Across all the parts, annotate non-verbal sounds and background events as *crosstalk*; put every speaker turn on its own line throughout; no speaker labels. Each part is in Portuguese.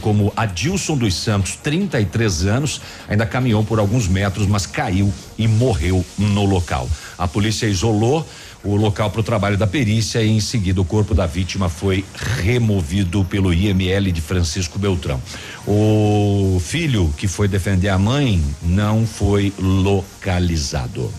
como Adilson dos Santos, 33 anos, ainda caminhou por alguns metros, mas caiu e morreu no local. A polícia isolou o local para o trabalho da perícia e em seguida o corpo da vítima foi removido pelo IML de Francisco Beltrão. O filho que foi defender a mãe não foi localizado.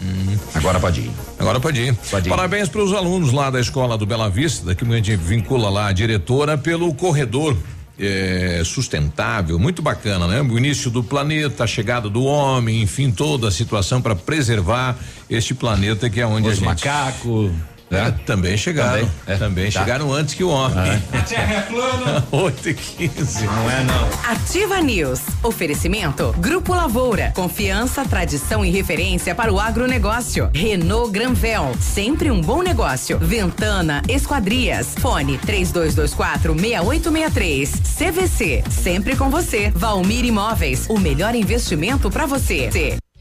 Hum. Agora pode ir. Agora pode ir. Pode ir. Parabéns para os alunos lá da escola do Bela Vista, que a gente vincula lá a diretora pelo corredor é, sustentável, muito bacana, né? O início do planeta, a chegada do homem, enfim, toda a situação para preservar este planeta que é onde
Os
a gente.
macacos.
É, também chegaram. Também, é, também tá. chegaram antes que o homem.
Ah. A terra é plana.
8 e 15.
Não é, não.
Ativa News. Oferecimento. Grupo Lavoura. Confiança, tradição e referência para o agronegócio. Renault Granvel. Sempre um bom negócio. Ventana Esquadrias. Fone 3224 6863. CVC. Sempre com você. Valmir Imóveis. O melhor investimento para você.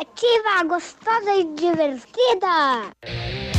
Ativa, gostosa e divertida.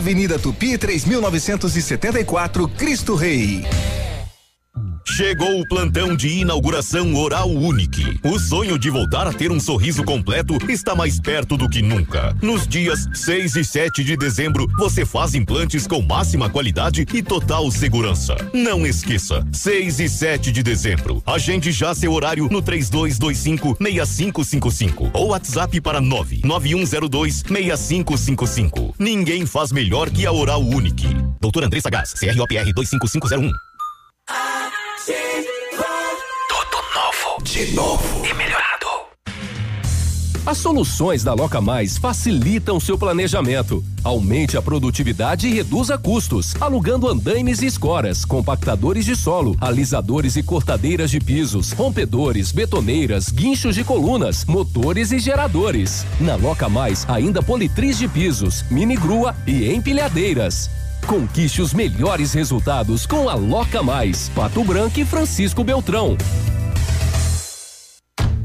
Avenida Tupi 3974, Cristo Rei.
Chegou o plantão de inauguração Oral Unique. O sonho de voltar a ter um sorriso completo está mais perto do que nunca. Nos dias 6 e 7 de dezembro, você faz implantes com máxima qualidade e total segurança. Não esqueça, 6 e 7 de dezembro. Agende já seu horário no 3225 6555 ou WhatsApp para 99102 6555. Ninguém faz melhor que a Oral Unique. Doutor Andressa Gás, CROPR 25501.
De novo. E melhorado.
As soluções da Loca Mais facilitam seu planejamento. Aumente a produtividade e reduza custos, alugando andaimes e escoras, compactadores de solo, alisadores e cortadeiras de pisos, rompedores, betoneiras, guinchos de colunas, motores e geradores. Na Loca Mais, ainda politriz de pisos, mini grua e empilhadeiras. Conquiste os melhores resultados com a Loca Mais, Pato Branco e Francisco Beltrão.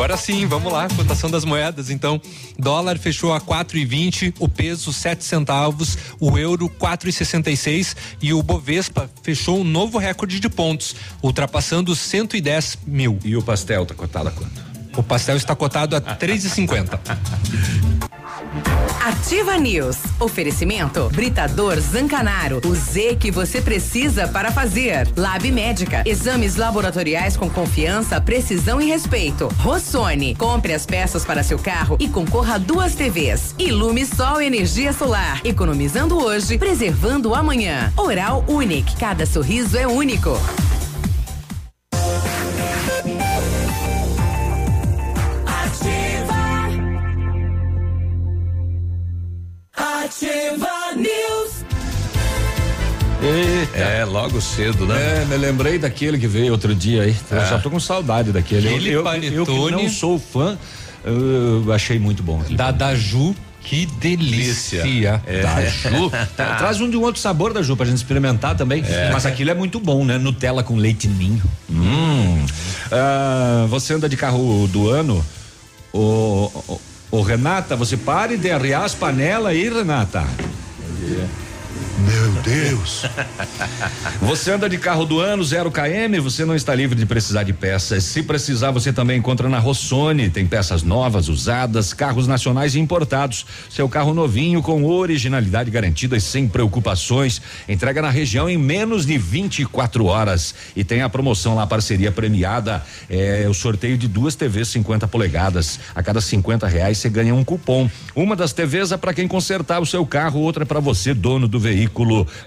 Agora sim, vamos lá, cotação das moedas. Então, dólar fechou a 4,20, o peso 7 centavos, o euro 4,66 e o Bovespa fechou um novo recorde de pontos, ultrapassando 110 mil.
E o pastel tá cotado a quanto?
O pastel está cotado a 3,50.
Ativa News. Oferecimento Britador Zancanaro. O Z que você precisa para fazer. Lab Médica. Exames laboratoriais com confiança, precisão e respeito. Rossoni. Compre as peças para seu carro e concorra a duas TVs. Ilume Sol Energia Solar. Economizando hoje, preservando amanhã. Oral Unique. Cada sorriso é único.
Ativa News.
Eita.
É, logo cedo, né?
É, me lembrei daquele que veio outro dia aí. Eu
É.
já tô com saudade daquele. Eu-
Aquele
eu, eu,
panetone.
que não sou fã, eu achei muito bom.
Da Daju, que delícia.
É. Da Ju. *laughs* Tra- Traz um de um outro sabor da Ju pra gente experimentar também. Mas aquilo é muito bom, né? Nutella com leite ninho. Hum. Ah, você anda de carro do ano? Ô, ô, Renata, você pare de arriar as panelas aí, Renata. Meu Deus. *laughs* Você anda de carro do ano, zero KM, você não está livre de precisar de peças. Se precisar, você também encontra na Rossoni. Tem peças novas, usadas, carros nacionais e importados. Seu carro novinho com originalidade garantida e sem preocupações. Entrega na região em menos de 24 horas. E tem a promoção lá, parceria premiada. É o sorteio de duas TVs 50 polegadas. A cada 50 reais você ganha um cupom. Uma das TVs é para quem consertar o seu carro, outra é para você, dono do veículo.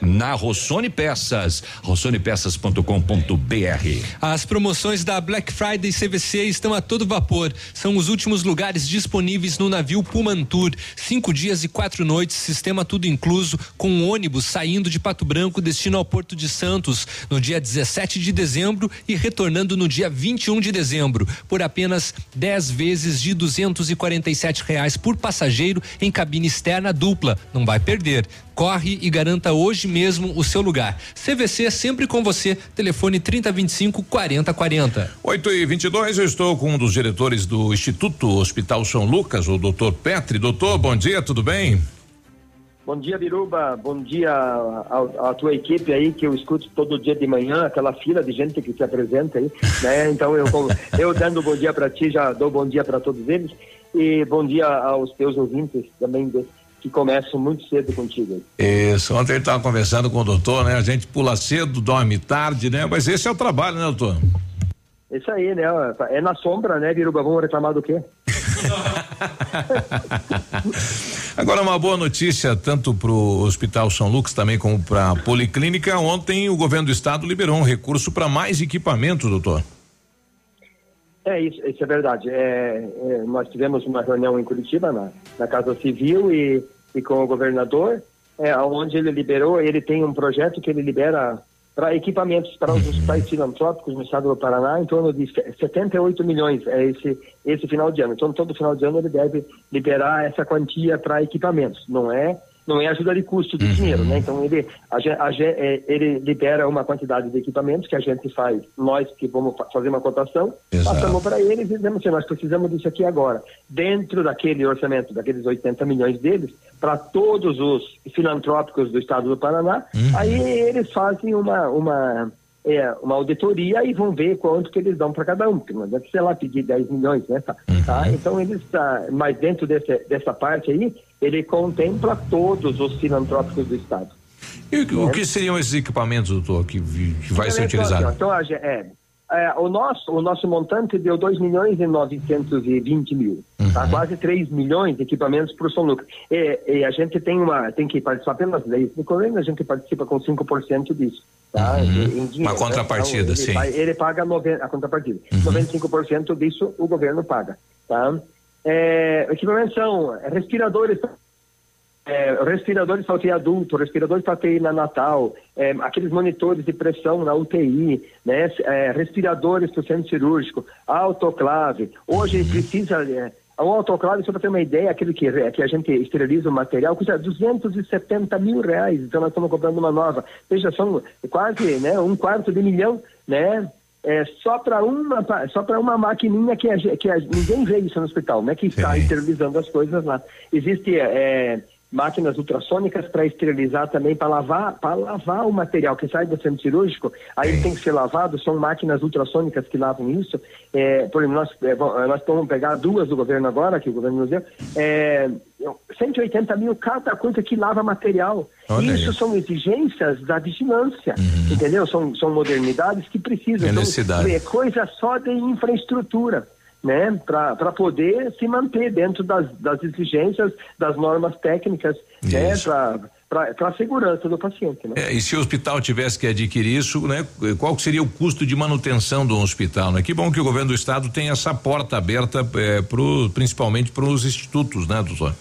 Na Rossoni Peças. rossonepeças.com.br.
As promoções da Black Friday CVC estão a todo vapor. São os últimos lugares disponíveis no navio Pumantur. Cinco dias e quatro noites, sistema tudo incluso, com um ônibus saindo de Pato Branco destino ao Porto de Santos no dia 17 de dezembro e retornando no dia 21 de dezembro, por apenas 10 vezes de 247 reais por passageiro em cabine externa dupla. Não vai perder. Corre e garanta hoje mesmo o seu lugar. CVC sempre com você. Telefone 3025 4040.
8 e 22 eu estou com um dos diretores do Instituto Hospital São Lucas, o doutor Petri. Doutor, bom dia, tudo bem?
Bom dia, Biruba. Bom dia à, tua equipe aí, que eu escuto todo dia de manhã, aquela fila de gente que se apresenta aí, né? Então, eu, eu dando bom dia para ti, já dou bom dia para todos eles. E bom dia aos teus ouvintes também, de, que começam muito cedo contigo.
Isso, ontem ele estava conversando com o doutor, né? A gente pula cedo, dorme tarde, né? Mas esse é o trabalho, né, doutor?
Isso aí, né? É na sombra, né, Biruba? Vamos reclamar do quê? *laughs*
Agora uma boa notícia tanto para o Hospital São Lucas também como para a Policlínica. Ontem o governo do estado liberou um recurso para mais equipamentos, doutor.
É isso, isso é verdade. É, é, nós tivemos uma reunião em Curitiba na, na Casa Civil e, e com o governador, é, onde ele liberou. Ele tem um projeto que ele libera para equipamentos para os hospitais filantrópicos no estado do Paraná em torno de 78 milhões é esse esse final de ano. Então todo final de ano ele deve liberar essa quantia para equipamentos. Não é não é ajuda de custo de dinheiro, né? Então ele a, a, é, ele libera uma quantidade de equipamentos que a gente faz, nós que vamos fazer uma cotação, Exato. passamos para eles e dizemos assim, nós precisamos disso aqui agora, dentro daquele orçamento, daqueles 80 milhões deles, para todos os filantrópicos do estado do Paraná, uhum. aí eles fazem uma uma é, uma auditoria e vão ver quanto que eles dão para cada um, porque não deve, sei lá, pedir 10 milhões, né? Tá? Uhum. tá? Então eles, tá, mas dentro desse, dessa parte aí, ele contempla todos os filantrópicos do Estado.
E o, o que seriam esses equipamentos, doutor, que, que vai ser
então,
utilizado?
Então, é, é, o, nosso, o nosso montante deu 2 milhões e 920 mil. Uhum. Tá? Quase 3 milhões de equipamentos para o São Lucas. E, e, a gente tem, uma, tem que participar pelas leis do governo, a gente participa com 5% disso. Tá?
Uhum.
Dinheiro,
uma contrapartida,
né? então,
sim.
Ele, ele paga noven, a contrapartida. Uhum. 95% disso o governo paga. Tá? É, equipamentos são respiradores é, respiradores para UTI adulto, respiradores para UTI na natal, é, aqueles monitores de pressão na UTI, né, é, respiradores para o centro cirúrgico, autoclave. Hoje precisa, o autoclave, só para ter uma ideia, aquele que, que a gente esteriliza o material, custa 270 mil reais. Então nós estamos comprando uma nova. Veja, são quase né, um quarto de milhão, né? É, só para uma só para uma maquininha que, a, que a, ninguém vê isso no hospital, né? Que está esterilizando as coisas lá. Existe é, máquinas ultrassônicas para esterilizar também, para lavar, para lavar o material que sai do centro cirúrgico, aí ele tem que ser lavado, são máquinas ultrassônicas que lavam isso. É, por exemplo, nós, é, nós vamos pegar duas do governo agora, que o governo nos deu, é, 180 mil cada coisa que lava material. Olha isso aí. são exigências da vigilância, uhum. entendeu? São, são modernidades que precisam.
Então,
é coisa só de infraestrutura né, para poder se manter dentro das, das exigências, das normas técnicas, né, para a segurança do paciente. Né?
É, e se o hospital tivesse que adquirir isso, né, qual seria o custo de manutenção do hospital? Né? Que bom que o governo do estado tem essa porta aberta, é, pro, principalmente para os institutos, né, doutor?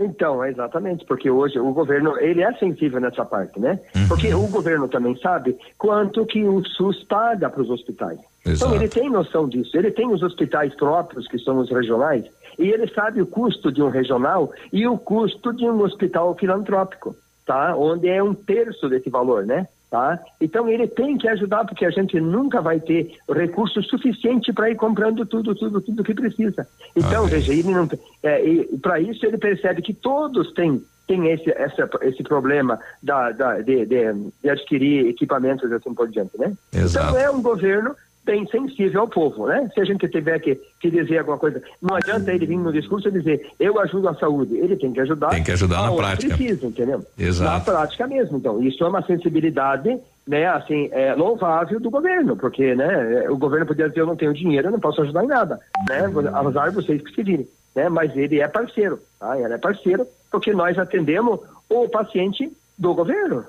Então, exatamente, porque hoje o governo, ele é sensível nessa parte, né? Uhum. Porque o governo também sabe quanto que o SUS paga para os hospitais. Então, Exato. Então ele tem noção disso, ele tem os hospitais próprios, que são os regionais, e ele sabe o custo de um regional e o custo de um hospital filantrópico, tá? Onde é um terço desse valor, né? Tá? Então ele tem que ajudar porque a gente nunca vai ter recurso suficiente para ir comprando tudo, tudo, tudo que precisa. Então ah, veja, ele não, é, para isso ele percebe que todos têm tem esse, essa, esse problema da, da de, de, de, adquirir equipamentos assim por diante, né? Exato. Então é um governo bem sensível ao povo, né? Se a gente tiver que, que dizer alguma coisa, não adianta ele vir no discurso e dizer eu ajudo a saúde, ele tem que ajudar.
Tem que ajudar na prática.
Precisa, entendeu?
Exato.
Na prática mesmo. Então, isso é uma sensibilidade, né? Assim, é, louvável do governo, porque, né? O governo podia dizer eu não tenho dinheiro, eu não posso ajudar em nada, né? Azar vocês que se virem, né? Mas ele é parceiro, tá? Ele é parceiro porque nós atendemos o paciente do governo.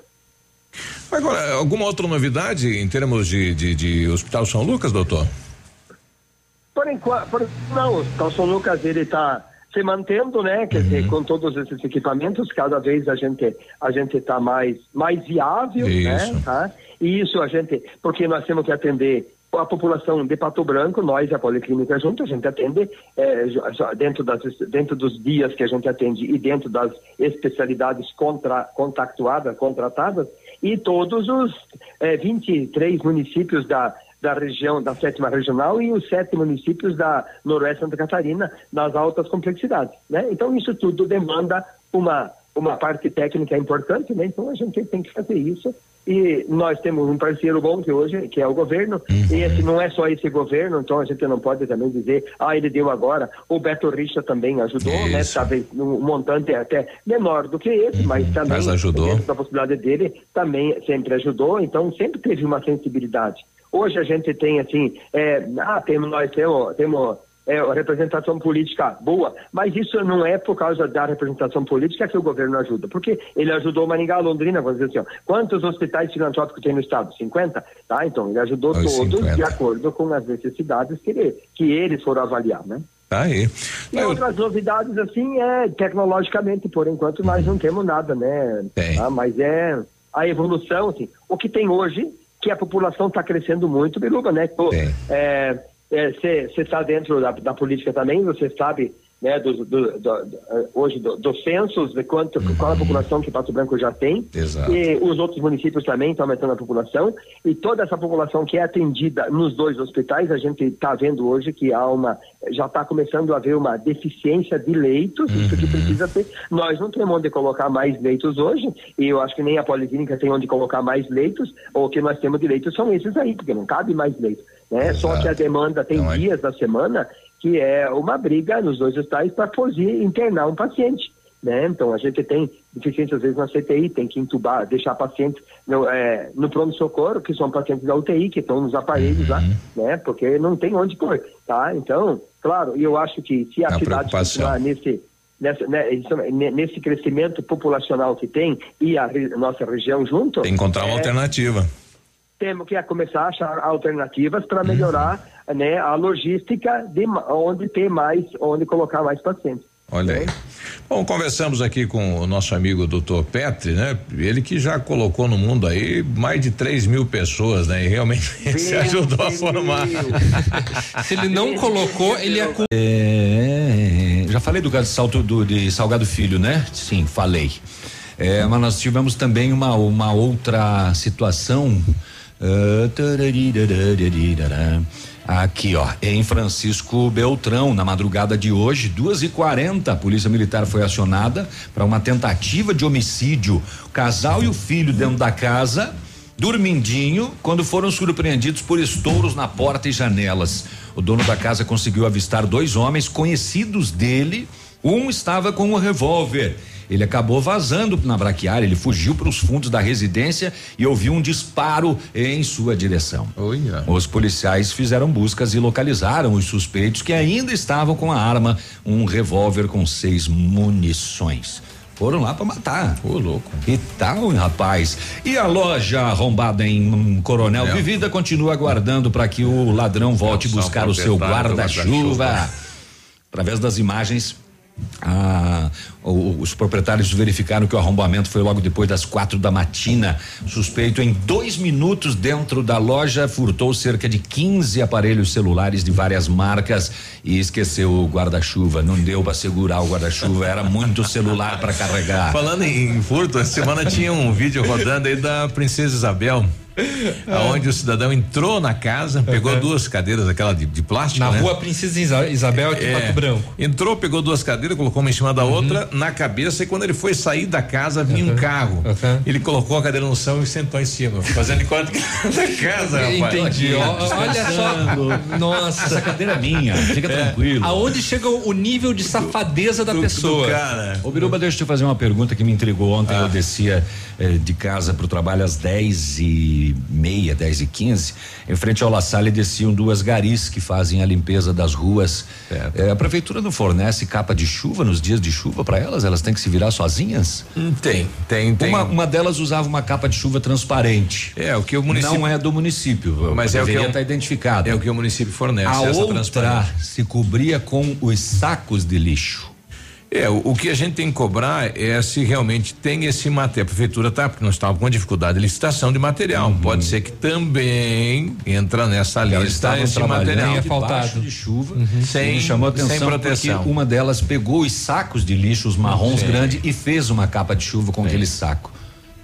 Agora, alguma outra novidade em termos de, de, de Hospital São Lucas, doutor?
Por enquanto, não, o Hospital São Lucas ele está se mantendo, né? Quer uhum. dizer, com todos esses equipamentos, cada vez a gente a gente está mais mais viável, né, isso. né? Tá? E isso a gente, porque nós temos que atender a população de Pato Branco, nós e a Policlínica junto, a gente atende é, dentro, das, dentro dos dias que a gente atende e dentro das especialidades contra, contactuadas, contratadas, e todos os é, 23 municípios da, da região, da sétima regional e os sete municípios da noroeste Santa Catarina, nas altas complexidades, né? Então isso tudo demanda uma uma parte técnica importante, né? Então a gente tem que fazer isso e nós temos um parceiro bom que hoje, que é o governo, uhum. e esse não é só esse governo, então a gente não pode também dizer, ah, ele deu agora. O Beto Richa também ajudou, né? Isso. né? Talvez um montante até menor do que esse, uhum. mas também
mas ajudou.
da possibilidade dele, também sempre ajudou, então sempre teve uma sensibilidade. Hoje a gente tem assim, é, ah, temos nós temos, temos é, representação política boa, mas isso não é por causa da representação política que o governo ajuda, porque ele ajudou Maringá, Londrina, vamos dizer assim, ó, quantos hospitais filantrópicos tem no estado? 50? Tá, então ele ajudou todos 50. de acordo com as necessidades que, ele, que eles foram avaliar, né?
Tá aí.
E Eu... outras novidades, assim, é tecnologicamente, por enquanto, nós não temos nada, né? Tá? Mas é a evolução, assim, o que tem hoje, que a população está crescendo muito, Biruba, né? Pô, é, você é, está dentro da, da, política também, você sabe né, do, do, do, hoje dos do censos, de quanto, uhum. qual a população que Pato Branco já tem.
Exato.
E os outros municípios também estão aumentando a população. E toda essa população que é atendida nos dois hospitais, a gente está vendo hoje que há uma. Já está começando a haver uma deficiência de leitos, uhum. isso que uhum. precisa ter. Nós não temos onde colocar mais leitos hoje, e eu acho que nem a Policlínica tem onde colocar mais leitos, ou que nós temos de leitos são esses aí, porque não cabe mais leitos. Né? Só que a demanda tem então, dias da semana que é uma briga nos dois hospitais para poder internar um paciente. Né? Então a gente tem deficiência às vezes na CTI, tem que entubar, deixar pacientes no, é, no pronto-socorro, que são pacientes da UTI, que estão nos aparelhos uhum. lá, né? Porque não tem onde pôr, tá? Então, claro, e eu acho que se a, a cidade continuar nesse, nessa, né, nesse crescimento populacional que tem e a nossa região junto...
Tem que encontrar uma é, alternativa
temos que começar a achar alternativas para melhorar uhum. né, a logística de onde ter mais, onde colocar mais pacientes.
Olha aí. Bom, conversamos aqui com o nosso amigo doutor Petri, né? Ele que já colocou no mundo aí mais de 3 mil pessoas, né? E realmente *laughs* se ajudou a formar.
se ele não colocou, ele é. *laughs* é
falei do salto do, de Salgado Filho, né? Sim, falei. É, mas nós tivemos também uma, uma outra situação. Uh, Aqui, ó, em Francisco Beltrão, na madrugada de hoje, duas e quarenta, a polícia militar foi acionada para uma tentativa de homicídio. O casal e o filho dentro da casa, dormindinho, quando foram surpreendidos por estouros na porta e janelas. O dono da casa conseguiu avistar dois homens conhecidos dele. Um estava com um revólver ele acabou vazando na braquiária, ele fugiu para os fundos da residência e ouviu um disparo em sua direção. Os policiais fizeram buscas e localizaram os suspeitos que ainda estavam com a arma, um revólver com seis munições foram lá para matar.
Ô, louco.
E tal, rapaz. E a loja arrombada em Coronel é. Vivida continua aguardando para que o ladrão volte buscar o seu guarda-chuva. Guarda Através das imagens ah, os proprietários verificaram que o arrombamento foi logo depois das quatro da matina. Suspeito em dois minutos dentro da loja furtou cerca de 15 aparelhos celulares de várias marcas e esqueceu o guarda-chuva. Não deu para segurar o guarda-chuva, era muito celular para carregar.
Falando em furto, essa semana tinha um vídeo rodando aí da princesa Isabel *laughs* aonde o cidadão entrou na casa, pegou uhum. duas cadeiras, aquela de, de plástico.
Na
né?
rua Princesa Isabel, aqui em é, Pato Branco.
Entrou, pegou duas cadeiras, colocou uma em cima da uhum. outra na cabeça e quando ele foi sair da casa, vinha uhum. um carro. Ele colocou a cadeira no chão e sentou em cima, fazendo conta que da casa, rapaz.
Entendi. Olha só. Nossa.
Essa cadeira é minha, fica é. tranquilo.
Aonde chega o nível de safadeza da do, pessoa?
Do cara. Ô, Biruba, deixa eu te fazer uma pergunta que me intrigou ontem. Ah. Eu descia eh, de casa pro trabalho às dez e meia, 10 e 15, em frente ao La Salle desciam duas garis que fazem a limpeza das ruas. É, a prefeitura não fornece capa de chuva nos dias de chuva para elas? Elas têm que se virar sozinhas?
Hum, tem, tem, tem.
Uma, uma, delas usava uma capa de chuva transparente.
É, o que o município.
Não é do município,
mas é o que está
identificado.
É o que o município fornece.
A outra se cobria com os sacos de lixo.
É, o, o, que a gente tem que cobrar é se realmente tem esse material. A prefeitura tá, porque nós estávamos com dificuldade de licitação de material. Uhum. Pode ser que também entra nessa lista esse material.
É faltado de chuva. Uhum. Sem, me chamou atenção sem proteção. porque uma delas pegou os sacos de lixo, os marrons grandes, e fez uma capa de chuva com aquele saco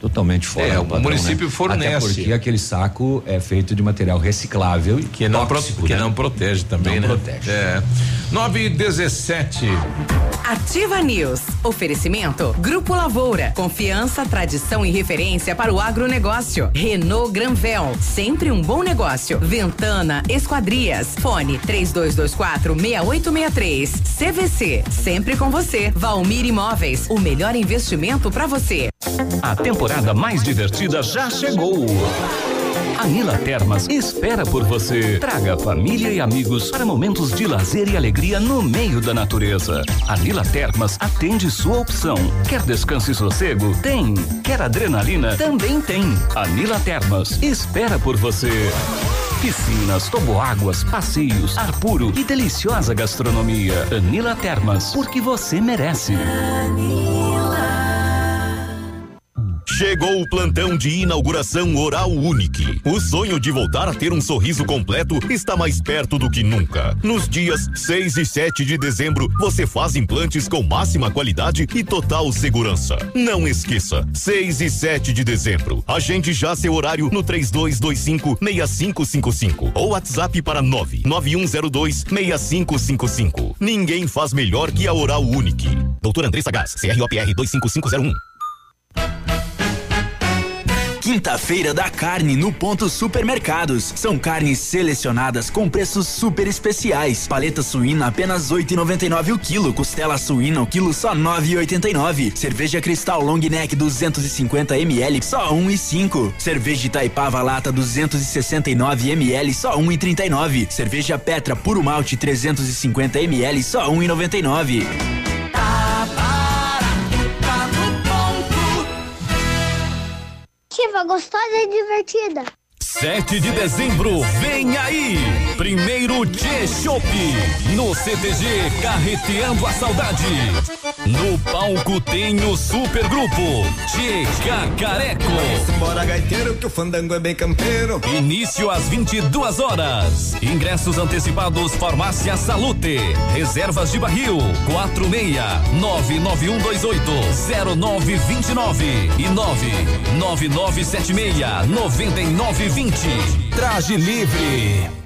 totalmente fora. É,
o padrão, município né? fornece.
Até porque aquele saco é feito de material reciclável e
que não, tóxico, pro, que né? não protege também,
não né? protege.
É. 9 e 17.
Ativa News. Oferecimento Grupo Lavoura. Confiança, tradição e referência para o agronegócio. Renault Granvel. Sempre um bom negócio. Ventana Esquadrias. Fone 3224 6863. CVC. Sempre com você. Valmir Imóveis. O melhor investimento para você.
A temporada mais divertida já chegou. A Nila Termas espera por você. Traga família e amigos para momentos de lazer e alegria no meio da natureza. A Nila Termas atende sua opção. Quer descanso e sossego? Tem. Quer adrenalina? Também tem. A Nila Termas espera por você. Piscinas, toboáguas, passeios, ar puro e deliciosa gastronomia. Anila Termas, porque você merece. Anila.
Chegou o plantão de inauguração Oral Unique. O sonho de voltar a ter um sorriso completo está mais perto do que nunca. Nos dias 6 e 7 de dezembro, você faz implantes com máxima qualidade e total segurança. Não esqueça, 6 e 7 de dezembro. Agende já seu horário no 3225 6555 ou WhatsApp para 99102 6555. Ninguém faz melhor que a Oral Unique. Doutor Andressa Gás, CROPR 25501.
Quinta-feira da carne no ponto supermercados. São carnes selecionadas com preços super especiais. Paleta suína apenas 8,99 o quilo. Costela suína o quilo só 9,89. Cerveja Cristal Long Neck 250 ml só 1,5. Cerveja Itaipava lata 269 ml só 1,39. Cerveja Petra puro malte 350 ml só 1,99.
Gostosa e divertida.
7 de dezembro, vem aí! Primeiro T-Shop. No CTG Carreteando a Saudade. No palco tem o supergrupo Tchê Cacareco.
Bora gaiteiro que o fandango é bem campeiro.
Início às 22 horas. Ingressos antecipados Farmácia Salute. Reservas de barril 46 99128 0929 e 99976 9920. Traje livre.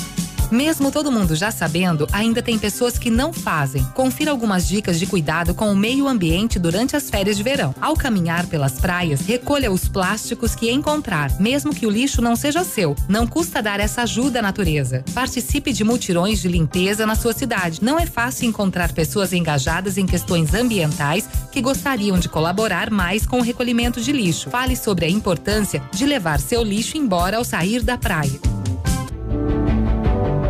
Mesmo todo mundo já sabendo, ainda tem pessoas que não fazem. Confira algumas dicas de cuidado com o meio ambiente durante as férias de verão. Ao caminhar pelas praias, recolha os plásticos que encontrar, mesmo que o lixo não seja seu. Não custa dar essa ajuda à natureza. Participe de mutirões de limpeza na sua cidade. Não é fácil encontrar pessoas engajadas em questões ambientais que gostariam de colaborar mais com o recolhimento de lixo. Fale sobre a importância de levar seu lixo embora ao sair da praia.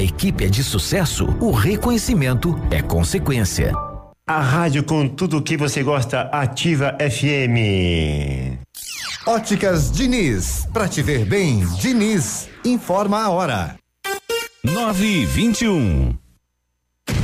equipe é de sucesso, o reconhecimento é consequência.
A rádio com tudo que você gosta, Ativa FM.
Óticas Diniz, pra te ver bem, Diniz, informa a hora.
9 e 21.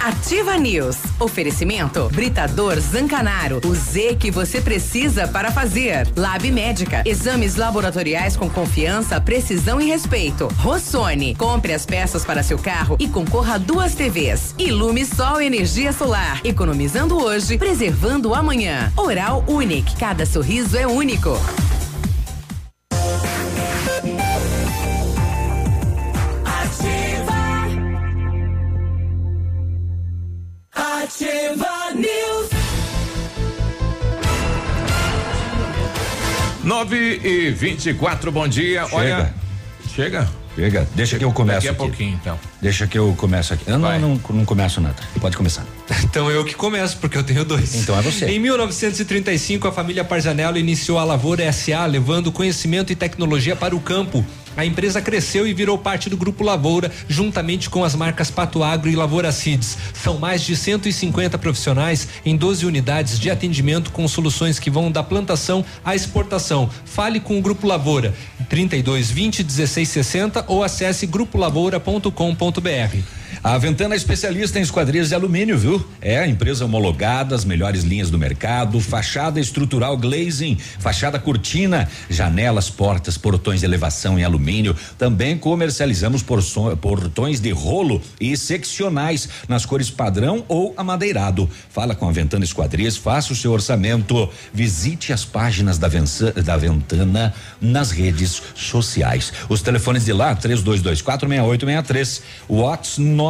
Ativa News. Oferecimento Britador Zancanaro. O Z que você precisa para fazer. Lab Médica. Exames laboratoriais com confiança, precisão e respeito. Rossoni. Compre as peças para seu carro e concorra a duas TVs. Ilume Sol Energia Solar. Economizando hoje, preservando amanhã. Oral Unique. Cada sorriso é único.
9 e 24 bom dia.
Chega.
Olha. Chega?
Chega. Deixa que eu começo
Daqui a
aqui.
pouquinho, então.
Deixa que eu começo aqui. Eu não, não, não começo nada. Pode começar. *laughs*
Então eu que começo, porque eu tenho dois.
Então é você.
Em 1935, a família Parzanello iniciou a Lavoura SA, levando conhecimento e tecnologia para o campo. A empresa cresceu e virou parte do Grupo Lavoura, juntamente com as marcas Pato Agro e Lavoura Seeds. São mais de 150 profissionais em 12 unidades de atendimento com soluções que vão da plantação à exportação. Fale com o Grupo Lavoura, 32 20 16 60 ou acesse grupolavoura.com.br.
A ventana é especialista em esquadrias de alumínio, viu? É a empresa homologada, as melhores linhas do mercado, fachada estrutural glazing, fachada cortina, janelas, portas, portões de elevação em alumínio. Também comercializamos portões de rolo e seccionais nas cores padrão ou amadeirado. Fala com a Ventana Esquadrias, faça o seu orçamento. Visite as páginas da, Vença, da Ventana nas redes sociais. Os telefones de lá, 32246863, WhatsApp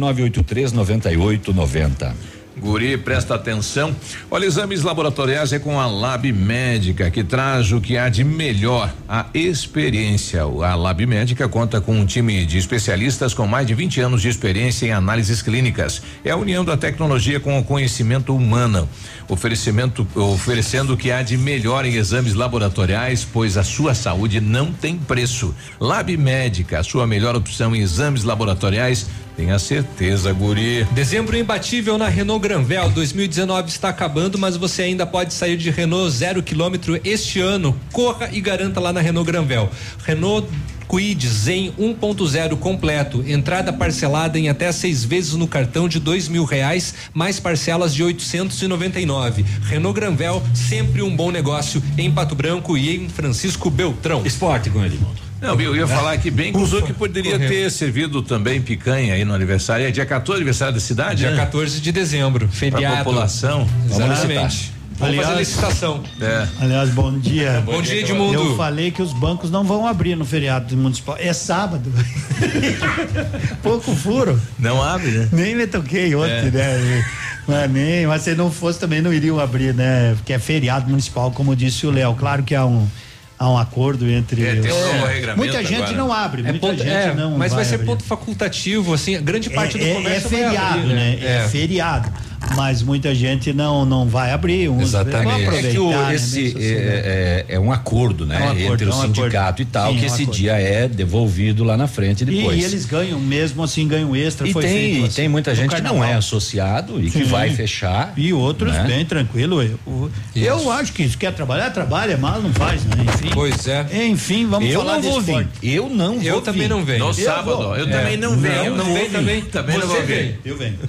9890.
Guri, presta atenção. Olha, exames laboratoriais é com a Lab Médica, que traz o que há de melhor, a experiência. A Lab Médica conta com um time de especialistas com mais de 20 anos de experiência em análises clínicas. É a união da tecnologia com o conhecimento humano. Oferecimento, oferecendo o que há de melhor em exames laboratoriais, pois a sua saúde não tem preço. Lab Médica, a sua melhor opção em exames laboratoriais. Tenha certeza, Guri.
Dezembro imbatível na Renault Granvel 2019 está acabando, mas você ainda pode sair de Renault zero quilômetro este ano. Corra e garanta lá na Renault Granvel. Renault Kwid Zen 1.0 completo, entrada parcelada em até seis vezes no cartão de dois mil reais, mais parcelas de 899. Renault Granvel, sempre um bom negócio em Pato Branco e em Francisco Beltrão.
Esporte com Edmundo.
Não, eu ia falar que bem usou que poderia ter servido também picanha aí no aniversário. É dia 14, aniversário da cidade,
Dia
né?
14 de dezembro, feriado.
Pra população.
Exatamente. Vamos fazer licitação.
É.
Aliás, bom dia.
Bom dia, Edmundo.
Eu falei que os bancos não vão abrir no feriado municipal. É sábado. *laughs* Pouco furo.
Não abre, né?
Nem me toquei ontem,
É.
né? Mas, nem, mas se não fosse também não iriam abrir, né? Porque é feriado municipal, como disse o Léo. Claro que há um, há um acordo entre.
É, tem um
os-
novo regramento
Muita gente
agora.
não abre,
É
muita
ponto-
gente
é,
não.
mas vai, ser
abrir.
ponto facultativo, assim, a grande parte do
é, é,
comércio
é
vai
feriado,
abrir,
né? É. feriado. Mas muita gente não não vai abrir. Uns vão
Exatamente. É que o,
aproveitar, né?
esse é, é- é um acordo, né?
É um acordo,
entre
é
o
um acordo.
sindicato e tal,
Sim,
que
é um
esse
acordo.
dia é devolvido lá na frente
E,
depois.
e eles ganham mesmo assim, ganham extra.
E
foi
tem,
feito
e
assim,
tem muita gente que não é associado e que
Sim.
vai fechar.
E outros
né?
bem tranquilo. Eu, eu acho que se quer trabalhar, trabalha, mal não faz, né? Enfim.
Pois é.
Enfim, vamos
Eu
falar
não vou vir. Eu não
Eu
vou
também
vir.
não venho.
No
Eu
sábado,
vou.
eu
É.
também não venho.
Não, não vem
vir.
também.
Também não vou vir.
Eu venho. *laughs*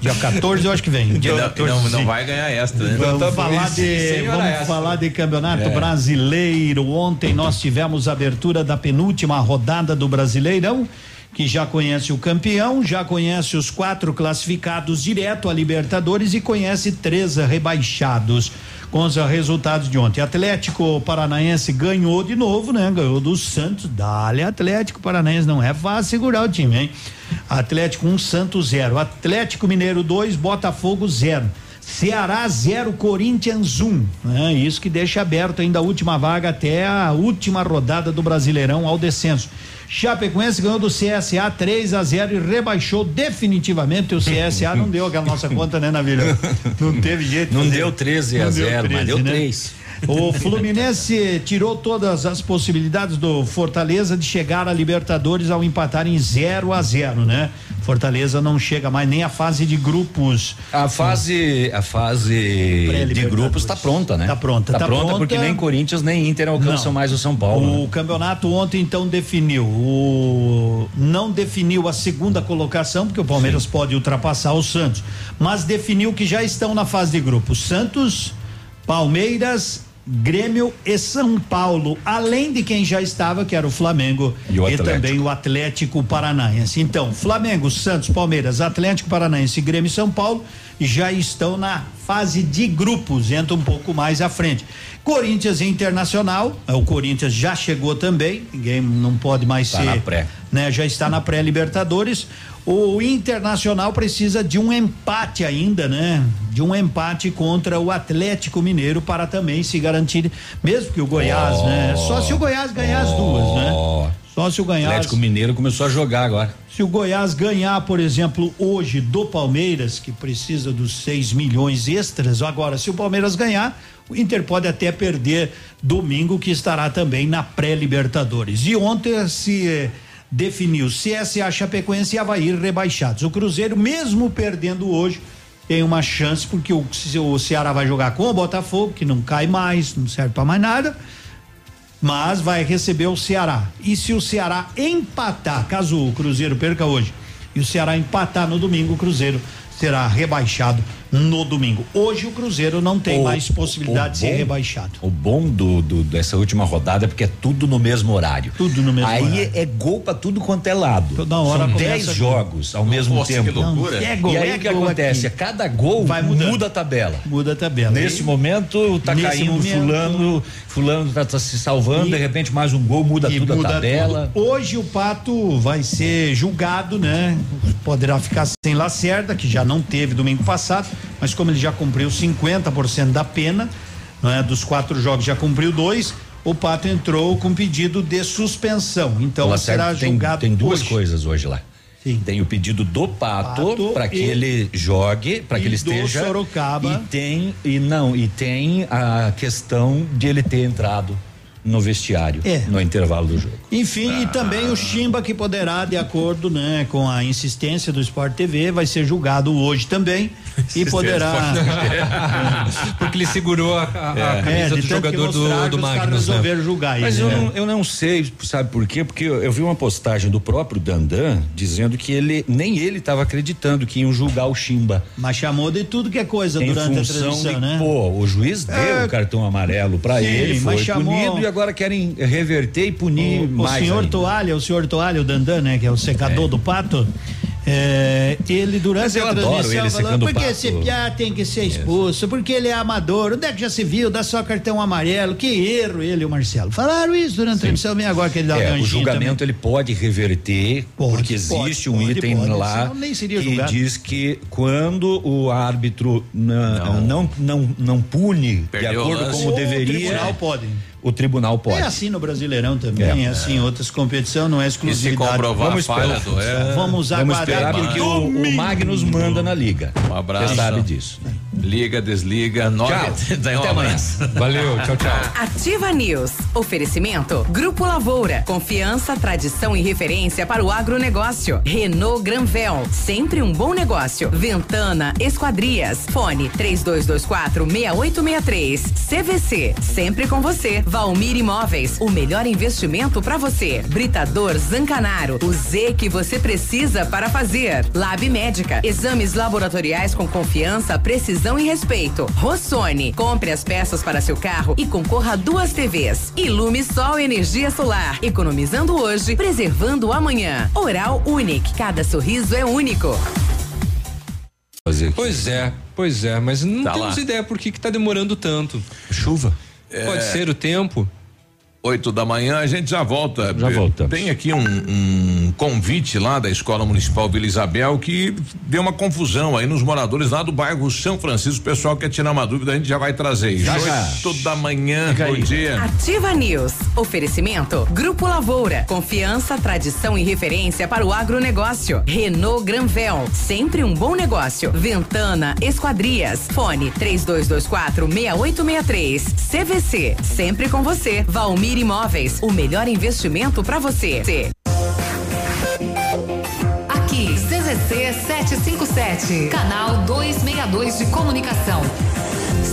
Dia 14 eu acho que vem. Dia
Não,
14,
não, não vai ganhar extra, né?
Vamos
Então tá
falar de vamos
extra.
falar de campeonato
É.
brasileiro. Ontem nós tivemos a abertura da penúltima rodada do Brasileirão, que já conhece o campeão, já conhece os quatro classificados direto a Libertadores e conhece três rebaixados. Com os resultados de ontem, Atlético Paranaense ganhou de novo, né? Ganhou do Santos. Dale Atlético Paranaense, não é fácil segurar o time, hein? Atlético 1, um, Santos 0. Atlético Mineiro 2, Botafogo 0. Ceará 0, Corinthians 1. Um, né? Isso que deixa aberto ainda a última vaga até a última rodada do Brasileirão ao descenso. Chapecoense ganhou do CSA 3 a 0 e rebaixou definitivamente o CSA. Não deu aquela nossa conta, né, Navilha? Não teve jeito. de
Não deu 13 a
Não deu
0, mas
13,
deu
né?
3.
O Fluminense tirou todas as possibilidades do Fortaleza de chegar a Libertadores ao empatar em 0 a 0, né? Fortaleza não chega mais nem à fase de grupos.
A fase, a fase de grupos está pronta, né?
Tá pronta,
Tá,
tá
pronta,
pronta.
porque nem Corinthians nem Inter alcançam
Não.
mais o São Paulo.
O
né?
campeonato ontem então definiu. O não definiu a segunda colocação, porque o Palmeiras pode ultrapassar o Santos, mas definiu que já estão na fase de grupo. Santos, Palmeiras, Grêmio e São Paulo, além de quem já estava, que era o Flamengo
E o Atlético.
também o Atlético Paranaense. Então, Flamengo, Santos, Palmeiras, Atlético Paranaense, Grêmio e São Paulo já estão na fase de grupos, entra um pouco mais à frente. Corinthians e Internacional, é, o Corinthians já chegou também, ninguém não pode mais
Tá
ser, né? Já está na pré-Libertadores. O Internacional precisa de um empate ainda, né? De um empate contra o Atlético Mineiro para também se garantir, mesmo que o Goiás, né? Só se o Goiás ganhar as duas, né? Só se o Goiás
Atlético Mineiro começou a jogar agora.
se o Goiás ganhar, por exemplo, hoje do Palmeiras, que precisa dos 6 milhões extras, agora, se o Palmeiras ganhar, o Inter pode até perder domingo, que estará também na pré-Libertadores. E ontem se eh, definiu CSA, Chapecoense e Havaí rebaixados. O Cruzeiro, mesmo perdendo hoje, tem uma chance, porque o, o Ceará vai jogar com o Botafogo, que não cai mais, não serve para mais nada. mas vai receber o Ceará. E se o Ceará empatar, caso o Cruzeiro perca hoje, e o Ceará empatar no domingo, o Cruzeiro será rebaixado no domingo. Hoje o Cruzeiro não tem
O-
mais possibilidade de ser rebaixado.
O bom do, do- dessa última rodada é porque é tudo no mesmo horário.
Tudo no mesmo
Aí
horário.
é gol pra tudo quanto é lado.
Toda hora
São
começa
10
com-
jogos ao mesmo
Nossa, que
tempo.
loucura. É gol,
e aí
é
o que acontece?
aqui.
Cada gol
Vai mudando.
muda a tabela.
Muda a tabela.
Nesse
E-
momento tá
Nesse
caindo
momento-
fulano, fulano tá, tá se salvando,
E-
de repente mais um gol muda tudo
muda
a tabela.
tudo. Hoje o Pato vai ser julgado, né? Poderá ficar sem Lacerda, que já não teve domingo passado, mas como ele já cumpriu 50% da pena, né? Dos quatro jogos já cumpriu dois, o Pato entrou com pedido de suspensão. Então será
tem,
julgado
tem duas
hoje.
coisas hoje lá. Tem o pedido do Pato, para que
e-
ele jogue, para que ele
do
esteja.
Sorocaba.
E tem e não, e tem a questão de ele ter entrado no vestiário
É.
no intervalo do jogo.
Enfim, e também o Chimba que poderá, de acordo, né, com a insistência do Sport TV, vai ser julgado hoje também *laughs* e poderá *laughs*
Porque ele segurou a, a, a
É.
camisa
É,
do jogador do, do
que os caras
Magnus. né?
resolveram julgar ele,
Mas eu,
né?
não, eu não sei, sabe por quê? Porque eu, eu vi uma postagem do próprio Dandan dizendo que ele nem ele estava acreditando que iam julgar o Chimba.
Mas chamou de tudo que é coisa
Em
durante a transmissão,
de,
né?
pô, o juiz deu
É.
o cartão amarelo pra
Sim,
ele, foi
mas chamou-
punido e agora querem reverter e punir
O, o
mais.
senhor
ainda.
Toalha, o senhor Toalha, o Dandan, né, que é o secador do pato, é, ele durante a transmissão
ele
falou,
secando o
por que
pato."
esse piá tem que ser expulso, porque ele é amador, onde é que já se viu, dá só cartão amarelo, que erro ele e o Marcelo. Falaram isso durante a transmissão, bem agora que ele dá
É,
um
o julgamento
também.
ele pode reverter, porque existe
pode,
um
pode,
item
pode,
lá
nem
que
julgado.
diz que quando o árbitro não não não, não, pune de
Perdeu o
acordo
lance.
como
O
deveria,
tribunal pode.
O tribunal pode.
É assim no Brasileirão também,
É.
é, assim em outras competições, não é exclusividade.
comprovar
Vamos
a falha
esperar.
do é.
Vamos
Vamos
aguardar
esperar
que
porque o, o Magnus manda na liga.
Um abraço.
Você sabe disso.
Liga, desliga, nove.
Tchau. *laughs*
Daí um
Até amanhã.
Valeu, tchau, tchau.
Ativa News. Oferecimento Grupo Lavoura. Confiança, tradição e referência para o agronegócio. Renault Granvel. Sempre um bom negócio. Ventana Esquadrias. Fone 3224 6863. CVC. Sempre com você. Valmir Imóveis. O melhor investimento para você. Britador Zancanaro. O Z que você precisa para fazer. Lab Médica. Exames laboratoriais com confiança, precisão e respeito. Rossoni. Compre as peças para seu carro e concorra a duas TVs. Ilume Sol Energia Solar. Economizando hoje, preservando amanhã. Oral Unique. Cada sorriso é único.
Pois é, pois é, mas não
Tá
temos
lá.
ideia por que que tá demorando tanto.
Chuva.
Pode ser o tempo.
Oito da manhã, a gente já volta.
Já voltamos.
Tem aqui um, um convite lá da Escola Municipal Vila Isabel que deu uma confusão aí nos moradores lá do bairro São Francisco. O pessoal quer tirar uma dúvida, a gente já vai trazer.
Já, já.
Oito da manhã,
Fica
bom
aí.
dia.
Ativa News. Oferecimento Grupo Lavoura. Confiança, tradição e referência para o agronegócio. Renault Granvel. Sempre um bom negócio. Ventana Esquadrias. Fone 3224 6863. CVC. Sempre com você. Valmir Imóveis. O melhor investimento para você.
Aqui, CZC 757, canal 262 de comunicação.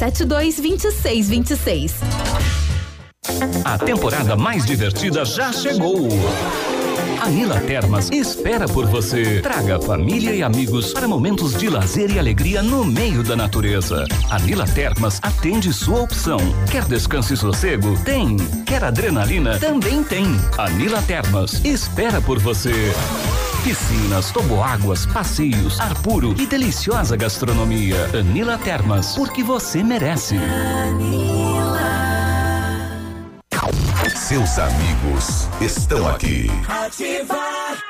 2626.
A temporada mais divertida já chegou. A Nila Termas espera por você. Traga família e amigos para momentos de lazer e alegria no meio da natureza. A Nila Termas atende sua opção. Quer descanso e sossego? Tem. Quer adrenalina? Também tem. A Nila Termas espera por você. Piscinas, toboáguas, passeios, ar puro e deliciosa gastronomia. Anila Termas, porque você merece.
seus amigos estão aqui.
Ativar.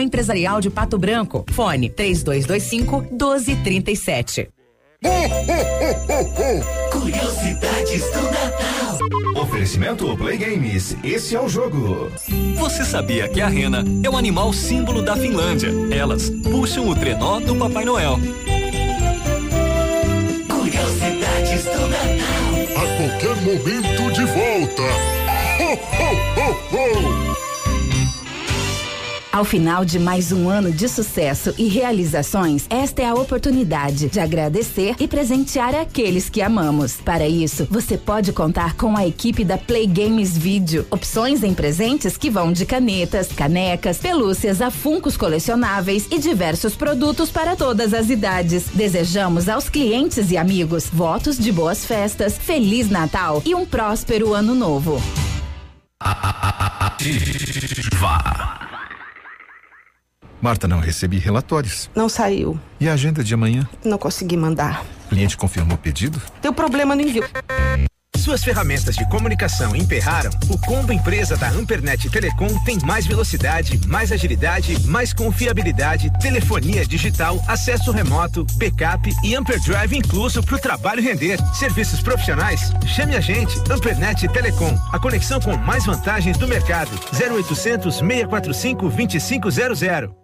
Empresarial de Pato Branco. Fone 3225 1237. *laughs*
Curiosidades do Natal.
Oferecimento Play Games. Esse é o jogo.
Você sabia que a rena é o animal símbolo da Finlândia? Elas puxam o trenó do Papai Noel.
Curiosidades do Natal.
A qualquer momento de volta. Ho, ho, ho, ho.
Ao final de mais um ano de sucesso e realizações, esta é a oportunidade de agradecer e presentear aqueles que amamos. Para isso, você pode contar com a equipe da Play Games Video. Opções em presentes que vão de canetas, canecas, pelúcias a funcos colecionáveis e diversos produtos para todas as idades. Desejamos aos clientes e amigos votos de boas festas, Feliz Natal e um próspero ano novo.
Marta, não recebi relatórios.
Não saiu.
E a agenda de amanhã?
Não consegui mandar.
O cliente confirmou o pedido?
Deu problema no envio.
Suas ferramentas de comunicação emperraram? O combo empresa da Ampernet Telecom tem mais velocidade, mais agilidade, mais confiabilidade, telefonia digital, acesso remoto, backup e Amperdrive incluso para o trabalho render. Serviços profissionais? Chame a gente, Ampernet Telecom, a conexão com mais vantagens do mercado. 0800 645 2500.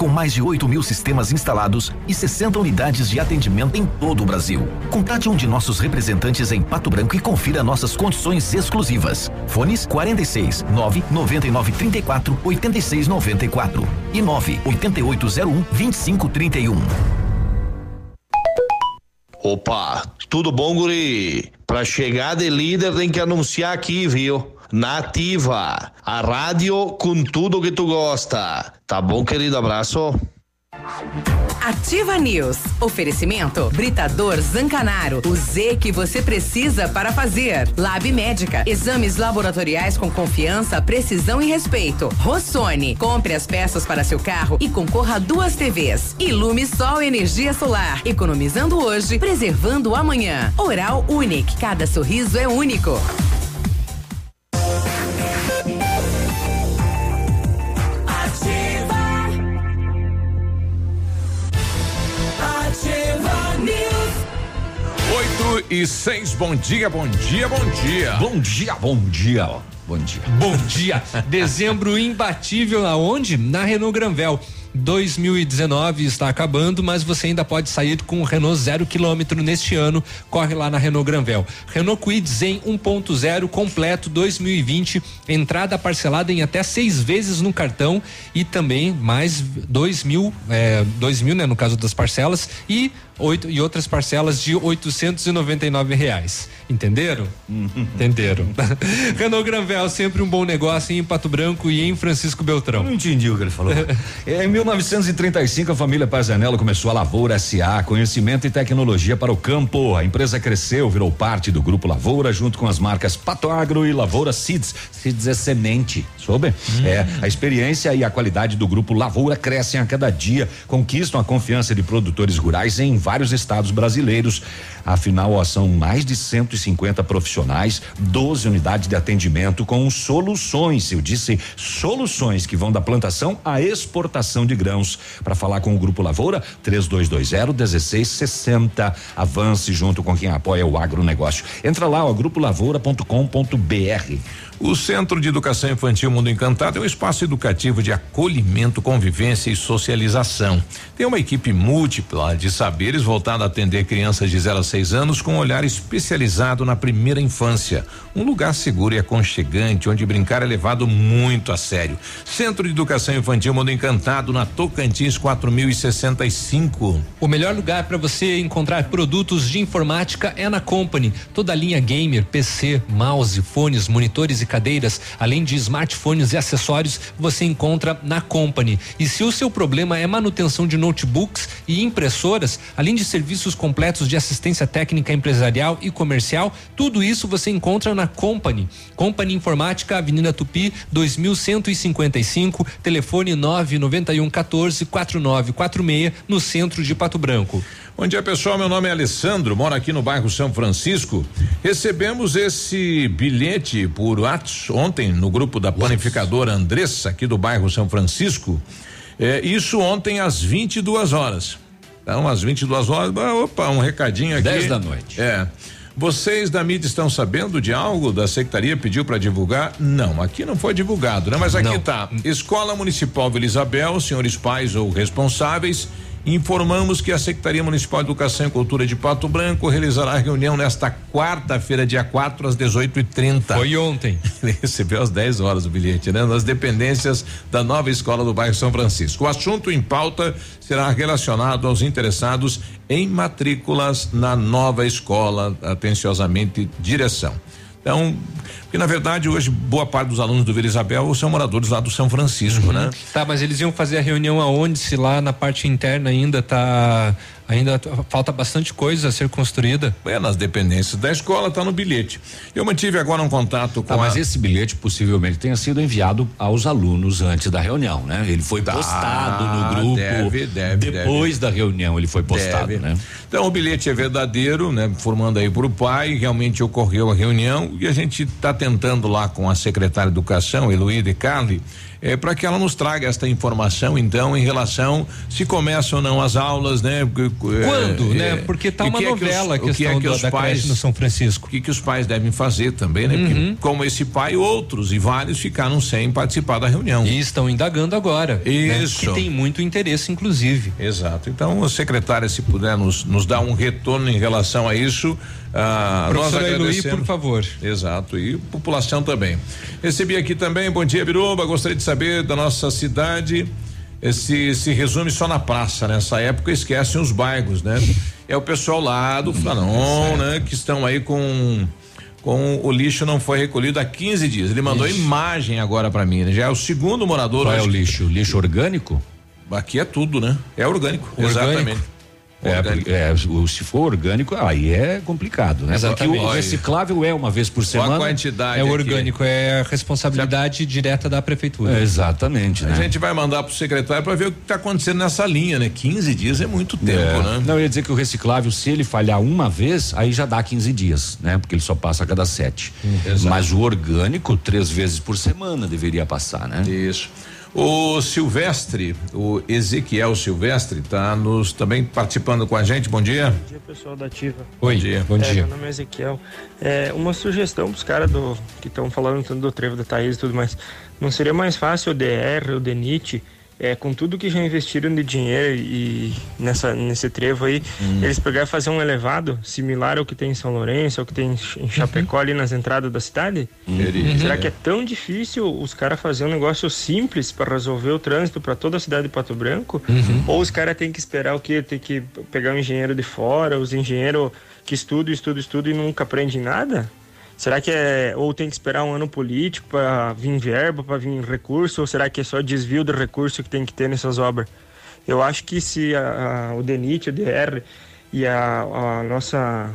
Com mais de 8 mil sistemas instalados e 60 unidades de atendimento em todo o Brasil. Contate um de nossos representantes em Pato Branco e confira nossas condições exclusivas. Fones 46 9 99 34 86 94 e 9 8801 2531.
Opa, tudo bom, guri? Pra chegar de líder tem que anunciar aqui, viu? Nativa, a rádio com tudo que tu gosta. Tá bom, querido? Abraço.
Ativa News. Oferecimento Britador Zancanaro. O Z que você precisa para fazer. Lab Médica. Exames laboratoriais com confiança, precisão e respeito. Rossoni. Compre as peças para seu carro e concorra a duas TVs. Ilume Sol Energia Solar. Economizando hoje, preservando amanhã. Oral Unique. Cada sorriso é único.
8 e 6, bom dia, bom dia, bom dia.
Bom dia, bom dia. Bom dia.
Bom dia. *laughs* Dezembro imbatível aonde? Na Renault Granvel. 2019 está acabando, mas você ainda pode sair com o Renault zero quilômetro neste ano. Corre lá na Renault Granvel. Renault Kwid Zen 1.0 completo 2020, entrada parcelada em até seis vezes no cartão e também mais dois mil, é, dois mil, né, no caso das parcelas e oito e outras parcelas de 899 reais. Entenderam? Entenderam. *laughs* Renault Granvel, sempre um bom negócio em Pato Branco e em Francisco Beltrão.
Não entendi o que ele falou. *laughs* em 1935, a família Pazanello começou a Lavoura SA, conhecimento e tecnologia para o campo. A empresa cresceu, virou parte do Grupo Lavoura, junto com as marcas Pato Agro e Lavoura Seeds. Seeds é semente, Soube? É, a experiência e a qualidade do grupo Lavoura crescem a cada dia, conquistam a confiança de produtores rurais em vários estados brasileiros. Afinal, ó, são mais de 150 profissionais, 12 unidades de atendimento com soluções. Eu disse soluções que vão da plantação à exportação de grãos. Para falar com o Grupo Lavoura, 3220 1660. Avance junto com quem apoia o agronegócio. Entra lá, ó, grupolavoura.com.br.
O Centro de Educação Infantil Mundo Encantado é um espaço educativo de acolhimento, convivência e socialização. Tem uma equipe múltipla de saberes voltada a atender crianças de 0 a 6 anos com um olhar especializado na primeira infância. Um lugar seguro e aconchegante onde brincar é levado muito a sério. Centro de Educação Infantil Mundo Encantado na Tocantins 4065.
O melhor lugar para você encontrar produtos de informática é na Company. Toda a linha gamer, PC, mouse, fones, monitores e cadeiras, além de smartphones e acessórios, você encontra na Company. E se o seu problema é manutenção de notebooks e impressoras, além de serviços completos de assistência técnica empresarial e comercial, tudo isso você encontra na Company. Company Informática, Avenida Tupi, 2155, telefone 991 14 4946, no centro de Pato Branco.
Bom dia, pessoal. Meu nome é Alessandro, moro aqui no bairro São Francisco. Recebemos esse bilhete por WhatsApp ontem no grupo da panificadora Andressa, aqui do bairro São Francisco. É, isso ontem às 22 horas. Então, às 22 horas, opa, um recadinho aqui.
10 da noite.
É. Vocês da mídia estão sabendo de algo da secretaria pediu para divulgar? Não, aqui não foi divulgado, né? Mas aqui não. tá. Escola Municipal Vila Isabel, senhores pais ou responsáveis Informamos que a Secretaria Municipal de Educação e Cultura de Pato Branco realizará a reunião nesta quarta-feira, dia 4, às 18h30.
Foi ontem. *laughs*
Ele recebeu às 10 horas o bilhete, né? Nas dependências da nova escola do bairro São Francisco. O assunto em pauta será relacionado aos interessados em matrículas na nova escola, atenciosamente direção. Então, porque na verdade hoje boa parte dos alunos do Vila Isabel são moradores lá do São Francisco, uhum. né?
Tá, mas eles iam fazer a reunião aonde? Se lá na parte interna ainda tá Ainda falta bastante coisa a ser construída.
É, nas dependências da escola está no bilhete. Eu mantive agora um contato tá, com.
Tá, mas esse bilhete possivelmente tenha sido enviado aos alunos antes da reunião, né? Ele foi tá, postado no grupo. Deve, deve. Depois deve. da reunião ele foi postado, deve. né?
Então o bilhete é verdadeiro, né? Formando aí para o pai, realmente ocorreu a reunião e a gente está tentando lá com a secretária de Educação, Heloísa Carli, é, para que ela nos traga esta informação, então, em relação se começam ou não as aulas, né?
Quando, é, né? Porque tá uma que novela é que os, que é que os da pais, no São Francisco.
O que, que os pais devem fazer também, né? Uhum. Porque, como esse pai, outros e vários ficaram sem participar da reunião.
E estão indagando agora.
Né? Isso.
Né? Que tem muito interesse, inclusive.
Exato. Então, a secretária, se puder nos, nos dar um retorno em relação a isso, ah,
Professora Eloy, por favor.
Exato. E população também. Recebi aqui também, bom dia, Biruba. Gostaria de saber da nossa cidade. Esse se resume só na praça, nessa época esquecem os bairros, né? É o pessoal lá do Flanon, né? Que estão aí com com o lixo não foi recolhido há 15 dias. Ele mandou Ixi. imagem agora para mim. Né? Já é o segundo morador.
Qual é o lixo? Lixo orgânico?
Aqui é tudo, né? É orgânico, orgânico. exatamente.
É, é, se for orgânico, aí é complicado, né? Exatamente. Porque o reciclável é uma vez por semana.
A quantidade
é orgânico, aqui. é a responsabilidade direta da prefeitura. É,
exatamente. Né?
A gente vai mandar pro secretário para ver o que está acontecendo nessa linha, né? 15 dias é muito tempo, é. né?
Não, eu ia dizer que o reciclável, se ele falhar uma vez, aí já dá 15 dias, né? Porque ele só passa a cada sete. Hum, Mas o orgânico, três vezes por semana deveria passar, né?
Isso. O Silvestre, o Ezequiel Silvestre, está nos também participando com a gente. Bom dia.
Bom dia, pessoal da Ativa.
Bom dia.
Bom é, dia. Meu nome é Ezequiel. É, uma sugestão para os caras do que estão falando tanto do trevo da Thaís e tudo mais. Não seria mais fácil o DR, o DENIT, é, com tudo que já investiram de dinheiro e nessa, nesse trevo aí, hum. eles pegar e fazer um elevado similar ao que tem em São Lourenço, ao que tem em Chapecó uhum. ali nas entradas da cidade? Uhum. Será que é tão difícil os caras fazer um negócio simples para resolver o trânsito para toda a cidade de Pato Branco? Uhum. Ou os caras têm que esperar o quê? Tem que pegar um engenheiro de fora, os engenheiros que estudam, estudam, estudam e nunca aprendem nada? Será que é ou tem que esperar um ano político para vir verba, para vir recurso, ou será que é só desvio do recurso que tem que ter nessas obras? Eu acho que se a, a, o DENIT, o DR e a, a nossa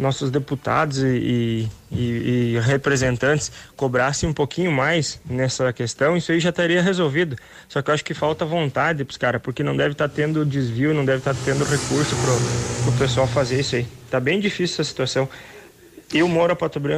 nossos deputados e, e, e, representantes cobrassem um pouquinho mais nessa questão, isso aí já estaria resolvido. Só que eu acho que falta vontade pros caras, porque não deve estar tá tendo desvio, não deve estar tá tendo recurso pro, pro pessoal fazer isso aí. Tá bem difícil essa situação. Eu moro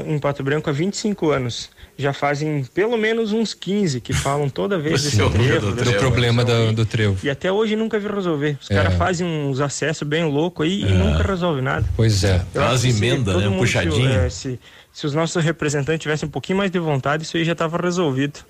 em Pato Branco há 25 anos já fazem pelo menos uns 15 que falam toda vez desse trevo.
Do, problema do, do trevo.
E até hoje nunca vi resolver. Os é. caras fazem uns acessos bem loucos aí é. e nunca resolve nada.
Pois é.
Traz emenda, né? Puxadinho.
Se, é, se, se os nossos representantes tivessem um pouquinho mais de vontade, isso aí já estava resolvido.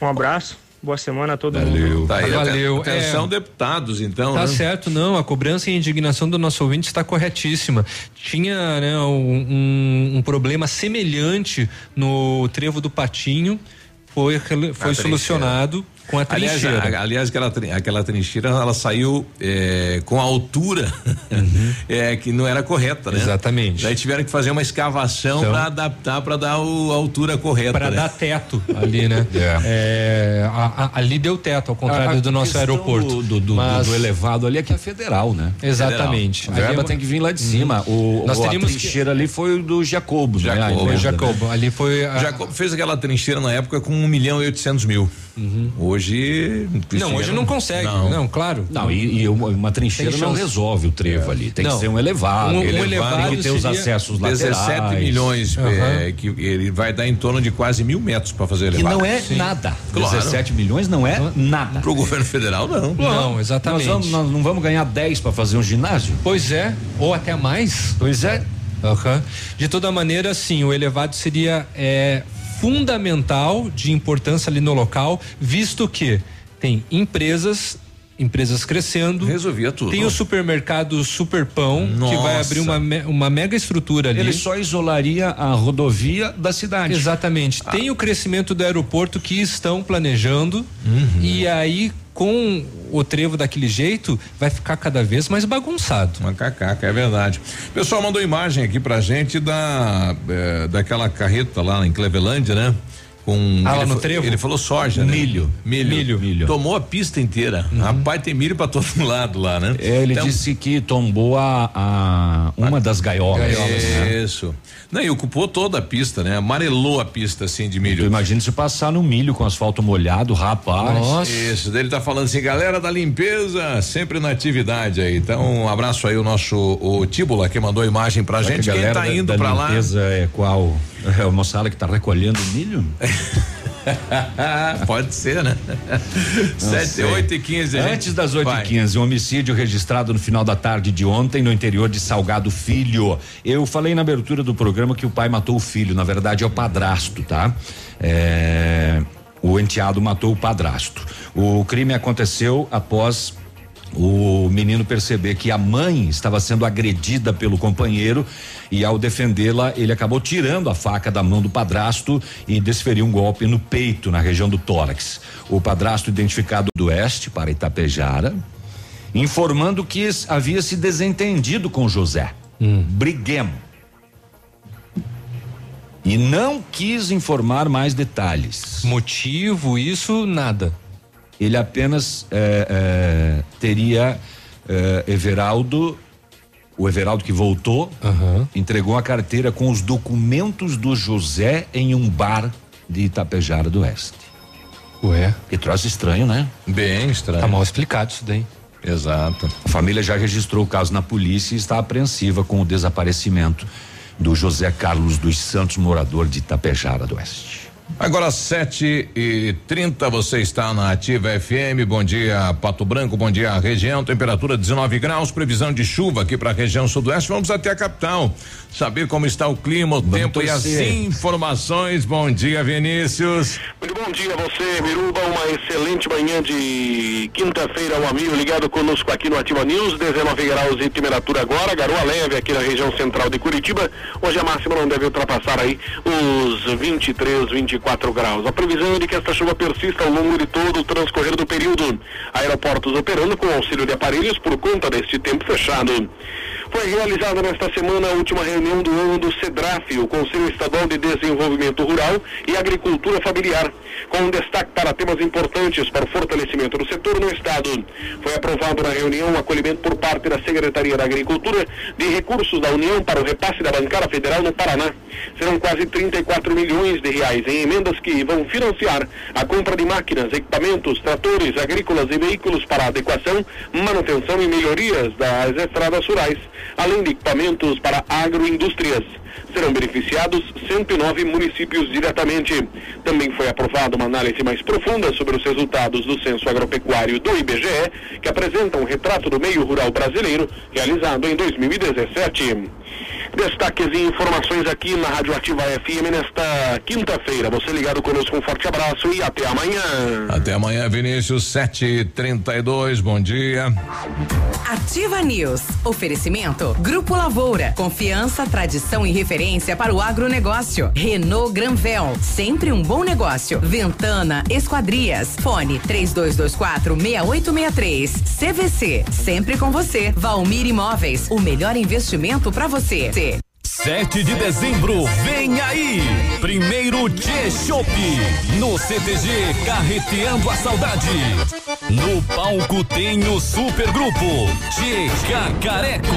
Um abraço. Boa semana a todo
Valeu.
mundo.
Tá aí,
Valeu.
Atenção, é, deputados, então.
Tá
né?
certo, não. A cobrança e a indignação do nosso ouvinte está corretíssima. Tinha né, um, um, problema semelhante no trevo do Patinho. Foi, foi solucionado com a trincheira.
Aliás, a, aliás aquela, aquela trincheira ela saiu é, com a altura uhum. é, *laughs* que não era correta, né?
Exatamente.
Daí tiveram que fazer uma escavação então, para adaptar para dar o, a altura correta.
Para
né?
dar teto ali, né? *laughs* é. é a, a, ali deu teto, ao contrário a, do nosso aeroporto.
Do, do, Mas... do, elevado ali é que é federal, né?
Exatamente.
Federal. A verba é tem que vir lá de cima. Uhum. O, Nós teríamos a trincheira que... ali foi do Jacobo,
Jacobo,
né?
Foi Jacobo. Né? Ali foi.
A... Jacobo fez aquela trincheira na época com um milhão e oitocentos mil. Uhum. Hoje.
Não, hoje não consegue. Não, não claro.
Não, e, e uma, uma, trincheira não resolve o trevo é. ali. Tem não. que ser um elevado. Um, um elevado, elevado tem que ter os acessos
17 laterais. 17 milhões. Uhum. É, que ele vai dar em torno de quase mil metros para fazer elevado.
Que não é Sim. nada. Claro. 17 milhões não é nada.
Para o governo federal, não.
Não, exatamente.
Nós, vamos, nós não vamos ganhar 10 para fazer um ginásio?
Pois é, ou até mais.
Pois é.
Uhum. De toda maneira, sim, o elevado seria é, fundamental de importância ali no local, visto que tem empresas empresas crescendo.
Resolvia tudo.
Tem o supermercado Superpão, Nossa. que vai abrir uma, uma mega estrutura ali.
Ele só isolaria a rodovia da cidade.
Exatamente. Ah. Tem o crescimento do aeroporto que estão planejando. Uhum. E aí, com o trevo daquele jeito, vai ficar cada vez mais bagunçado.
Uma cacaca, é verdade. O pessoal mandou imagem aqui pra gente da é, daquela carreta lá em Clevelândia, né? Com.
Ah, lá no trevo?
Ele falou soja, né?
Milho.
Milho. Milho. Milho. Tomou a pista inteira. Uhum. Rapaz, tem milho pra todo *laughs* lado lá, né?
É, ele então, disse que tombou a, a uma a, das gaiolas. gaiolas
né? Isso. Não, e ocupou toda a pista, né? Amarelou a pista assim de milho.
Imagina se passar no milho com asfalto molhado, rapaz.
Nossa. Isso, ele tá falando assim, galera da limpeza, sempre na atividade aí. Então, um abraço aí o nosso o Tíbula que mandou a imagem pra Será gente. Que Quem tá indo da, da pra lá?
limpeza é qual? É o moçada que tá recolhendo milho? *laughs*
Pode ser, né? Sete, oito e quinze.
Antes das oito e quinze, um homicídio registrado no final da tarde de ontem no interior de Salgado Filho. Eu falei na abertura do programa que o pai matou o filho, na verdade é o padrasto, tá? É, o enteado matou o padrasto. O crime aconteceu após o menino perceber que a mãe estava sendo agredida pelo companheiro e ao defendê-la ele acabou tirando a faca da mão do padrasto e desferiu um golpe no peito na região do tórax. O padrasto identificado do oeste para Itapejara, informando que havia se desentendido com José. Hum. Briguemos. E não quis informar mais detalhes.
Motivo, isso, nada
ele apenas é, é, teria é, Everaldo, o Everaldo que voltou, uhum. entregou a carteira com os documentos do José em um bar de Itapejara do Oeste.
Ué?
Que troço estranho, né?
Bem estranho.
Tá mal explicado isso daí.
Exato. A família já registrou o caso na polícia e está apreensiva com o desaparecimento do José Carlos dos Santos, morador de Itapejara do Oeste.
Agora sete e trinta, você está na Ativa FM. Bom dia, Pato Branco. Bom dia, região. Temperatura 19 graus. Previsão de chuva aqui para a região sudoeste. Vamos até a capital saber como está o clima, o Vamos tempo torcer. e as informações. Bom dia, Vinícius.
Muito bom dia a você, Miruba. Uma excelente manhã de quinta-feira, um amigo ligado conosco aqui no Ativa News. 19 graus de temperatura agora, garoa leve aqui na região central de Curitiba. Hoje a máxima não deve ultrapassar aí os 23, 24 graus. A previsão é de que esta chuva persista ao longo de todo o transcorrer do período. Aeroportos operando com auxílio de aparelhos por conta deste tempo fechado. Foi realizada nesta semana a última reunião do ano do CEDRAF, o Conselho Estadual de Desenvolvimento Rural e Agricultura Familiar, com um destaque para temas importantes para o fortalecimento do setor no Estado. Foi aprovado na reunião o acolhimento por parte da Secretaria da Agricultura de recursos da União para o repasse da bancada federal no Paraná. Serão quase 34 milhões de reais em emendas que vão financiar a compra de máquinas, equipamentos, tratores agrícolas e veículos para adequação, manutenção e melhorias das estradas rurais, além de equipamentos para agroindústrias. Serão beneficiados 109 municípios diretamente. Também foi aprovada uma análise mais profunda sobre os resultados do Censo Agropecuário do IBGE, que apresenta um retrato do meio rural brasileiro realizado em 2017. Destaques e informações aqui na Rádio Ativa FM nesta quinta-feira. Você ligado conosco, um forte abraço e até amanhã.
Até amanhã, Vinícius, 732, bom dia.
Ativa News. Oferecimento. Grupo Lavoura. Confiança, tradição e referência para o agronegócio. Renault Granvel. Sempre um bom negócio. Ventana Esquadrias. Fone 3224 6863. CVC. Sempre com você. Valmir Imóveis. O melhor investimento para você. 13.
7 de dezembro, vem aí! Primeiro T-Shop, no CTG Carreteando a Saudade. No palco tem o supergrupo Tchê Cacareco.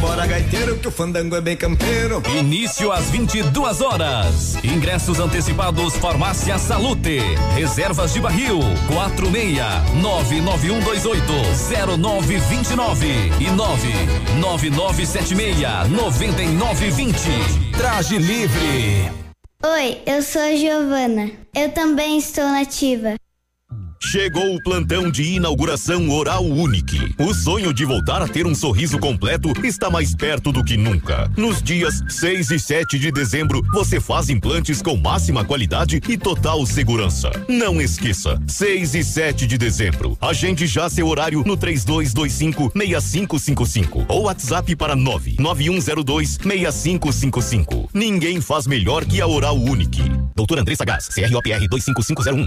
Bora gaiteiro que o fandango é bem campeiro.
Início às 22 horas. Ingressos antecipados Farmácia Salute. Reservas de barril 46 99128 0929 e 99976 9920. Traje livre.
Oi, eu sou a Giovana. Eu também estou nativa.
Chegou o plantão de inauguração Oral Unique. O sonho de voltar a ter um sorriso completo está mais perto do que nunca. Nos dias 6 e 7 de dezembro, você faz implantes com máxima qualidade e total segurança. Não esqueça, 6 e 7 de dezembro. Agende já seu horário no 3225-6555 ou WhatsApp para 99102-6555. Ninguém faz melhor que a Oral Unique. Doutor Andressa Gás, CROPR 25501.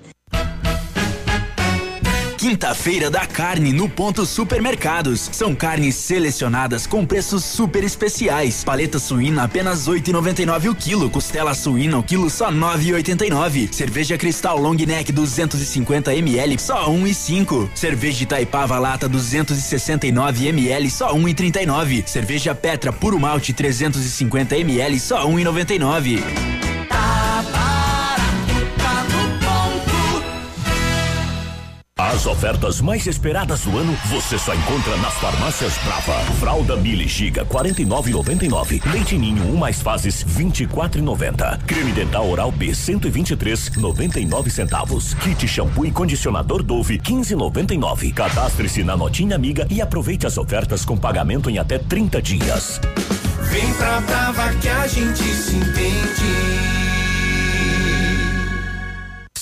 Quinta-feira da carne no ponto supermercados. São carnes selecionadas com preços super especiais. Paleta suína apenas 8,99 o quilo. Costela suína o quilo só 9,89. Cerveja Cristal Long Neck 250 ml só 1,5. Cerveja Itaipava lata 269 ml só 1,39. Cerveja Petra puro malte 350 ml só 1,99.
As ofertas mais esperadas do ano você só encontra nas farmácias Brava. Fralda Mili Giga 49,99. Leite Ninho 1 mais fases 24,90. Creme dental oral B 123,99 centavos. Kit shampoo e condicionador Dove 15,99. Cadastre-se na notinha amiga e aproveite as ofertas com pagamento em até 30 dias.
Vem pra Brava que a gente se entende.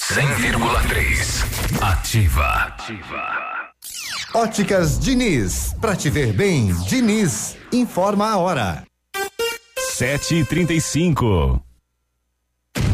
100,3. Ativa.
Óticas Diniz. Pra te ver bem, Diniz. Informa a hora.
7 e 35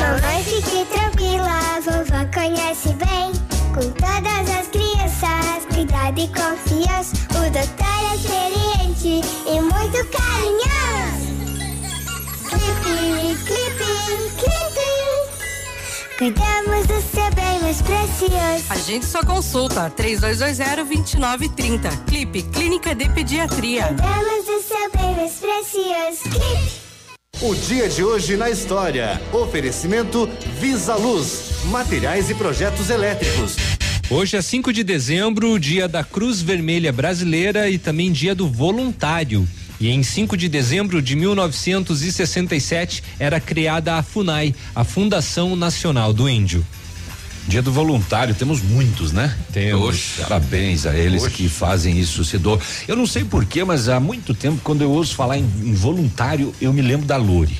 Mamãe, fique tranquila, vovó conhece bem. Com todas as crianças, cuidado e confiança. O doutor é experiente e muito carinhoso. Clipe, clipe, clipe. Cuidamos do seu bem mais precioso.
Agende sua consulta 3220-2930. Clipe Clínica de Pediatria.
Cuidamos do seu bem Cores preciosas.
O dia de hoje na história. Oferecimento Visa Luz, materiais e projetos elétricos.
Hoje é 5 de dezembro, dia da Cruz Vermelha Brasileira e também dia do voluntário. E em 5 de dezembro de 1967 era criada a FUNAI, a Fundação Nacional do Índio.
Dia do voluntário, temos muitos, né? Temos. Parabéns a eles que fazem isso, se. Eu não sei porquê, mas há muito tempo, quando eu ouço falar em, em voluntário, eu me lembro da Lore.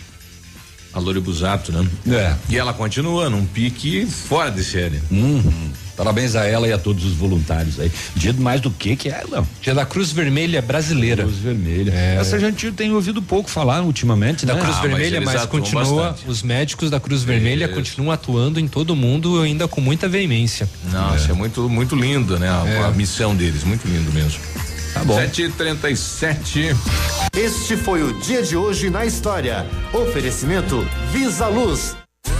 A Lore Busato, né?
É.
E ela continua num pique fora de série.
Uhum. Parabéns a ela e a todos os voluntários aí. Dia mais do que que é, não?
Dia da Cruz Vermelha Brasileira.
Cruz Vermelha. Essa a gente tem ouvido pouco falar ultimamente,
Da
né?
Cruz
Ah, mas
Vermelha, mas,
atuam
continua,
bastante.
os médicos da Cruz Vermelha
Isso.
continuam atuando em todo mundo ainda com muita veemência.
Nossa, é, muito, muito lindo, né? A,
É.
a missão deles, muito lindo mesmo.
Tá bom.
7h37.
Este foi o dia de hoje na história. Oferecimento Visa Luz.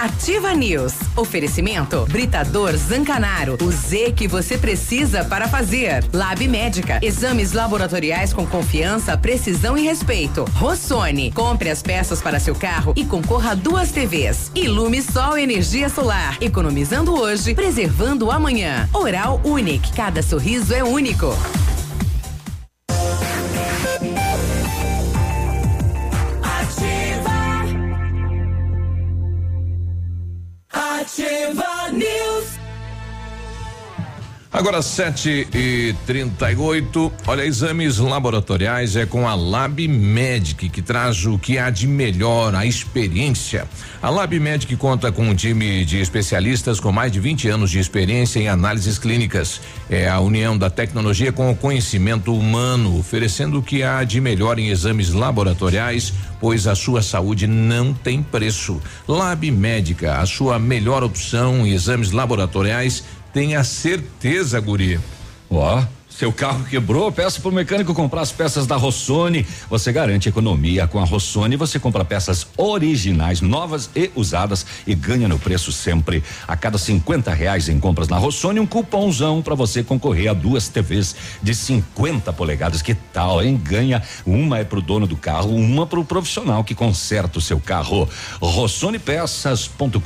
Ativa News. Oferecimento Britador Zancanaro. O Z que você precisa para fazer. Lab Médica. Exames laboratoriais com confiança, precisão e respeito. Rossoni. Compre as peças para seu carro e concorra a duas TVs. Ilume Sol Energia Solar. Economizando hoje, preservando amanhã. Oral Unique. Cada sorriso é único.
Agora 7 e 38 Olha, exames laboratoriais é com a Lab Medic, que traz o que há de melhor, a experiência. A Lab Medic conta com um time de especialistas com mais de 20 anos de experiência em análises clínicas. É a união da tecnologia com o conhecimento humano, oferecendo o que há de melhor em exames laboratoriais, pois a sua saúde não tem preço. Lab Médica, a sua melhor opção em exames laboratoriais Tenha certeza, guri.
Ó, seu carro quebrou, peça pro mecânico comprar as peças da Rossoni. Você garante economia com a Rossoni. Você compra peças originais, novas e usadas e ganha no preço sempre. A cada 50 reais em compras na Rossoni, um cupomzão para você concorrer a duas TVs de 50 polegadas. Que tal, hein? Ganha uma é pro dono do carro, uma pro profissional que conserta o seu carro. RossoniPeças.com.br.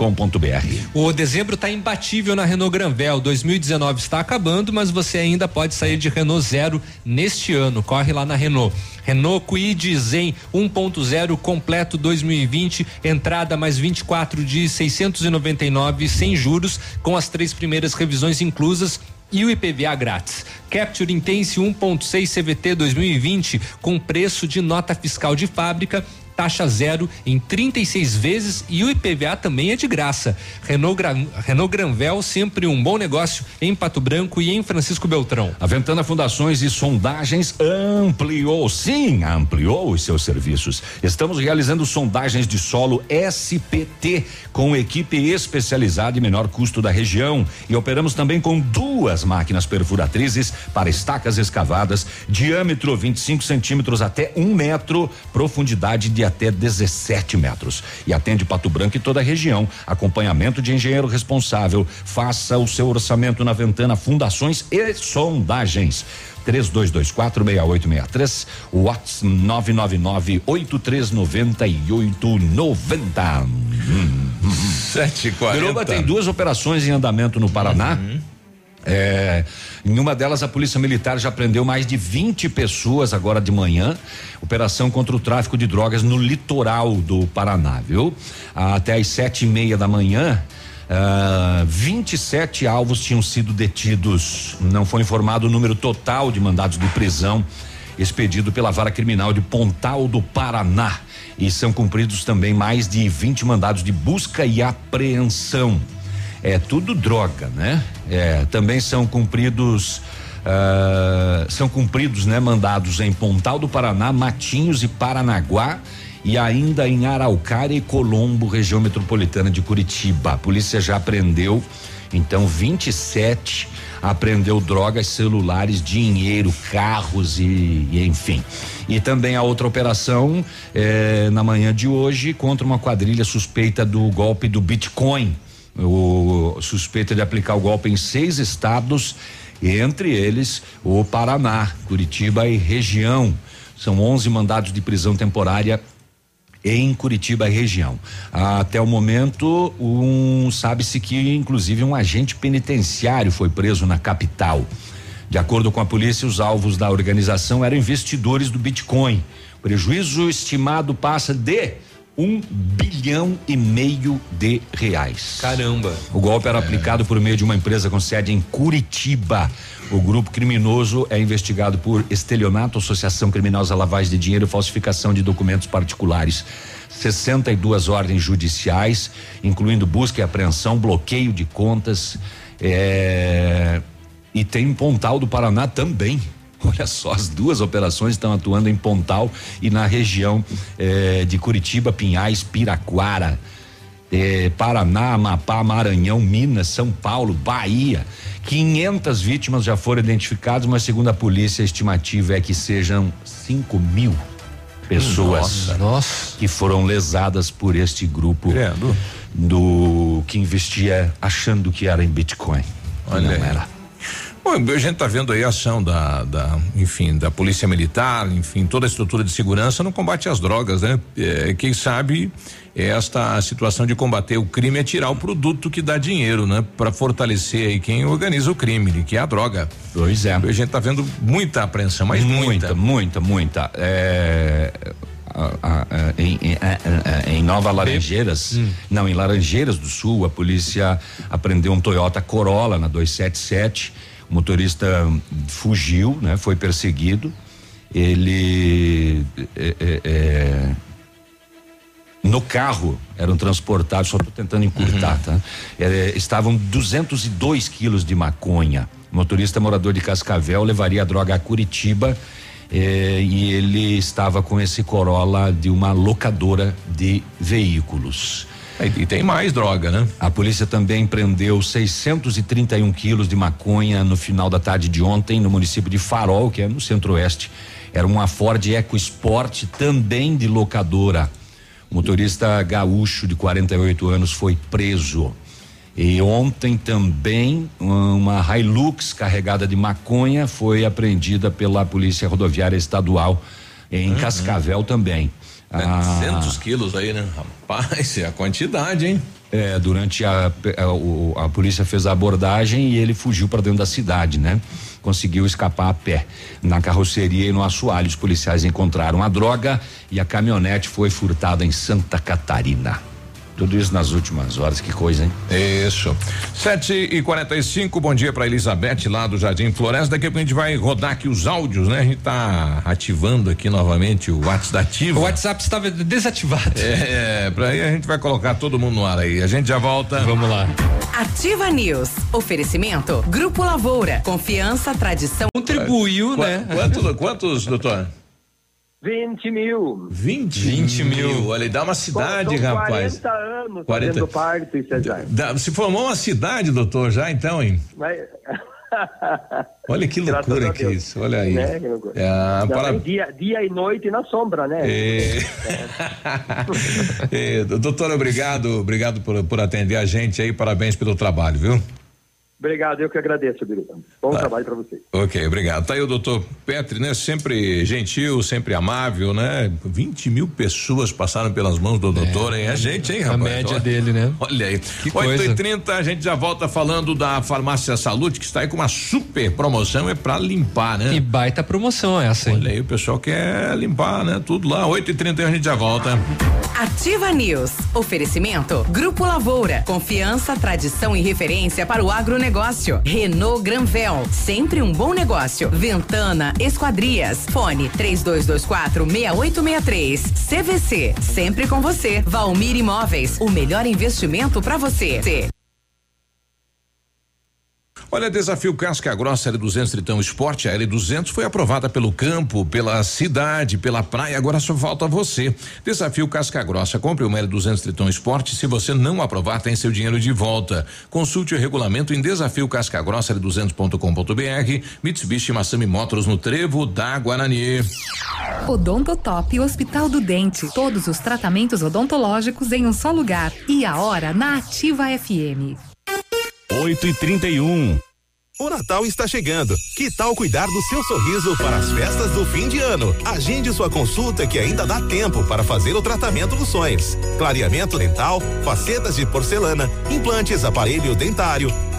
O dezembro está imbatível na Renault Granvel. 2019 está acabando, mas você ainda pode sair de Renault Zero neste ano. Corre lá na Renault. Renault Kwid Zen 1.0 completo 2020, entrada mais 24 de 699 sem juros, com as três primeiras revisões inclusas e o IPVA grátis. Capture Intense 1.6 CVT 2020 com preço de nota fiscal de fábrica taxa zero em 36 vezes e o IPVA também é de graça. Renault, Gran, Renault Granvel, sempre um bom negócio em Pato Branco e em Francisco Beltrão.
A Ventana Fundações e Sondagens ampliou, sim, ampliou os seus serviços. Estamos realizando sondagens de solo SPT com equipe especializada e menor custo da região e operamos também com duas máquinas perfuratrizes para estacas escavadas, diâmetro 25 centímetros até um metro, profundidade de até 17 metros. E atende Pato Branco e toda a região. Acompanhamento de engenheiro responsável. Faça o seu orçamento na Ventana Fundações e Sondagens. 32246863, WhatsApp 999-839890. Hum,
740.
Biruba tem duas operações em andamento no Paraná. É, em uma delas, a Polícia Militar já prendeu mais de 20 pessoas agora de manhã. Operação contra o tráfico de drogas no litoral do Paraná, viu? Até às sete e meia da manhã. Uh, 27 alvos tinham sido detidos. Não foi informado o número total de mandados de prisão expedido pela vara criminal de Pontal do Paraná. E são cumpridos também mais de 20 mandados de busca e apreensão. É tudo droga, né? É, também são cumpridos ah, são cumpridos, né, mandados em Pontal do Paraná, Matinhos e Paranaguá e ainda em Araucária e Colombo, região metropolitana de Curitiba. A polícia já apreendeu então 27 apreendeu drogas, celulares, dinheiro, carros e, e enfim. E também a outra operação eh, na manhã de hoje contra uma quadrilha suspeita do golpe do Bitcoin. O suspeita de aplicar o golpe em seis estados, entre eles o Paraná, Curitiba e região. São 11 mandados de prisão temporária em Curitiba e região. Até o momento, um sabe-se que inclusive um agente penitenciário foi preso na capital. De acordo com a polícia, os alvos da organização eram investidores do Bitcoin. Prejuízo estimado passa de um bilhão e meio de reais.
Caramba.
O golpe era aplicado por meio de uma empresa com sede em Curitiba. O grupo criminoso é investigado por estelionato, associação criminosa, lavagem de dinheiro e falsificação de documentos particulares. 62 ordens judiciais, incluindo busca e apreensão, bloqueio de contas. é, e tem em Pontal do Paraná também. *laughs* Olha só, as duas operações estão atuando em Pontal e na região eh, de Curitiba, Pinhais, Piraquara, eh, Paraná, Amapá, Maranhão, Minas, São Paulo, Bahia. 500 vítimas já foram identificadas, mas segundo a polícia, a estimativa é que sejam 5 mil pessoas
Nossa.
que foram lesadas por este grupo do que investia achando que era em Bitcoin.
Olha
Não
aí.
era.
Bom, a gente está vendo aí a ação da, da, enfim, da polícia militar, enfim, toda a estrutura de segurança no combate às drogas, né? É, quem sabe esta situação de combater o crime é tirar o produto que dá dinheiro, né? Para fortalecer aí quem organiza o crime, que é a droga.
Pois é.
A gente está vendo muita apreensão, mas muita.
muita, muita. É, a- a- a- em, em- a- a- em Nova Laranjeiras, não, em Laranjeiras do Sul, a polícia apreendeu um Toyota Corolla na 277. O motorista fugiu, né? Foi perseguido. Ele é, é, é, no carro eram transportados, só estou tentando encurtar, tá? Eh, estavam 202 quilos de maconha. O motorista morador de Cascavel levaria a droga a Curitiba eh, e ele estava com esse Corolla de uma locadora de veículos.
E, tem mais droga, né?
A polícia também prendeu 631 quilos de maconha no final da tarde de ontem no município de Farol, que é no centro-oeste. Era uma Ford EcoSport, também de locadora. O motorista gaúcho de 48 anos foi preso. E ontem também uma Hilux carregada de maconha foi apreendida pela Polícia Rodoviária Estadual em Cascavel também. Ah,
700 quilos aí, né? Rapaz, é a quantidade, hein?
é, durante a, a, o- a polícia fez a abordagem e ele fugiu para dentro da cidade, né? Conseguiu escapar a pé. Na carroceria e no assoalho, os policiais encontraram a droga e a caminhonete foi furtada em Santa Catarina. Tudo isso nas últimas horas, que coisa, hein?
Isso. 7 e 45 bom dia para Elizabeth lá do Jardim Floresta. Daqui a pouco a gente vai rodar aqui os áudios, né? A gente tá ativando aqui novamente o WhatsApp da Ativa.
O WhatsApp estava desativado.
É, pra aí a gente vai colocar todo mundo no ar aí. A gente já volta.
Vamos lá.
Ativa News. Oferecimento. Grupo Lavoura. Confiança, tradição.
Contribuiu,
né? Quantos, quantos, doutor?
20 mil.
20,
20 mil.
Olha, dá uma cidade,
São
rapaz.
40 anos
40.
fazendo parte, Cesar.
Dá- se formou uma cidade, doutor, já então, hein?
Mas... *laughs*
Olha que loucura que é
Deus.
isso. Olha aí.
Né.
É,
Não,
para-
é dia, dia e noite na sombra, né?
É. *laughs* *laughs* É, doutor, obrigado, obrigado por, por atender a gente aí, parabéns pelo trabalho, viu?
Obrigado, eu que agradeço, Biruta. Bom trabalho para você.
Ok, obrigado. Tá aí o doutor Petri, né? Sempre gentil, sempre amável, né? 20 mil pessoas passaram pelas mãos do doutor, hein? É gente, hein,
A
rapaz?
média
Olha-
dele, né?
Olha aí.
Que
8
coisa.
e 30 a gente já volta falando da farmácia Saúde, que está aí com uma super promoção, é pra limpar, né?
E baita promoção essa, hein?
Olha aí, o pessoal quer limpar, né? Tudo lá. 8 e 30 a gente já volta.
Ativa News. Oferecimento. Grupo Lavoura. Confiança, tradição e referência para o agronegócio. Renault Granvel. Sempre um bom negócio. Ventana Esquadrias. Fone 3224 6863. CVC. Sempre com você. Valmir Imóveis. O melhor investimento para você.
Olha, desafio Casca Grossa L200 Tritão Esporte, a L200 foi aprovada pelo campo, pela cidade, pela praia, agora só falta você. Desafio Casca Grossa, compre uma L200 Tritão Esporte, se você não aprovar, tem seu dinheiro de volta. Consulte o regulamento em desafio Casca Grossa L200.com.br, Mitsubishi Massami Motors no Trevo da Guarani.
Odontotop Hospital do Dente. Todos os tratamentos odontológicos em um só lugar. E a hora na Ativa FM.
8 e 31
O Natal está chegando. Que tal cuidar do seu sorriso para as festas do fim de ano? Agende sua consulta que ainda dá tempo para fazer o tratamento dos sonhos. Clareamento dental, facetas de porcelana, implantes, aparelho dentário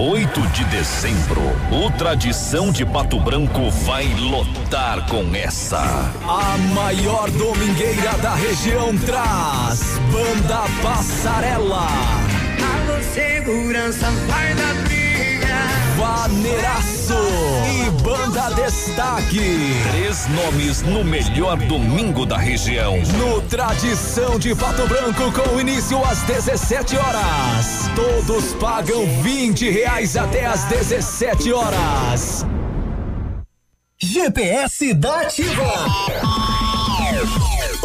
8 de dezembro, o Tradição de Pato Branco vai lotar com essa.
A maior domingueira da região traz Banda Passarela.
Alô, segurança, vai da.
Vaneiraço e Banda Destaque.
Três nomes no melhor domingo da região.
No Tradição de Pato Branco, com início às 17 horas. Todos pagam 20 reais até às 17 horas. GPS da Ativa.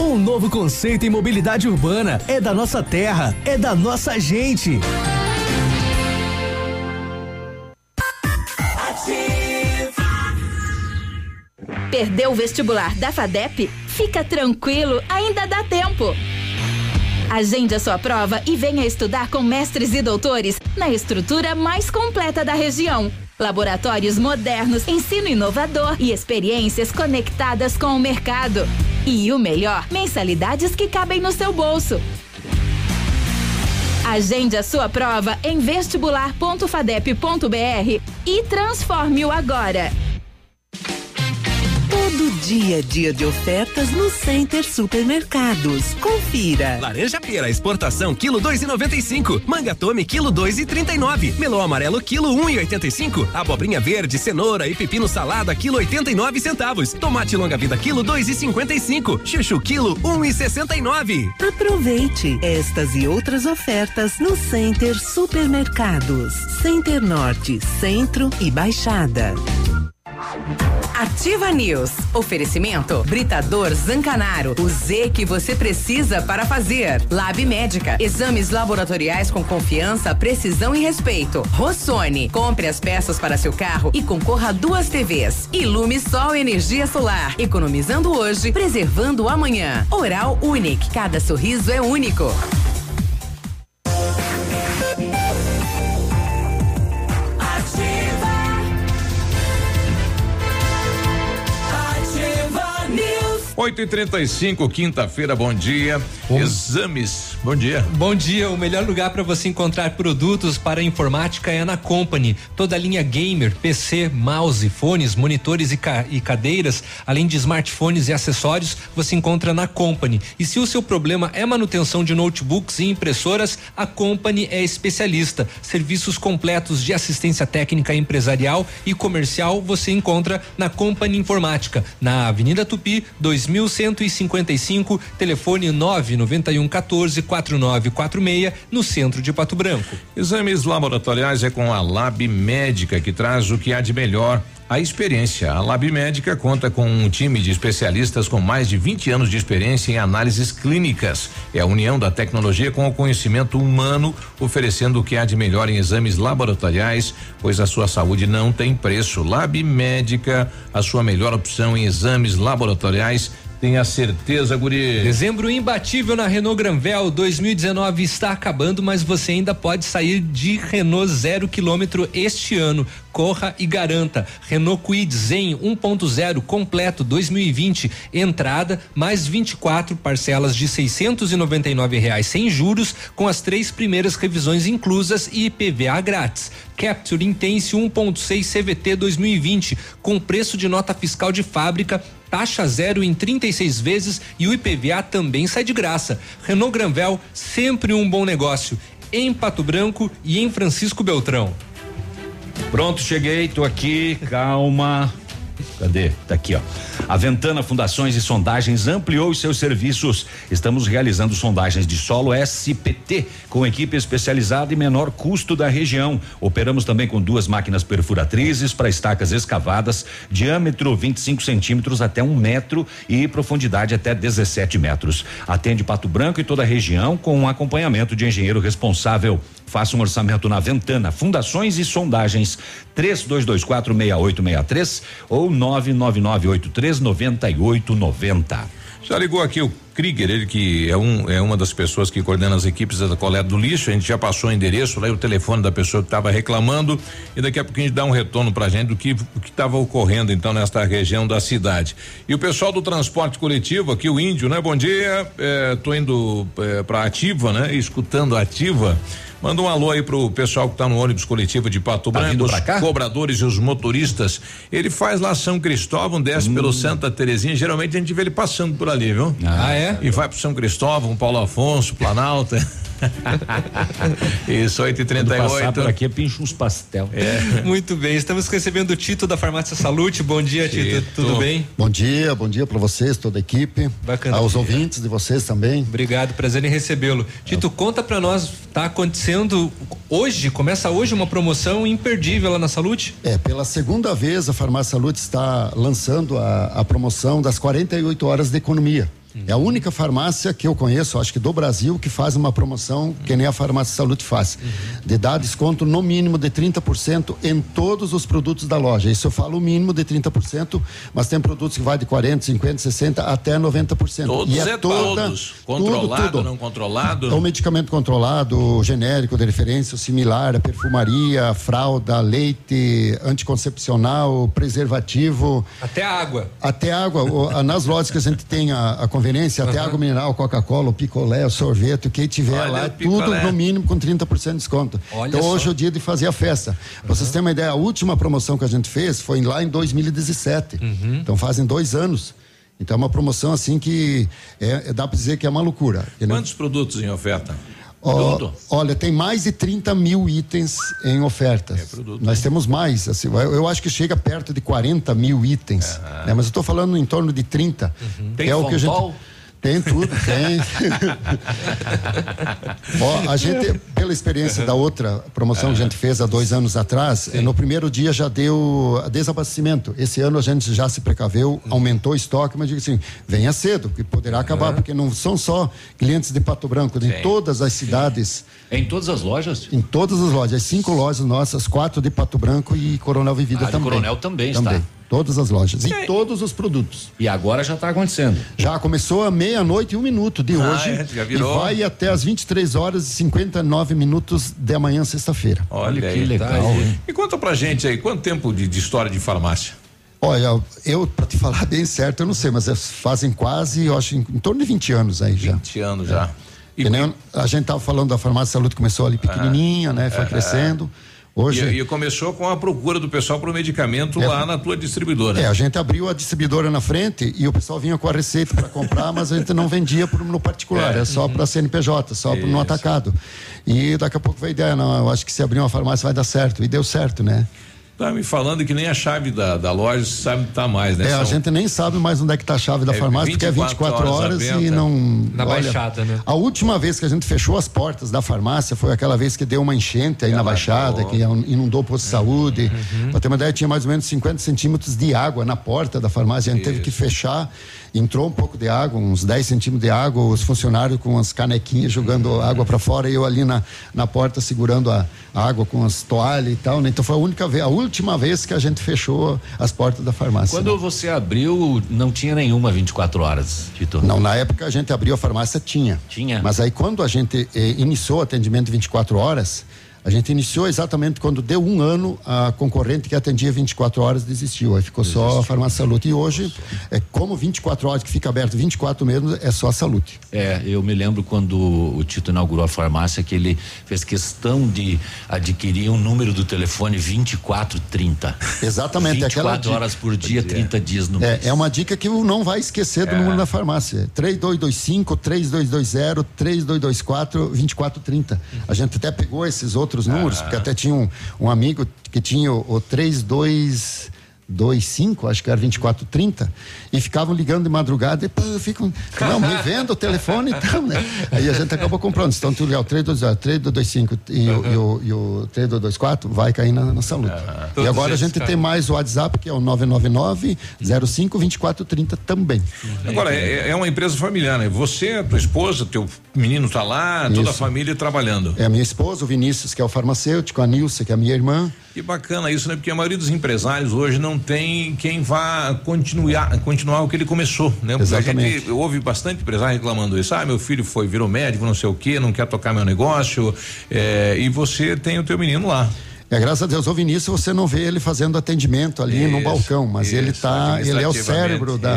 Um novo conceito em mobilidade urbana. É da nossa terra. É da nossa gente.
Perdeu o vestibular da FADEP? Fica tranquilo, ainda dá tempo. Agende a sua prova e venha estudar com mestres e doutores na estrutura mais completa da região. Laboratórios modernos, ensino inovador e experiências conectadas com o mercado. E o melhor, mensalidades que cabem no seu bolso. Agende a sua prova em vestibular.fadep.br e transforme-o agora.
Todo dia é dia de ofertas no Center Supermercados. Confira.
Laranja pera exportação quilo dois e noventa e cinco. Manga tome quilo dois e trinta e nove. Melão amarelo quilo um e oitenta e cinco. Abobrinha verde, cenoura e pepino salada quilo oitenta e nove centavos. Tomate longa vida quilo dois e cinquenta e cinco. Chuchu quilo um e sessenta e nove.
Aproveite estas e outras ofertas no Center Supermercados. Center Norte, Centro e Baixada.
Ativa News. Oferecimento Britador Zancanaro. O Z que você precisa para fazer. Lab Médica. Exames laboratoriais com confiança, precisão e respeito. Rossoni. Compre as peças para seu carro e concorra a duas TVs. Ilume Sol Energia Solar. Economizando hoje, preservando amanhã. Oral Unique. Cada sorriso é único.
8 e 35 quinta-feira, bom dia. Exames, bom dia.
Bom dia, o melhor lugar para você encontrar produtos para informática é na Company. Toda a linha gamer, PC, mouse, fones, monitores e, ca e cadeiras, além de smartphones e acessórios, você encontra na Company. E se o seu problema é manutenção de notebooks e impressoras, a Company é especialista. Serviços completos de assistência técnica empresarial e comercial você encontra na Company Informática, na Avenida Tupi, 2155, telefone 991 14 4946, no centro de Pato Branco.
Exames laboratoriais é com a Lab Médica que traz o que há de melhor. A experiência. A Lab Médica conta com um time de especialistas com mais de 20 anos de experiência em análises clínicas. É a união da tecnologia com o conhecimento humano, oferecendo o que há de melhor em exames laboratoriais, pois a sua saúde não tem preço. Lab Médica, a sua melhor opção em exames laboratoriais Tenha certeza, guri.
Dezembro imbatível na Renault Granvel 2019 está acabando, mas você ainda pode sair de Renault zero quilômetro este ano. Corra e garanta. Renault Kwid Zen 1.0 completo 2020, entrada mais 24 parcelas de 699 reais sem juros, com as três primeiras revisões inclusas e IPVA grátis. Capture Intense 1.6 CVT 2020, com preço de nota fiscal de fábrica taxa zero em 36 vezes e o IPVA também sai de graça. Renault Granvel, sempre um bom negócio. Em Pato Branco e em Francisco Beltrão.
Pronto, cheguei, tô aqui, calma. Cadê? Tá aqui, ó. A Ventana Fundações e Sondagens ampliou os seus serviços. Estamos realizando sondagens de solo SPT com equipe especializada e menor custo da região. Operamos também com duas máquinas perfuratrizes para estacas escavadas, diâmetro 25 centímetros até um metro e profundidade até 17 metros. Atende Pato Branco e toda a região com um acompanhamento de engenheiro responsável. Faça um orçamento na Ventana Fundações e Sondagens 32246863 ou 999839890.
Já ligou aqui o Krieger, ele que é, um, é uma das pessoas que coordena as equipes da coleta do lixo. A gente já passou o endereço, lá e o telefone da pessoa que estava reclamando e daqui a pouco a gente dá um retorno pra gente do que estava ocorrendo então nesta região da cidade. E o pessoal do transporte coletivo aqui, o Índio, né? Bom dia, é, tô indo é, pra Ativa, né? Escutando a Ativa. Manda um alô aí pro pessoal que tá no ônibus coletivo de Pato
Tá
Branco, os cobradores e os motoristas. Ele faz lá São Cristóvão, desce
Hum.
pelo Santa Terezinha. Geralmente a gente vê ele passando por ali, viu?
Ah, é?
E vai pro São Cristóvão, Paulo Afonso, Planalto. *laughs* Isso, 8 e
Quando passar
38
por aqui, pincha uns pastel.
É.
Muito bem, estamos recebendo o Tito da Farmácia Salute. Bom dia, Tito.
Tito.
Tudo bem?
Bom dia, bom dia para vocês, toda a equipe.
Bacana.
Aos ouvintes de vocês também.
Obrigado, prazer em recebê-lo. Tito, conta pra nós, tá acontecendo hoje, começa hoje uma promoção imperdível lá na Salute?
É, pela segunda vez a Farmácia Saúde está lançando a, a promoção das 48 horas de economia. É a única farmácia que eu conheço, acho que do Brasil, que faz uma promoção que nem a Farmácia Saúde faz. De dar desconto no mínimo de 30% em todos os produtos da loja. Isso eu falo o mínimo de 30%, mas tem produtos que vai de 40, 50, 60 até 90%.
Todos
e
é,
toda,
todos. Controlado,
tudo, tudo.
não controlado?
É um medicamento controlado, genérico, de referência, similar, a perfumaria, fralda, leite, anticoncepcional, preservativo.
Até a água.
Até água. o- a- nas lojas que a gente tem a, a conveniência, até
Aham.
água mineral, Coca-Cola, picolé, sorvete, o que tiver
Olha
lá, tudo no mínimo com 30% de desconto.
Olha
então
só.
hoje é o dia de fazer a festa. Pra vocês terem uma ideia, a última promoção que a gente fez foi lá em 2017.
Uhum.
Então fazem dois anos. Então é uma promoção assim que é, é- dá para dizer que é uma loucura.
Quantos produtos em oferta? Tudo.
Olha, tem mais de 30 mil itens em ofertas.
É produto,
Nós temos mais. Assim, eu, acho que chega perto de 40 mil itens. né? Mas eu estou falando em torno de 30.
Tem
é o que a gente. Tem tudo, tem. *laughs* Ó, a gente, pela experiência da outra promoção que a gente fez há dois anos atrás, eh, no primeiro dia já deu desabastecimento. Esse ano a gente já se precaveu, aumentou o estoque, mas digo assim, venha cedo, que poderá acabar, porque não são só clientes de Pato Branco, em
Sim.
todas as cidades.
Em todas as lojas?
Em todas as lojas, as cinco lojas nossas, quatro de Pato Branco e Coronel Vivida
Ah,
também.
Coronel também está.
Todas as lojas. E todos os produtos.
E agora já está acontecendo.
Já começou a meia-noite e um minuto de
Ah,
hoje.
é, já virou.
E vai até as 23 horas e 59 minutos de amanhã, sexta-feira.
Olha,
que
aí,
legal,
tá aí.
hein?
E conta pra gente aí, quanto tempo de, de história de farmácia?
Olha, eu, pra te falar bem certo, eu não sei, mas eles fazem quase, eu acho, em, em torno de 20 anos aí já.
20 anos já. E,
nem a gente tava falando da farmácia saúde, começou ali pequenininha, né? Foi crescendo. Hoje.
e, e começou com a procura do pessoal pro medicamento
É.
lá na tua distribuidora.
É, a gente abriu a distribuidora na frente e o pessoal vinha com a receita para comprar, mas a gente não vendia pro, no particular,
É.
é, só para CNPJ, só pro- no atacado. E daqui a pouco a ideia, não, eu acho que se abrir uma farmácia vai dar certo. E deu certo, né?
Tá me falando que nem a chave da, da loja sabe tá mais, né?
É, a
São-
gente nem sabe mais onde é que tá a chave da
É,
farmácia, porque é
24
24
horas
horas,
aberta.
e não.
Na
olha,
Baixada, né?
A última vez que a gente fechou as portas da farmácia foi aquela vez que deu uma enchente aí na
Alagou.
Baixada, que inundou o posto de saúde.
Uhum.
Pra ter uma ideia, tinha mais ou menos 50 centímetros de água na porta da farmácia. A gente teve que fechar. Entrou um pouco de água, uns 10 centímetros de água, os funcionários com as canequinhas jogando água para fora e eu ali na, na porta segurando a, a água com as toalhas e tal, né? Então foi a única vez, a, última vez que a gente fechou as portas da farmácia.
Quando você abriu, não tinha nenhuma 24 horas, Tito?
Não, na época a gente abriu a farmácia, tinha.
Tinha.
Mas aí quando a gente eh, iniciou o atendimento 24 horas, a gente iniciou exatamente quando deu um ano, a concorrente que atendia 24 horas desistiu. Aí ficou só a farmácia Salute. E hoje, é como 24 horas que fica aberto 24 mesmo, é só a Salute.
É, eu me lembro quando o Tito inaugurou a farmácia que ele fez questão de adquirir um número do telefone 2430.
Exatamente,
24
aquela
horas por dia, 30 dias no
É,
mês.
é uma dica que não vai esquecer do
É.
número da farmácia. 3225 3220 3224 2430. A gente até pegou esses outros números,
Ah.
porque até tinha um, um amigo que tinha o, o 3225, acho que era 2430, e ficavam ligando de madrugada e pô, fico, não, me venda o telefone *laughs* então, né? Aí a gente acabou comprando. Então, tudo legal, 3220, 3225 e, o- e, o, e o 3224 vai cair na, na saúde. e
Todos
agora a gente tem mais o WhatsApp, que é o 999 05 2430 também.
Agora, é, é uma empresa familiar, né? Você, a tua esposa, teu menino tá lá, toda a
Isso.
família trabalhando.
É a minha esposa, o Vinícius, que é o farmacêutico, a Nilce, que é a minha irmã.
Que bacana isso, né? Porque a maioria dos empresários hoje não tem quem vá continuar, continuar o que ele começou, né?
Exatamente.
gente ouve bastante empresário reclamando isso. Ah, meu filho foi, virou médico, não sei o quê, não quer tocar meu negócio. é, e você tem o teu menino lá.
É, graças a Deus, o Vinícius, você não vê ele fazendo atendimento ali no
Isso,
balcão, mas ele
isso,
tá, ele é o cérebro da,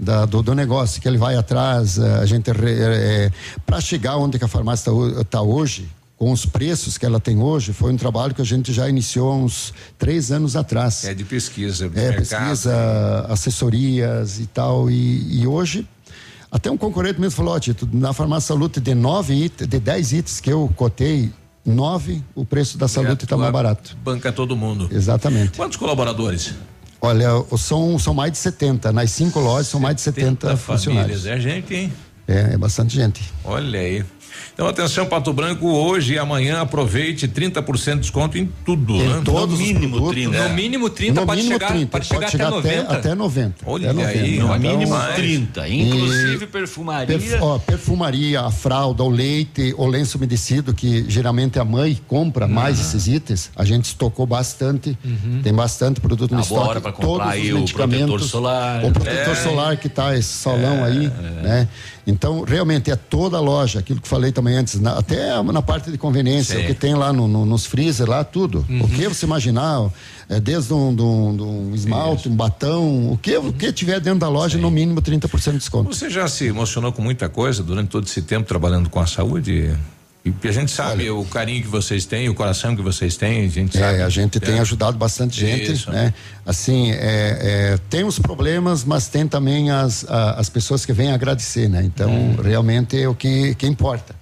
da- do, do negócio, que ele vai atrás, eh, a gente, para chegar onde que a farmácia está hoje, com os preços que ela tem hoje, foi um trabalho que a gente já iniciou há uns três anos atrás.
É de pesquisa, de
É,
mercado.
pesquisa, assessorias e tal. E, e hoje, até um concorrente mesmo falou: ó, Tito, na farmácia Salute, de nove itens, de dez itens que eu cotei, nove, o preço da Salute está mais barato.
Banca todo mundo.
Exatamente.
Quantos colaboradores?
Olha, são, são mais de 70. Nas cinco lojas são mais de 70 funcionários.
famílias. É gente, hein?
É, é bastante gente.
Olha aí. Então, atenção, Pato Branco, hoje e amanhã aproveite 30% de desconto em tudo,
Em
né?
todos os produtos.
No mínimo 30,
No
pode
mínimo
chegar,
30,
pode chegar até 90.
Até 90.
Olha
até 90.
aí,
No
Então,
mínimo
é,
30, inclusive perfumaria.
Perf- ó, perfumaria, a fralda, o leite, o lenço umedecido, que geralmente a mãe compra mais esses itens, a gente estocou bastante, tem bastante produto no
Tá
estoque.
hora pra comprar
todos
aí
os
o protetor solar.
O protetor
É.
solar que tá esse solão aí, né? Então, realmente é toda a loja, aquilo que falei também antes, na- até na parte de conveniência,
Sim.
o que tem lá no- no- nos freezer, lá tudo. O que você imaginar, é, desde um, de um- de um esmalte, um batom, o que, o que tiver dentro da loja, no mínimo 30% de desconto.
Você já se emocionou com muita coisa durante todo esse tempo trabalhando com a saúde? E a gente sabe o carinho que vocês têm, o coração que vocês têm, a gente sabe.
É, a gente tem
É.
ajudado bastante gente,
Isso.
né? Assim, é, é, tem os problemas, mas tem também as, a- as pessoas que vêm agradecer, né? Então,
Hum.
realmente é o que, que importa.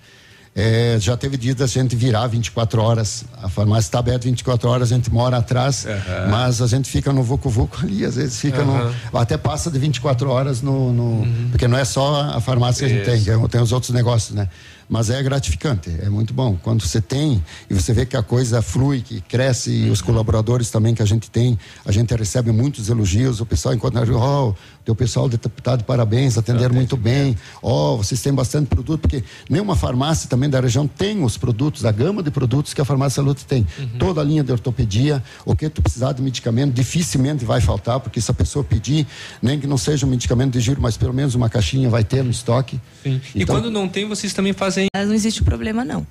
É, já teve dia da gente virar 24 horas. A farmácia está aberta 24 horas, a gente mora atrás,
Aham.
mas a gente fica no Vucu Vucu ali, às vezes fica
Aham.
no. Até passa de 24 horas no. no Porque não é só a farmácia que a gente tem, tem os outros negócios, né? Mas é gratificante, é muito bom. Quando você tem e você vê que a coisa flui, que cresce, e os colaboradores também que a gente tem, a gente recebe muitos elogios. O pessoal encontra, oh, teu pessoal de tá parabéns, atenderam muito bem. Ó, vocês têm bastante produto, porque nenhuma farmácia também da região tem os produtos, a gama de produtos que a farmácia Luta tem. Toda a linha de ortopedia, o que tu precisar de medicamento, dificilmente vai faltar, porque se a pessoa pedir, nem que não seja um medicamento de giro, mas pelo menos uma caixinha vai ter no estoque.
Sim. E
Então-
quando não tem, vocês também fazem.
Mas não existe problema, não.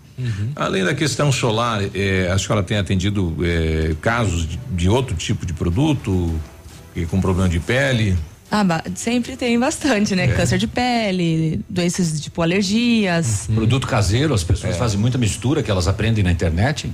Além da questão solar, eh, a senhora tem atendido eh, casos de, de outro tipo de produto eh, com problema de pele?
Ah, sempre tem bastante, né?
É.
Câncer de pele, doenças tipo alergias.
Produto caseiro, as
É.
pessoas fazem muita mistura que elas aprendem na internet.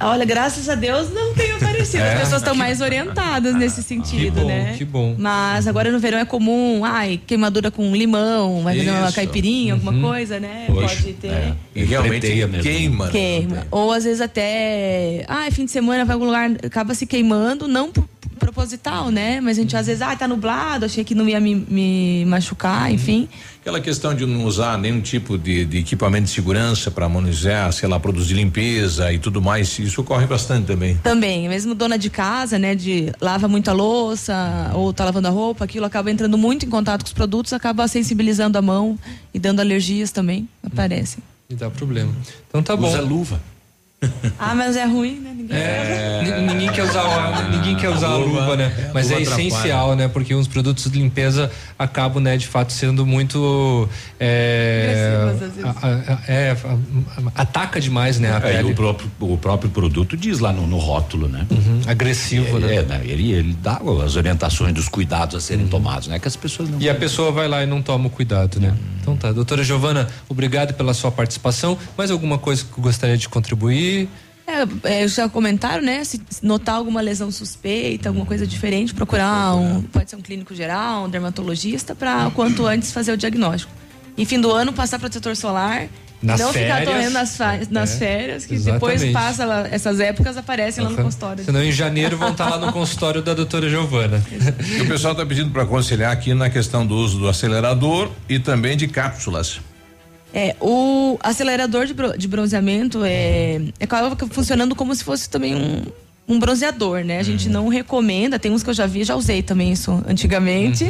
Olha, graças a Deus não tem aparecido.
É?
As pessoas estão mais orientadas nesse sentido,
bom,
né?
que bom.
Mas agora no verão é comum, ai, queimadura com limão, vai fazer uma caipirinha, alguma
Uhum.
coisa, né?
Poxa,
Pode ter.
é.
E realmente queima. né?
Queima. Ou às vezes até, ah, fim de semana vai em algum lugar, acaba se queimando, não pro- proposital, né? Mas a gente às vezes, ah, tá nublado, achei que não ia me, me machucar, enfim.
Aquela questão de não usar nenhum tipo de, de equipamento de segurança para manusear, sei lá, produzir limpeza e tudo mais, isso ocorre bastante também.
Também, mesmo dona de casa, né, de lava muita louça ou tá lavando a roupa, aquilo acaba entrando muito em contato com os produtos, acaba sensibilizando a mão e dando alergias também, aparecem.
E dá problema. Então tá bom.
Usa luva. *laughs*
Ah, mas é ruim, né? Ninguém
É, ninguém quer usar a, ninguém quer usar a luva, né? Mas
luva
é essencial, né? Porque uns produtos de limpeza acabam, né, de fato, sendo muito é,
Agressivos, às vezes.
a- a- a- é, a- a- ataca demais, né? A
É,
pele.
o próprio, o próprio produto diz lá no, no rótulo, né?
agressivo,
é,
né?
É, né? Ele, ele dá as orientações dos cuidados a serem tomados, né? Que as pessoas não.
E a pessoa vai lá e não toma o cuidado, né? Então tá. Doutora Giovana, obrigado pela sua participação. Mais alguma coisa que gostaria de contribuir?
É, é, já comentaram, né? Se notar alguma lesão suspeita, alguma coisa diferente, procurar um, pode ser um clínico geral, um dermatologista, para quanto antes fazer o diagnóstico. E fim do ano passar protetor solar.
Nas
não ficar
férias.
torrendo nas, nas
É,
férias, que
exatamente.
depois passa lá- essas épocas aparecem lá no consultório.
Senão em janeiro vão estar lá no consultório da doutora Giovana.
E o pessoal está pedindo para aconselhar aqui na questão do uso do acelerador e também de cápsulas.
É, o acelerador de, bro- de bronzeamento é, é acaba funcionando como se fosse também um, um bronzeador, né? A gente não recomenda, tem uns que eu já vi, já usei também isso antigamente.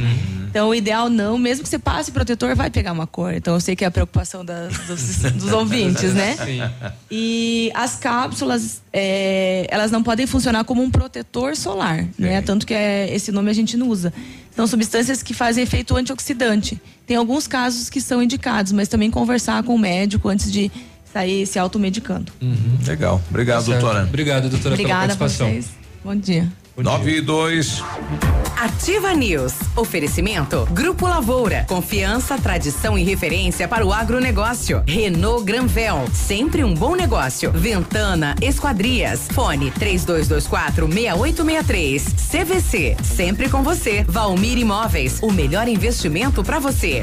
Então, o ideal não, mesmo que você passe protetor, vai pegar uma cor. Então, eu sei que é a preocupação das- dos, dos ouvintes, né? *laughs* E as cápsulas, é, elas não podem funcionar como um protetor solar, né? Tanto que é, esse nome a gente não usa. São substâncias que fazem efeito antioxidante. Tem alguns casos que são indicados, mas também conversar com o médico antes de sair se automedicando.
Legal. Obrigado,
certo.
doutora.
Obrigado, doutora,
Obrigada
pela
a
participação.
vocês. Bom dia.
Nove e dois.
Ativa News. Oferecimento. Grupo Lavoura. Confiança, tradição e referência para o agronegócio. Renault Granvel. Sempre um bom negócio. Ventana Esquadrias. Fone 3224 6863. CVC. Sempre com você. Valmir Imóveis. O melhor investimento para você.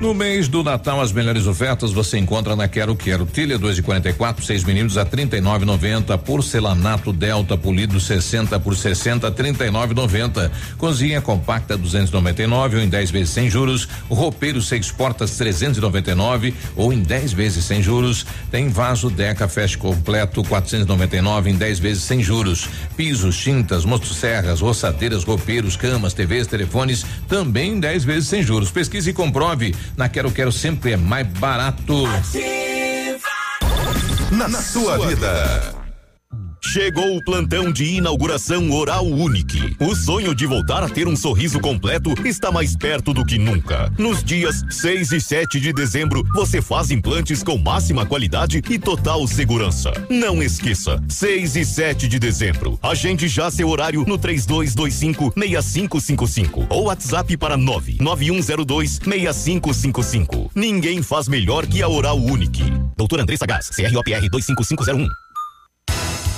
No mês do Natal, as melhores ofertas você encontra na Quero Quero. Tilha 2 de 44, 6 milímetros a 39,90. Porcelanato Delta polido 60 por 60, 39,90. Cozinha compacta 299 ou em 10 vezes sem juros. Roupeiro seis portas 399 ou em 10 vezes sem juros. Tem vaso Deca Fest completo 499 em 10 vezes sem juros. Pisos, tintas, motosserras, roçadeiras, roupeiros, camas, TVs, telefones também em 10 vezes sem juros. Pesquise e comprove. Na Quero Quero sempre é mais barato.
Na, sua vida. Chegou o plantão de inauguração Oral Unique. O sonho de voltar a ter um sorriso completo está mais perto do que nunca. Nos dias 6 e 7 de dezembro, você faz implantes com máxima qualidade e total segurança. Não esqueça, 6 e 7 de dezembro. Agende já seu horário no 3225-6555 ou WhatsApp para 99102-6555. Ninguém faz melhor que a Oral Unique. Doutor Andressa Gás, CROPR 25501.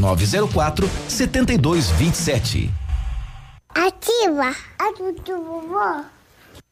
99904 7227.
Ativa a do vovó.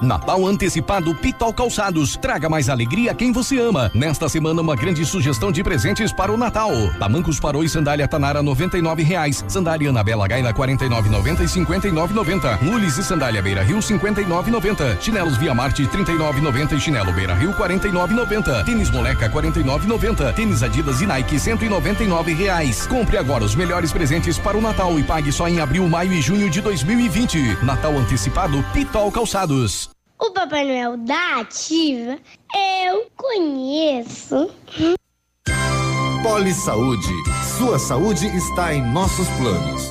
Natal antecipado Pitol Calçados. Traga mais alegria a quem você ama. Nesta semana, uma grande sugestão de presentes para o Natal. Tamancos Parou e sandália Tanara, nove reais. Sandália Anabela Gaina, quarenta e nove noventa e cinquenta e nove noventa. Mules e sandália Beira Rio, cinquenta e nove noventa. Chinelos Via Marte, trinta e nove noventa e chinelo Beira Rio, quarenta e nove noventa. Tênis Moleca, quarenta e nove noventa. Tênis Adidas e Nike, cento e noventa e nove reais. Compre agora os melhores presentes para o Natal e pague só em abril, maio e junho de 2020. Natal antecipado Pitol Calçados.
O Papai Noel da Ativa eu conheço.
Poli Saúde. Sua saúde está em nossos planos.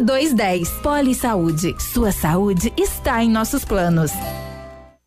2210. Poli Saúde. Sua saúde está em nossos planos.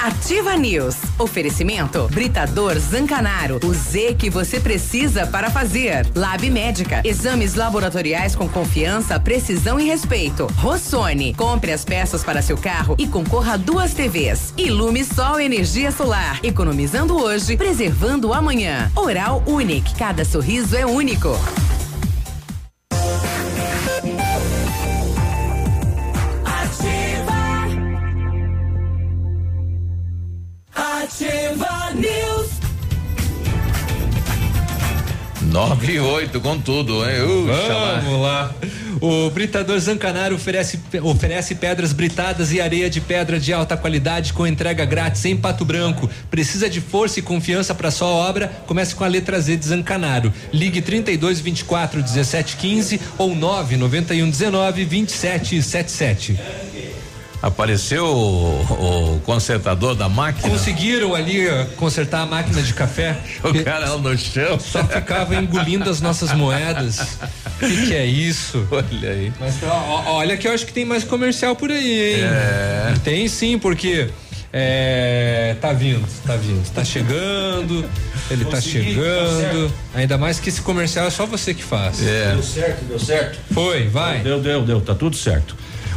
Ativa News. Oferecimento Britador Zancanaro. O Z que você precisa para fazer. Lab Médica. Exames laboratoriais com confiança, precisão e respeito. Rossoni. Compre as peças para seu carro e concorra a duas TVs. Ilume Sol Energia Solar. Economizando hoje, preservando amanhã. Oral Unique. Cada sorriso é único.
Ativa News. 9 e 8 com tudo, hein? Uxa,
Vamos lá. O Britador Zancanaro oferece, oferece pedras britadas e areia de pedra de alta qualidade com entrega grátis em Pato Branco. Precisa de força e confiança para sua obra? Comece com a letra Z de Zancanaro. Ligue 32 24 17 15 ou 9 91 19 27 77.
Apareceu o, o consertador da máquina.
Conseguiram ali uh, consertar a máquina de café. *laughs*
O cara lá no chão.
Só ficava engolindo as nossas moedas. O que, que é isso?
Olha aí.
Mas, ó, olha que eu acho que tem mais comercial por aí, hein?
É.
Tem sim, porque é, tá vindo, tá vindo, tá chegando, ele tá
Consegui,
chegando.
tá
Ainda mais que esse comercial é só você que faz.
Deu certo, deu certo.
Foi, vai.
Deu, deu, deu, tá tudo certo.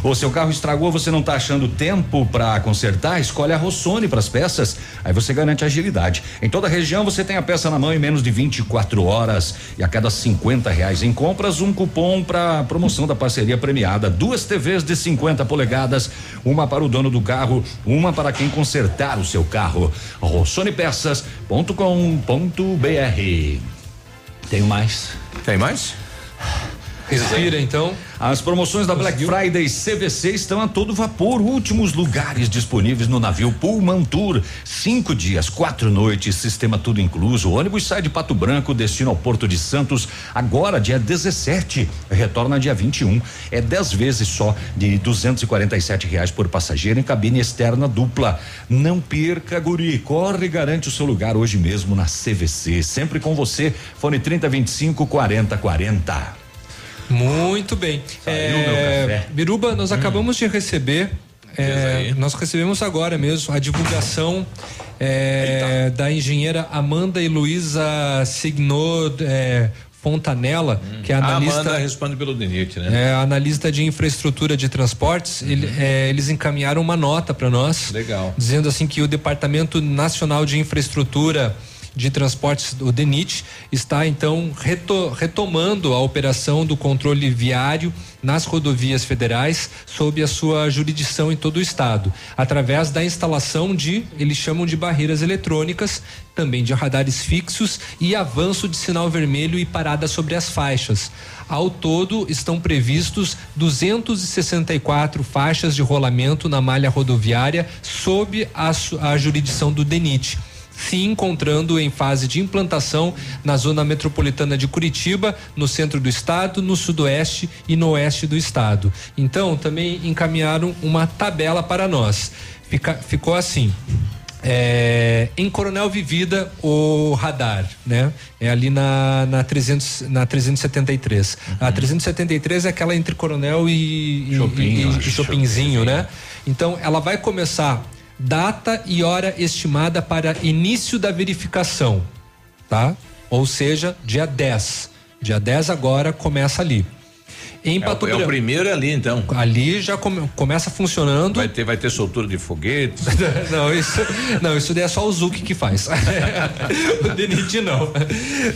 O seu carro estragou, você não tá achando tempo para consertar? Escolhe a Rossoni para as peças. Aí você garante agilidade. Em toda a região você tem a peça na mão em menos de 24 horas e a cada 50 reais em compras um cupom para promoção da parceria premiada. Duas TVs de 50 polegadas, uma para o dono do carro, uma para quem consertar o seu carro. Rossonpeças.com.br. Tenho mais.
Tem mais?
Respira então.
As promoções da Black Friday CVC estão a todo vapor. Últimos lugares disponíveis no navio Pullman Tour. Cinco dias, quatro noites, sistema tudo incluso. O ônibus sai de Pato Branco, destino ao Porto de Santos, agora dia 17. Retorna dia 21. É dez vezes só de 247 reais por passageiro em cabine externa dupla. Não perca, guri. Corre e garante o seu lugar hoje mesmo na CVC. Sempre com você. Fone 3025 4040.
Muito bem.
Saiu meu café.
Biruba, nós acabamos de receber. é, nós recebemos agora mesmo a divulgação é, da engenheira Amanda Heloísa Signor é, Fontanella, que é
A
analista.
Amanda responde pelo DENIT, né?
É, analista de infraestrutura de transportes, ele- é, eles encaminharam uma nota para nós,
Legal.
dizendo assim que o Departamento Nacional de Infraestrutura de Transportes, o DENIT, está então reto- retomando a operação do controle viário nas rodovias federais sob a sua jurisdição em todo o estado, através da instalação de, eles chamam de barreiras eletrônicas, também de radares fixos e avanço de sinal vermelho e parada sobre as faixas. Ao todo, estão previstos 264 faixas de rolamento na malha rodoviária sob a, a jurisdição do DENIT. Se encontrando em fase de implantação na zona metropolitana de Curitiba, no centro do estado, no sudoeste e no oeste do estado. Então, também encaminharam uma tabela para nós. Fica, ficou assim. É, em Coronel Vivida, o radar, né? É ali na, na, 300, na 373.
Uhum.
A 373 é aquela entre Coronel e, e- e, e. Chopinzinho, né? Então, ela vai começar data e hora estimada para início da verificação, tá? Ou seja, dia 10. Dia 10 agora começa ali. Em
É o, é o primeiro ali, então.
Ali já come- começa funcionando.
Vai ter, vai ter soltura de foguetes. *laughs*
não, isso, não, isso daí é só o Zuc que faz. *laughs* o Denit não.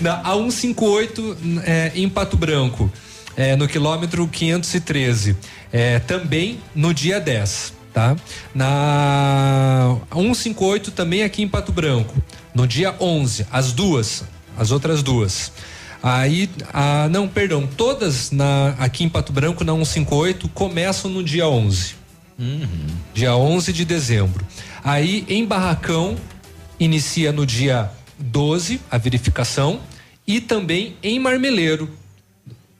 Na A158 é, em Pato Branco, é, no quilômetro 513. É, também no dia 10, tá? Na 158 também aqui em Pato Branco, no dia 11, as duas, as outras duas. Aí, ah, não, perdão, todas na, aqui em Pato Branco na 158 começam no dia 11 dia 11 de dezembro. Aí em Barracão inicia no dia 12 a verificação e também em Marmeleiro.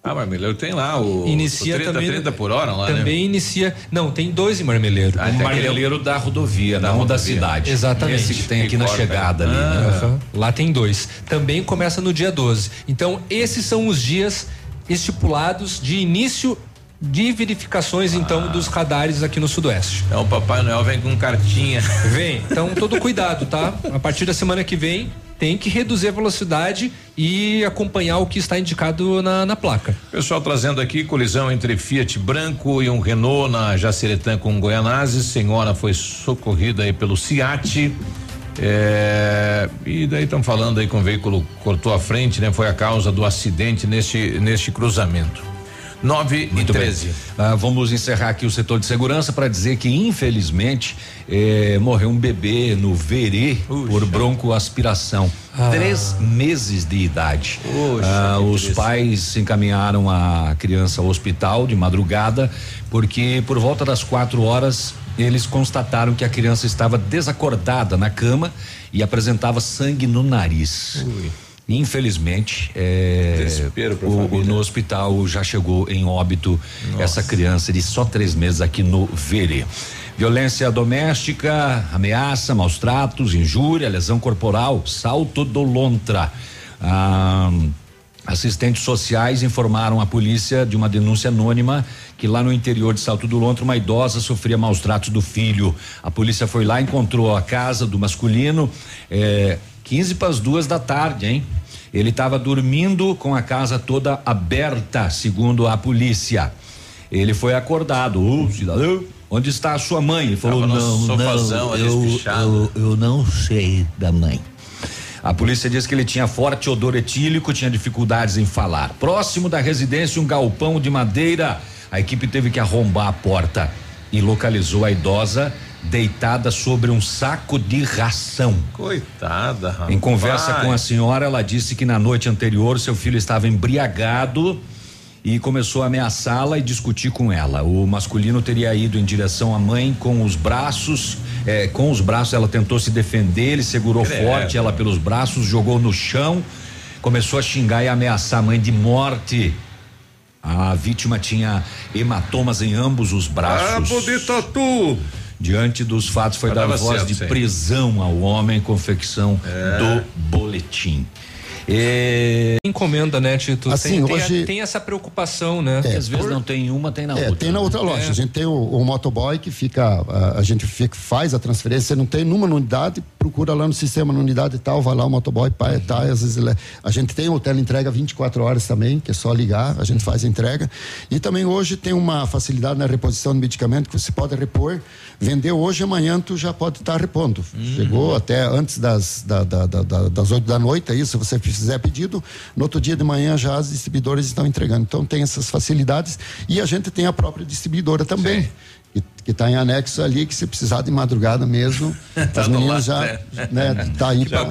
Ah, Marmeleiro tem lá o,
Inicia
o 30,
também
30 por hora lá,
também
né?
inicia, não, tem dois em Marmeleiro.
O marmeleiro da rodovia,
Da
não da cidade.
Exatamente.
Esse que tem aqui na chegada ali.
Ah,
né?
aham. Lá tem dois. Também começa no dia 12. Então, esses são os dias estipulados de início de verificações, então, dos radares aqui no Sudoeste.
Então, o Papai Noel vem com cartinha.
Vem. Então, todo cuidado, tá? A partir da semana que vem, tem que reduzir a velocidade e acompanhar o que está indicado na, na placa.
Pessoal trazendo aqui colisão entre Fiat branco e um Renault na Jaciretã com Goianazes. Senhora foi socorrida aí pelo Ciat. É, e daí estão falando aí que um veículo cortou a frente, né? Foi a causa do acidente neste, neste cruzamento. 9 e
Muito
13.
bem. Ah, vamos encerrar aqui o setor de segurança para dizer que, infelizmente, eh, morreu um bebê no Verê por broncoaspiração.
Ah.
Três meses de idade. Ah,
que
os pais encaminharam a criança ao hospital de madrugada, porque por volta das quatro horas eles constataram que a criança estava desacordada na cama e apresentava sangue no nariz. Infelizmente, é, o- no hospital já chegou em óbito essa criança de só três meses aqui no Verê. Violência doméstica, ameaça, maus tratos, injúria, lesão corporal, salto do lontra. Ah, assistentes sociais informaram a polícia de uma denúncia anônima que lá no interior de Salto do Lontra uma idosa sofria maus tratos do filho. A polícia foi lá, encontrou a casa do masculino, é, 15 para as duas da tarde, hein? Ele estava dormindo com a casa toda aberta, segundo a polícia. Ele foi acordado, ô cidadão, onde está a sua mãe? Ele falou, não,
sofazão
não, eu, eu, eu não sei da mãe. A polícia diz que ele tinha forte odor etílico, tinha dificuldades em falar. Próximo da residência, um galpão de madeira. A equipe teve que arrombar a porta e localizou a idosa deitada sobre um saco de ração.
Coitada, rapaz.
Em conversa com a senhora, ela disse que na noite anterior seu filho estava embriagado e começou a ameaçá-la e discutir com ela. O masculino teria ido em direção à mãe com os braços, eh, com os braços ela tentou se defender, ele segurou
Credo.
forte ela pelos braços, jogou no chão, começou a xingar e ameaçar a mãe de morte. A vítima tinha hematomas em ambos os braços.
Ah, de tatu.
Diante dos fatos, foi dada voz
certo,
de
sim.
prisão ao homem, confecção
É.
do boletim. É,
Encomenda, né, Tito?
Assim,
tem, tem a-
hoje-
tem essa preocupação, né?
É,
às vezes
por-
não tem uma, tem na
É,
outra.
tem na outra loja.
É.
A gente tem o, o motoboy que fica, a, a gente fica, faz a transferência, não tem numa unidade, procura lá no sistema, na unidade e tal, vai lá o motoboy, pai, tá, às vezes ele, a gente tem o teleentrega 24 horas também, que é só ligar, a gente faz a entrega. E também hoje tem uma facilidade na reposição de medicamento que você pode repor, vender hoje, amanhã tu já pode estar repondo. Chegou até antes das, da, da, da, da- das 8 da noite, aí, se você fizer pedido, no outro dia de manhã já as distribuidoras estão entregando. Então tem essas facilidades e a gente tem a própria distribuidora também. Que, que está em anexo ali, que se precisar de madrugada mesmo, *laughs*
Tá
as meninas
lado,
já, né, tá aí pra-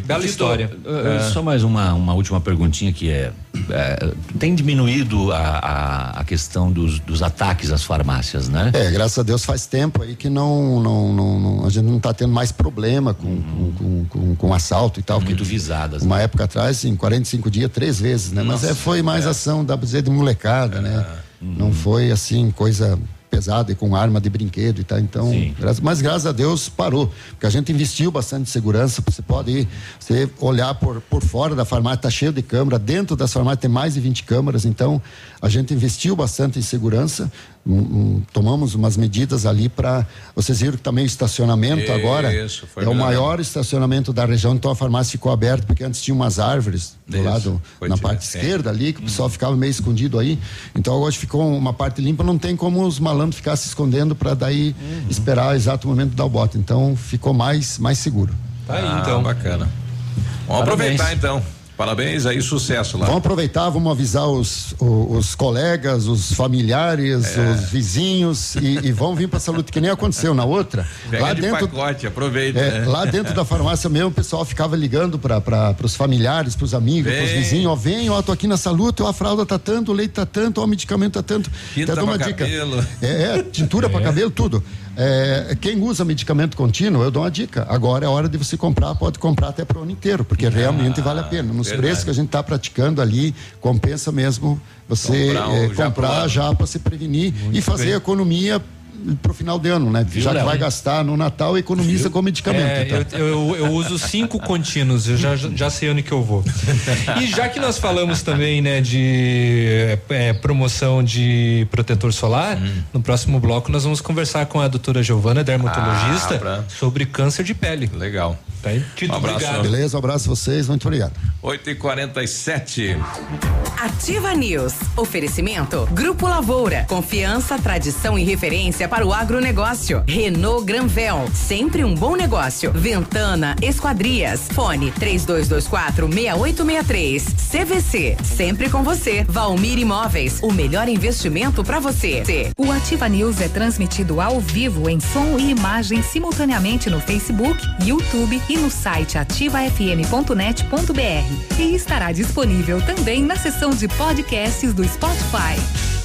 Bela história.
Uh, Só mais uma, uma última perguntinha que é, é, tem diminuído a, a, a questão dos, dos ataques às farmácias, né?
É, graças a Deus faz tempo aí que não, não, não, não- a gente não está tendo mais problema com, com, com, com, com assalto e tal.
Muito visadas.
Uma época atrás, em 45 dias, três vezes, né? Mas é, foi mais ação, dá pra dizer, de molecada, né? Não foi assim, coisa pesada e com arma de brinquedo e tal. Então, graças- mas graças a Deus parou. Porque a gente investiu bastante em segurança. Você pode ir, você olhar por, por fora da farmácia, tá cheio de câmera. Dentro das farmácias tem mais de 20 câmeras. Então, a gente investiu bastante em segurança. Hum, hum, tomamos umas medidas ali para. Vocês viram que também o estacionamento
Isso,
agora é o maior estacionamento da região, então a farmácia ficou aberta, porque antes tinha umas árvores do
Isso,
lado, na
tirado,
parte
é.
esquerda ali, que o pessoal ficava meio escondido aí. Então agora ficou uma parte limpa, não tem como os malandros ficar se escondendo para daí
Uhum.
esperar o exato momento dar o bote. Então ficou mais, mais seguro.
Tá aí, então. Bacana. Vamos
Parabéns.
aproveitar então. Parabéns aí, sucesso lá.
Vamos aproveitar, vamos avisar os, o- os, colegas, os familiares,
É.
os vizinhos e, e vão vir para saúde, que nem aconteceu na outra.
Pega
lá
de
dentro,
pacote, aproveita.
É,
né?
lá dentro da farmácia mesmo, o pessoal ficava ligando para os familiares, para os amigos, para os vizinhos, ó, vem, ó, tô aqui na saúde, ó, a fralda tá tanto, o leite tá tanto, ó, o medicamento tá tanto.
Tinta
Até dou uma
pra
dica.
cabelo.
É, é, tintura para cabelo, tudo. É, quem usa medicamento contínuo, eu dou uma dica. Agora é hora de você comprar, pode comprar até para o ano inteiro, porque realmente vale a pena. Nos
Ah, verdade.
preços que a gente está praticando ali, compensa mesmo você
Comprar já pro
comprar já para se prevenir e fazer
bem.
economia pro final de ano, né?
Viu,
já que vai gastar no Natal, economiza com medicamento.
É,
então.
eu, eu- eu uso cinco contínuos, eu já, já sei onde que eu vou. E já que nós falamos também, né, de é, promoção de protetor solar,
Hum.
no próximo bloco nós vamos conversar com a doutora Giovana, dermatologista,
Ah, pra-
sobre câncer de pele.
Legal.
Tá aí? Tito,
Um abraço.
obrigado.
Beleza, um abraço a vocês, muito obrigado.
8 e 47
Ativa News. Oferecimento Grupo Lavoura. Confiança, tradição e referência para o agronegócio. Renault Granvel. Sempre um bom negócio. Ventana Esquadrias. Fone 3224 6863. CVC. Sempre com você. Valmir Imóveis. O melhor investimento para você.
O Ativa News é transmitido ao vivo em som e imagem simultaneamente no Facebook, YouTube e no site ativafm.net.br. E estará disponível também na seção de podcasts do Spotify.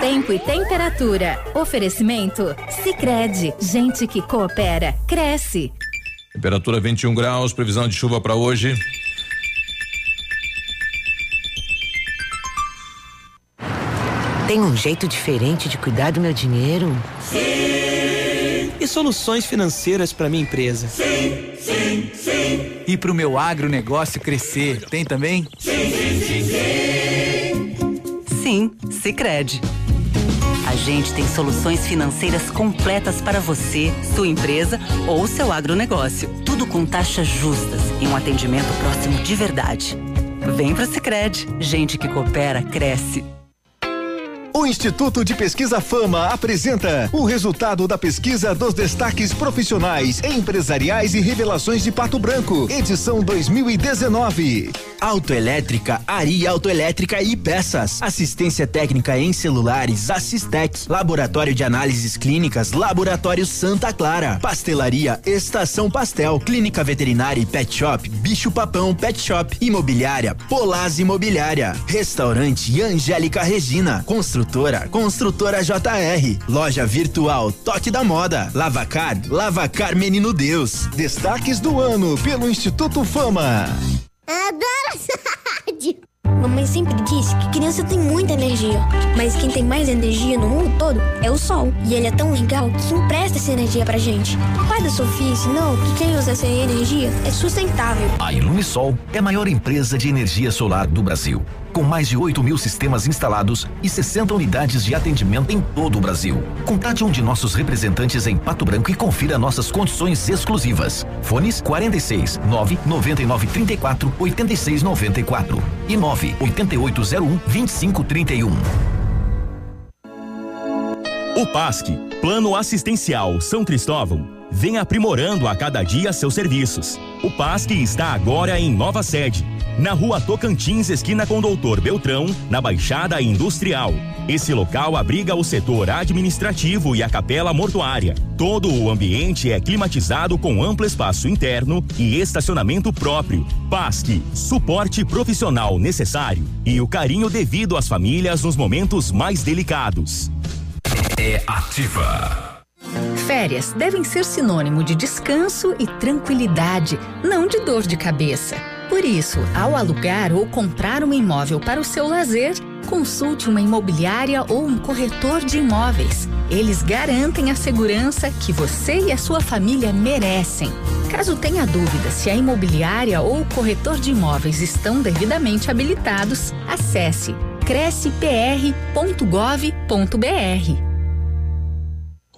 Tempo e temperatura. Oferecimento? Sicredi Gente que coopera, cresce.
Temperatura 21 graus, previsão de chuva para hoje.
Tem um jeito diferente de cuidar do meu dinheiro?
Sim! E soluções financeiras para minha empresa?
Sim, sim, sim. E pro meu agronegócio crescer, tem também? Sim, sim, sim, sim.
Sim, Sicredi. A gente tem soluções financeiras completas para você, sua empresa ou seu agronegócio. Tudo com taxas justas e um atendimento próximo de verdade. Vem pro Sicredi. Gente que coopera cresce.
O Instituto de Pesquisa Fama apresenta o resultado da pesquisa dos destaques profissionais, empresariais e revelações de Pato Branco, edição 2019.
Autoelétrica, Ari Autoelétrica e Peças. Assistência técnica em celulares, Assistec. Laboratório de análises clínicas, Laboratório Santa Clara. Pastelaria, Estação Pastel. Clínica Veterinária e Pet Shop, Bicho Papão Pet Shop. Imobiliária, Polaz Imobiliária. Restaurante Angélica Regina. Construtora, Construtora JR. Loja virtual Toque da Moda. Lavacar, Lavacar Menino Deus.
Destaques do ano pelo Instituto Fama.
Adoro essa rádio. Mamãe sempre disse que criança tem muita energia, mas quem tem mais energia no mundo todo é o sol. E ele é tão legal que empresta essa energia pra gente. O pai da Sofia ensinou que quem usa essa energia é sustentável.
A Ilumisol é a maior empresa de energia solar do Brasil. Com mais de 8 mil sistemas instalados e 60 unidades de atendimento em todo o Brasil. Contate um de nossos representantes em Pato Branco e confira nossas condições exclusivas. Fones 46 9 99 34 86 94 e 9 8801 2531.
O PASC, Plano Assistencial São Cristóvão, vem aprimorando a cada dia seus serviços.
O PASC está agora em nova sede, na rua Tocantins, esquina com Doutor Beltrão, na Baixada Industrial. Esse local abriga o setor administrativo e a capela mortuária. Todo o ambiente é climatizado com amplo espaço interno e estacionamento próprio. PASC, suporte profissional necessário e o carinho devido às famílias nos momentos mais delicados.
É ativa.
Férias devem ser sinônimo de descanso e tranquilidade, não de dor de cabeça. Por isso, ao alugar ou comprar um imóvel para o seu lazer, consulte uma imobiliária ou um corretor de imóveis. Eles garantem a segurança que você e a sua família merecem. Caso tenha dúvida se a imobiliária ou o corretor de imóveis estão devidamente habilitados, acesse crescepr.gov.br.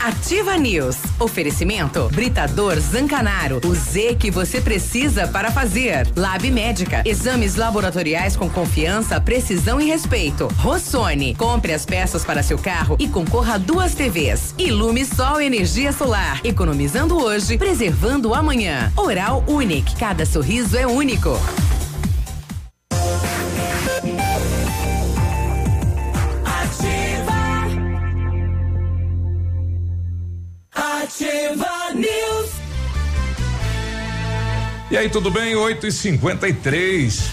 Ativa News. Oferecimento Britador Zancanaro. O Z que você precisa para fazer. Lab Médica. Exames laboratoriais com confiança, precisão e respeito. Rossoni. Compre as peças para seu carro e concorra a duas TVs. Ilume Sol Energia Solar. Economizando hoje, preservando amanhã. Oral Unique. Cada sorriso é único.
Ativa News.
E aí, tudo bem? 8 e 53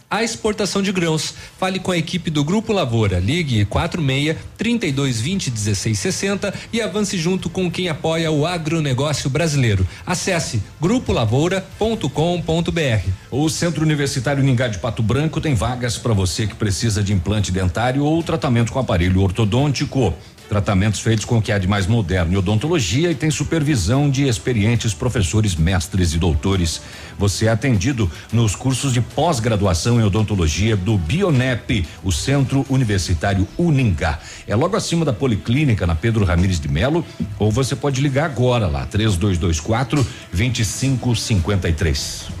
à exportação de grãos. Fale com a equipe do Grupo Lavoura. Ligue 46 3220 1660 e avance junto com quem apoia o agronegócio brasileiro. Acesse grupolavoura.com.br.
O Centro Universitário Ningá de Pato Branco tem vagas para você que precisa de implante dentário ou tratamento com aparelho ortodôntico. Tratamentos feitos com o que há de mais moderno em odontologia e tem supervisão de experientes professores, mestres e doutores. Você é atendido nos cursos de pós-graduação em odontologia do Bionep, o Centro Universitário Uningá. É logo acima da Policlínica, na Pedro Ramires de Melo, ou você pode ligar agora lá, 3224 2553.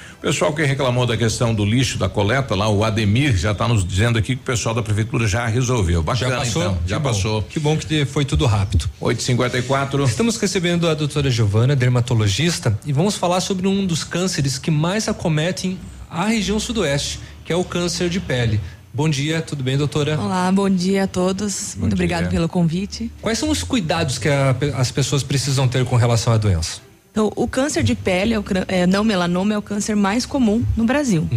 Pessoal que reclamou da questão do lixo da coleta lá, o Ademir já está nos dizendo aqui que o pessoal da prefeitura já resolveu. Bacana,
já passou?
então. Já
Que bom.
passou.
Que bom que foi tudo rápido.
854.
Estamos recebendo a doutora Giovana, dermatologista, e vamos falar sobre um dos cânceres que mais acometem a região sudoeste, que é o câncer de pele. Bom dia, tudo bem, doutora?
Olá, bom dia a todos. Muito obrigado pelo convite.
Quais são os cuidados que a- as pessoas precisam ter com relação à doença?
Então, o câncer de pele, é é, não melanoma, é o câncer mais comum no Brasil.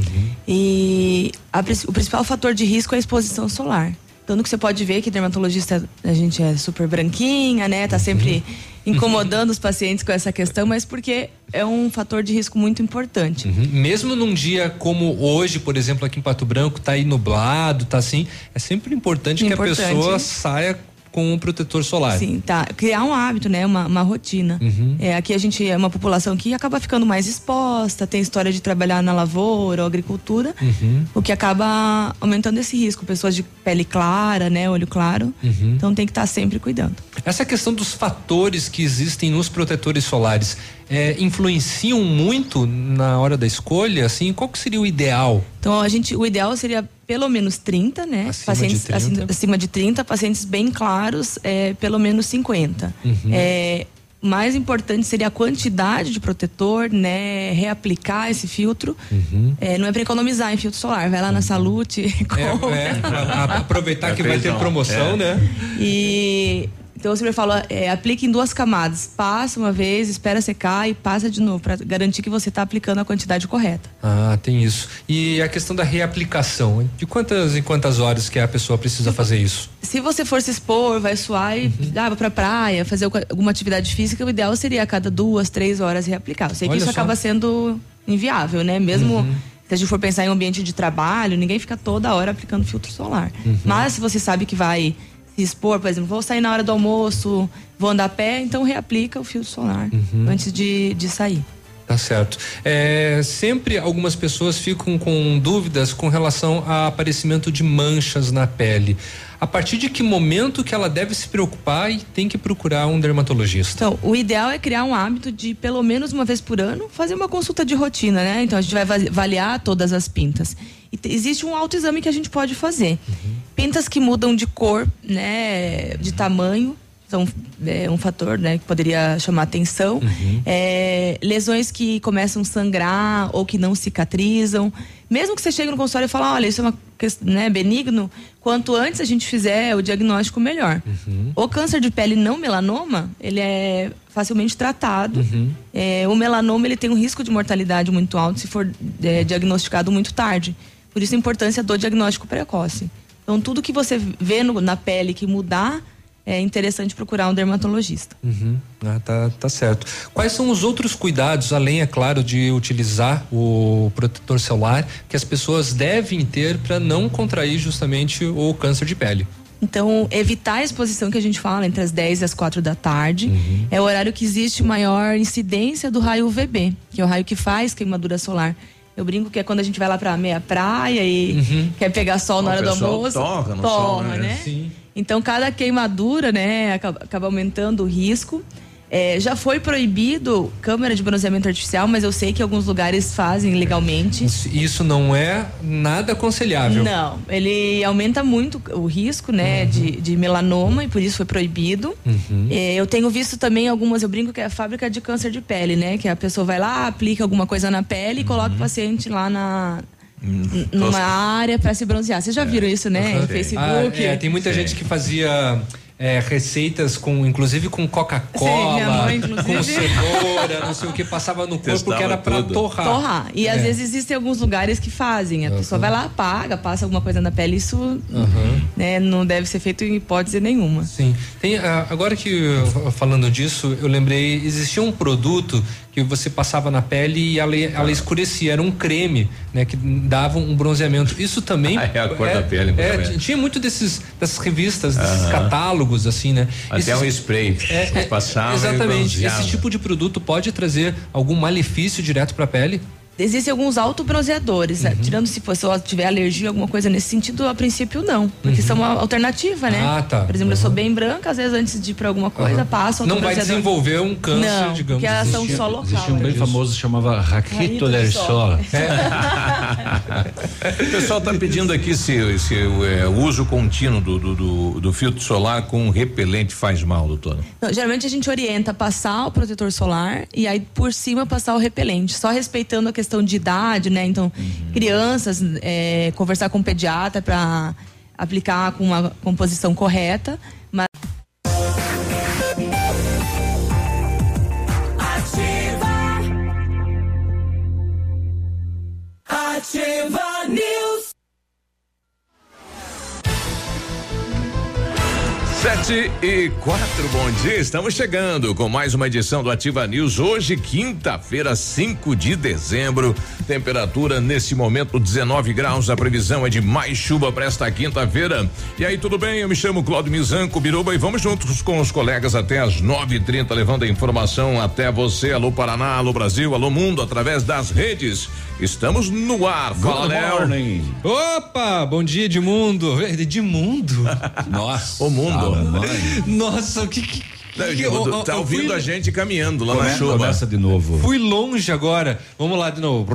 E a o principal fator de risco é a exposição solar. Tanto que você pode ver que dermatologista, a gente é super branquinha, né? Tá sempre
Uhum.
incomodando os pacientes com essa questão, mas porque é um fator de risco muito importante.
Uhum. Mesmo num dia como hoje, por exemplo, aqui em Pato Branco, tá aí nublado, tá assim, é sempre importante,
Importante.
que a pessoa saia com um protetor solar.
Sim, tá. Criar um hábito, né? Uma, uma rotina.
Uhum.
É, aqui a gente é uma população que acaba ficando mais exposta, tem história de trabalhar na lavoura ou agricultura,
Uhum.
o que acaba aumentando esse risco. Pessoas de pele clara, né? Olho claro.
Uhum.
Então tem que estar sempre cuidando.
Essa questão dos fatores que existem nos protetores solares é, influenciam muito na hora da escolha, assim, qual que seria o ideal?
Então a gente, o ideal seria pelo menos 30, né?
Acima
pacientes
de 30.
acima- de 30, pacientes bem claros, é, pelo menos 50.
Uhum.
É, mais importante seria a quantidade de protetor, né? Reaplicar esse filtro.
Uhum.
É, não é para economizar em filtro solar, vai lá na Salute, compra.
É, a- aproveitar que vai ter promoção,
É.
né?
E então eu sempre falo, é, aplique em duas camadas. Passa uma vez, espera secar e passa de novo, para garantir que você está aplicando a quantidade correta.
Ah, tem isso. E a questão da reaplicação, de quantas em quantas horas que a pessoa precisa fazer isso?
Se você for se expor, vai suar e
Uhum.
ah, vai pra praia, fazer algu- alguma atividade física, o ideal seria a cada duas, três horas reaplicar. Eu sei que
Olha
isso
só.
acaba sendo inviável, né? Mesmo
Uhum.
se a gente for pensar em um ambiente de trabalho, ninguém fica toda hora aplicando filtro solar.
Uhum.
Mas se você sabe que vai expor, por exemplo, vou sair na hora do almoço, vou andar a pé, então reaplica o filtro solar
Uhum.
antes de, de sair.
Tá certo. É, sempre algumas pessoas ficam com dúvidas com relação ao aparecimento de manchas na pele. A partir de que momento que ela deve se preocupar e tem que procurar um dermatologista?
Então, o ideal é criar um hábito de, pelo menos uma vez por ano, fazer uma consulta de rotina, né? Então, a gente vai va- avaliar todas as pintas. E te- existe um autoexame que a gente pode fazer. Pintas que mudam de cor, né? De tamanho, são é, um fator, né? Que poderia chamar atenção. É, lesões que começam a sangrar ou que não cicatrizam. Mesmo que você chegue no consultório e fale, olha, isso é uma questão né, benigno, quanto antes a gente fizer o diagnóstico, melhor. O câncer de pele não melanoma, ele é facilmente tratado.
Uhum.
É, o melanoma ele tem um risco de mortalidade muito alto se for é, diagnosticado muito tarde. Por isso a importância do diagnóstico precoce. Então tudo que você vê no- na pele que mudar é interessante procurar um dermatologista.
Uhum. Ah, tá, tá certo. Quais são os outros cuidados, além, é claro, de utilizar o protetor solar, que as pessoas devem ter para não contrair justamente o câncer de pele?
Então, evitar a exposição que a gente fala entre as 10 e as 4 da tarde é o horário que existe maior incidência do raio UVB, que é o raio que faz queimadura solar. Eu brinco que é quando a gente vai lá pra meia praia e quer pegar sol na
O
hora do almoço.
torra no
torra,
sol, né?
né?
Sim.
Então, cada queimadura, né, acaba, aumentando o risco. É, já foi proibido câmera de bronzeamento artificial, mas eu sei que alguns lugares fazem legalmente.
Isso, não é nada aconselhável.
Não, ele aumenta muito o risco, né, de, de melanoma e por isso foi proibido.
Uhum.
É, eu tenho visto também algumas, eu brinco que é a fábrica de câncer de pele, né, que a pessoa vai lá, aplica alguma coisa na pele e coloca o paciente lá na numa área para se bronzear. Vocês já viram isso, né,
Uhum.
em Facebook?
Ah, é, tem muita gente que fazia é, receitas com, inclusive com
Sim,
Coca-Cola, com cenoura, não sei o que, passava no corpo
Testava
que era pra
tudo.
torrar.
Torrar. E às
É.
vezes existem alguns lugares que fazem. A pessoa vai lá, paga, passa alguma coisa na pele. Isso
Uhum.
né, não deve ser feito em hipótese nenhuma.
Sim. Tem, ah, agora que eu- falando disso, eu lembrei, existia um produto que você passava na pele e ela, ela escurecia, era um creme, né, que dava um bronzeamento. Isso também *laughs*
é a cor da pele,
É,
bronzeamento.
tinha muito desses dessas revistas, desses catálogos assim, né?
Até
Esses-
um spray.
É, é,
passava
Exatamente. Esse tipo de produto pode trazer algum malefício direto para a pele?
Existem alguns autobronzeadores,
Uhum.
né? tirando se você tiver alergia, alguma coisa nesse sentido, a princípio não, porque são uma alternativa, né?
Uhum. Ah, tá.
Por exemplo, eu sou bem branca, às vezes antes de ir pra alguma coisa,
Aham.
passo
Não vai desenvolver um câncer,
não,
digamos
porque elas são
assim.
só local.
Existia um bem
né?
famoso chamava Raquito del Sol.
Sol.
O pessoal está pedindo aqui se, se é, o uso contínuo do, do, do, do filtro solar com repelente faz mal, doutora.
Não, geralmente a gente orienta a passar o protetor solar e aí por cima passar o repelente, só respeitando a questão de idade, né? Então, crianças, é, conversar com o pediatra para aplicar com uma composição correta,
e quatro, bom dia. Estamos chegando com mais uma edição do Ativa News. Hoje, quinta-feira, 5 de dezembro. Temperatura nesse momento 19 graus. A previsão é de mais chuva para esta quinta-feira. E aí, tudo bem? Eu me chamo Claudio Mizanco Biruba e vamos juntos com os colegas até as 9h30, levando a informação até você. Alô Paraná, alô Brasil, alô mundo, através das redes. Estamos no ar. Fala, Léo.
Opa, bom dia Edmundo. Edmundo? *laughs*
Nossa. o mundo.
Nossa, o que que.
Não,
que-
Edmundo,
ó, ó,
tá
eu
ouvindo
fui-
a gente caminhando lá
Come-
na chuva.
Começa de novo.
Fui longe agora. Vamos lá de novo.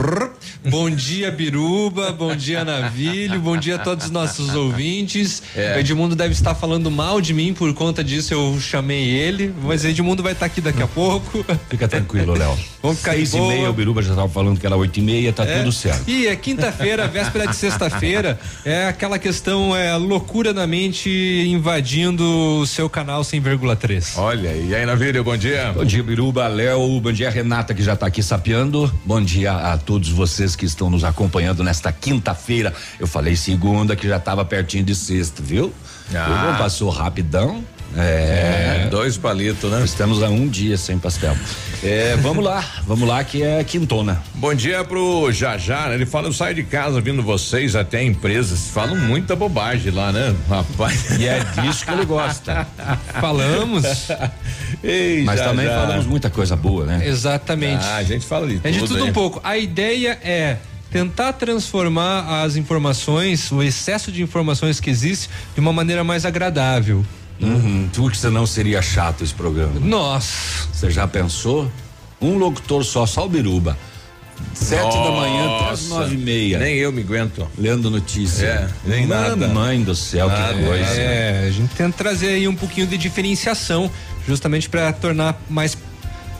Bom dia, Biruba. Bom dia, Navilho. Bom dia a todos os nossos ouvintes.
É.
O Edmundo deve estar falando mal de mim por conta disso. Eu chamei ele. Mas Edmundo vai estar aqui daqui a pouco.
Fica tranquilo, Léo. *laughs*
Vamos ficar de
Seis e
boa.
meia, o Biruba já estava falando que era oito e meia, tá
É.
tudo certo.
E é quinta-feira, véspera de sexta-feira, é aquela questão, é loucura na mente invadindo o seu canal 100,3.
Olha, e aí, Navírio, bom dia.
Bom dia, Biruba, Léo, bom dia, Renata, que já está aqui sapeando. Bom dia a todos vocês que estão nos acompanhando nesta quinta-feira. Eu falei segunda, que já estava pertinho de sexta, viu?
Ah.
Passou rapidão. É,
É, dois palitos, né?
Estamos há um dia sem pastel. É, vamos lá, vamos lá que é quintona.
Bom dia pro Jajá, né? ele fala, eu saio de casa vindo vocês até a empresa, falam muita bobagem lá, né? Rapaz.
E é disso que ele gosta. *laughs*
Falamos.
Ei,
Mas
Jajá.
também falamos muita coisa boa, né?
Exatamente.
Ah, a gente fala de tudo.
É de tudo
hein?
um pouco. A ideia é tentar transformar as informações, o excesso de informações que existe, de uma maneira mais agradável.
Uhum, tu que senão seria chato esse programa.
Nossa.
Você já pensou? Um locutor só, só o Biruba. Sete da manhã até as
Nossa,
nove e meia.
Nem eu me aguento.
Lendo notícia.
É, nem nada.
Mãe do céu,
Nada,
que coisa.
É, a gente tenta trazer aí um pouquinho de diferenciação, justamente para tornar mais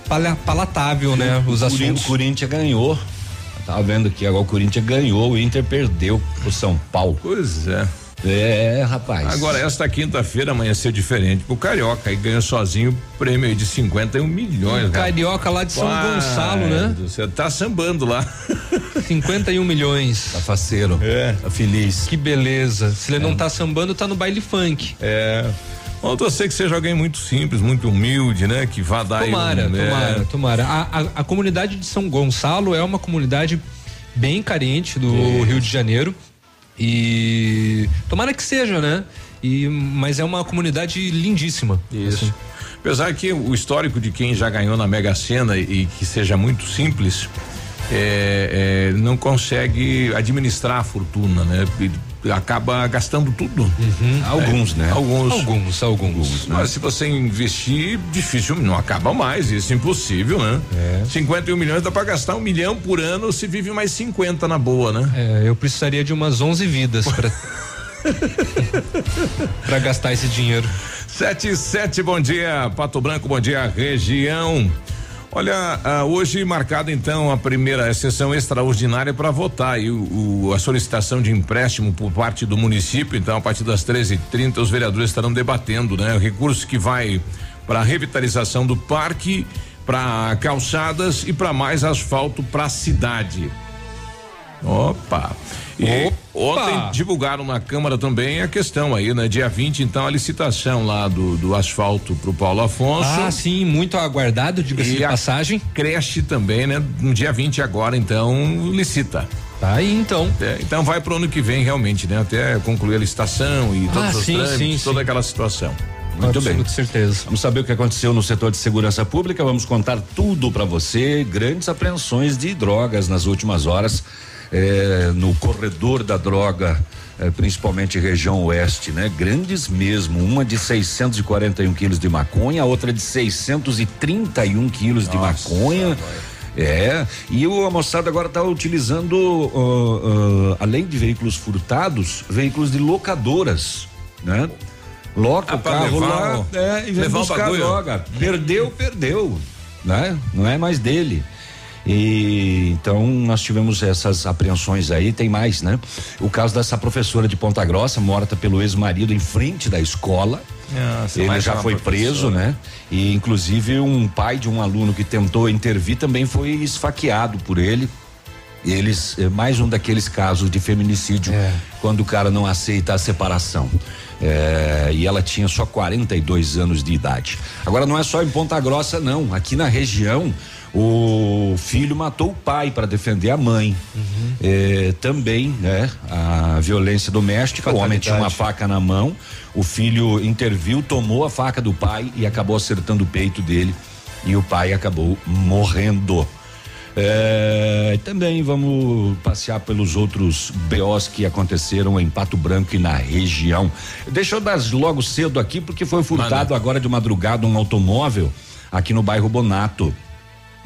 pala- palatável, né, os
o
assuntos.
O Corinthians ganhou. Eu Tava vendo aqui, agora o Corinthians ganhou, o Inter perdeu pro São Paulo.
Pois é.
É, rapaz.
Agora, esta quinta-feira amanheceu diferente. O Carioca aí ganhou sozinho o prêmio de 51 milhões. Cara.
Carioca lá de São
Pai
Gonçalo, né?
Você tá sambando lá. *laughs*
51 milhões.
Tá faceiro.
É.
Tá feliz.
Que beleza. Se ele não tá sambando, tá no baile funk.
É. Bom, eu sei que seja alguém muito simples, muito humilde, né? Que vá dar
Tomara,
um, é,
tomara, tomara. A, a, a comunidade de São Gonçalo é uma comunidade bem carente do Rio de Janeiro. E tomara que seja, né? E, mas é uma comunidade lindíssima.
Isso.
Assim.
Apesar que o histórico de quem já ganhou na Mega Sena e, que seja muito simples, é, é, não consegue administrar a fortuna, né? Acaba gastando tudo.
Alguns, né?
Alguns.
Alguns, alguns.
Mas se você investir, difícil, não acaba mais, isso é impossível, né?
É.
51 milhões dá pra gastar um milhão por ano, se vive mais 50 na boa, né?
É, eu precisaria de umas 11 vidas para *laughs* para gastar esse dinheiro.
Sete e sete, bom dia, Pato Branco, bom dia, região. Olha, ah, hoje marcada então a primeira sessão extraordinária para votar aí o, o- a solicitação de empréstimo por parte do município. Então, a partir das 13h30, os vereadores estarão debatendo, né? O recurso que vai para a revitalização do parque, para calçadas e para mais asfalto para a cidade. Opa! E ontem divulgaram na Câmara também a questão aí, né? Dia 20, então, a licitação lá do, do asfalto pro Paulo Afonso.
Ah, sim, muito aguardado, diga-se de
a
passagem.
creche também, né? No dia 20 agora, então, licita.
Tá aí, então.
É, então vai pro ano que vem, realmente, né? Até concluir a licitação e todos
Ah,
os
sim,
trâmites,
sim,
toda
sim.
aquela situação.
Muito bem.
Com certeza.
Vamos saber o que aconteceu no setor de segurança pública. Vamos contar tudo para você. Grandes apreensões de drogas nas últimas horas eh, no corredor da droga, eh, principalmente região oeste, né? Grandes mesmo. Uma de 641 quilos de maconha, a outra de 631 quilos de maconha. É, e o, a moçada agora está utilizando, ó, ó, além de veículos furtados, veículos de locadoras, né? Loca
Ah,
o carro
levar
lá é, e vem
levar
buscar droga. Perdeu, perdeu, né? Não é mais dele. E então nós tivemos essas apreensões aí, tem mais, né? O caso dessa professora de Ponta Grossa, morta pelo ex-marido em frente da escola.
Nossa,
Ele já foi preso, né? E inclusive um pai de um aluno que tentou intervir também foi esfaqueado por ele. Eles, é mais um daqueles casos de feminicídio, quando o cara não aceita a separação. É, e ela tinha só 42 anos de idade. Agora não é só em Ponta Grossa, não. Aqui na região, o filho matou o pai para defender a mãe. É, também, né? A violência doméstica. O homem tinha uma faca na mão. O filho interviu, tomou a faca do pai e acabou acertando o peito dele. E o pai acabou morrendo. É, também vamos passear pelos outros BOs que aconteceram em Pato Branco e na região. Deixa eu dar logo cedo aqui, porque foi furtado agora de madrugada um automóvel aqui no bairro Bonato.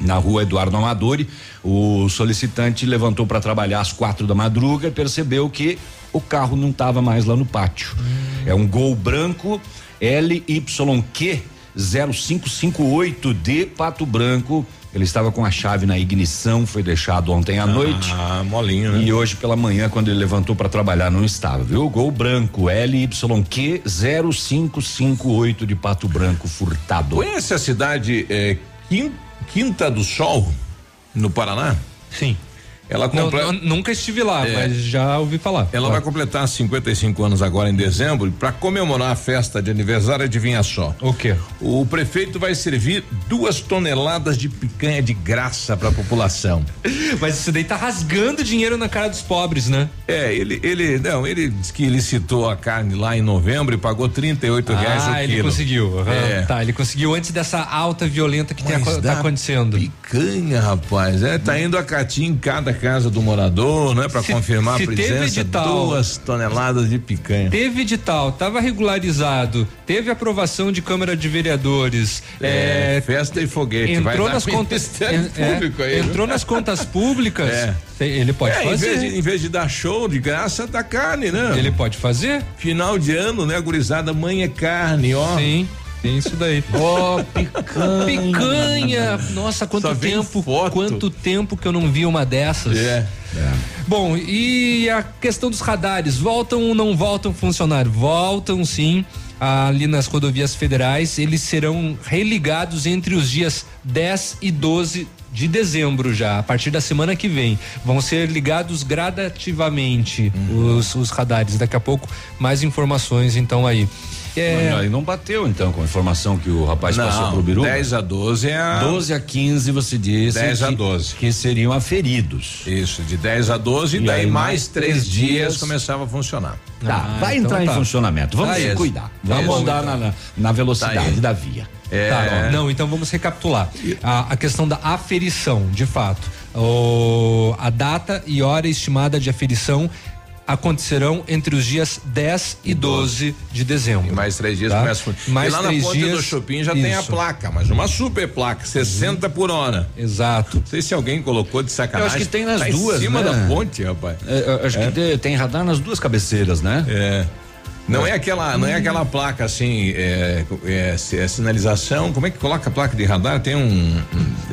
Na rua Eduardo Amadori, o solicitante levantou para trabalhar às quatro da madruga e percebeu que o carro não estava mais lá no pátio. É um gol branco LYQ 0558 de Pato Branco. Ele estava com a chave na ignição, foi deixado ontem à noite.
Ah, molinho, né?
E hoje pela manhã, quando ele levantou para trabalhar, não estava, viu? Gol branco LYQ 0558 de Pato Branco furtado.
Conhece a cidade é, Quin- Quinta do Sol, no Paraná?
Sim.
Ela
Não,
completa.
não, nunca estive lá,
É.
mas já ouvi falar.
Ela vai completar 55 anos agora em dezembro para comemorar a festa de aniversário, adivinha só?
O quê?
O prefeito vai servir duas toneladas de picanha de graça para a população. *laughs*
Mas isso daí tá rasgando dinheiro na cara dos pobres, né?
É, ele, ele, não, ele disse que licitou a carne lá em novembro e pagou 38 reais o
Ah,
quilo.
ele conseguiu. aham.
É.
Tá, ele conseguiu antes dessa alta violenta que tem,
Mas
tá acontecendo.
Picanha, rapaz, é, tá indo a catim em cada casa do morador, né, para confirmar
se
a presença,
edital-
duas toneladas de picanha.
Teve edital, tava regularizado, teve aprovação de Câmara de Vereadores.
É,
é,
festa e foguete,
entrou nas contas é,
Público aí,
entrou nas contas públicas
É.
ele pode
É, em
fazer
vez, de, em vez de dar show de graça, dá carne, né?
ele pode fazer
Final de ano, né, gurizada? Mãe é carne, ó.
sim tem isso daí
Ó, picanha.
picanha nossa quanto
Só
tempo quanto tempo que eu não vi uma dessas
É.
Bom, e a questão dos radares, voltam ou não voltam a funcionar? Voltam sim, ali nas rodovias federais, eles serão religados entre os dias 10 e 12 de dezembro já, a partir da semana que vem. Vão ser ligados gradativamente
Uhum.
os, os radares. Daqui a pouco, mais informações então aí. É,
Aí não bateu então com a informação que o rapaz passou pro Biru?
10 a 12 é a.
12 a 15 você disse
10 a
que-
12.
que seriam aferidos.
Isso, de 10 a 12 e, daí
aí,
mais três dias,
dias
começava a funcionar.
Tá,
Ah,
vai
então
entrar
tá.
em funcionamento. Vamos
Tá
se cuidar.
Tá
Vamos
isso.
andar na, na, na velocidade
Tá
da via.
É.
Tá, não, então vamos recapitular. A, a questão da aferição, de fato. O, a data e hora estimada de aferição acontecerão entre os dias 10 e 12 de dezembro.
E mais três dias
Tá?
começa.
Mais
e lá
três
na ponte
dias,
do Shopping já tem a
isso.
placa, mas uma super placa, 60 por hora.
Exato.
Não sei se alguém colocou de sacanagem.
Eu acho que tem nas
tá
duas,
Em cima
né?
da ponte, rapaz.
É, acho que tem, tem radar nas duas cabeceiras, né?
É. Não é aquela, não é aquela placa assim, é, é, é sinalização. Como é que coloca a placa de radar? Tem um. um,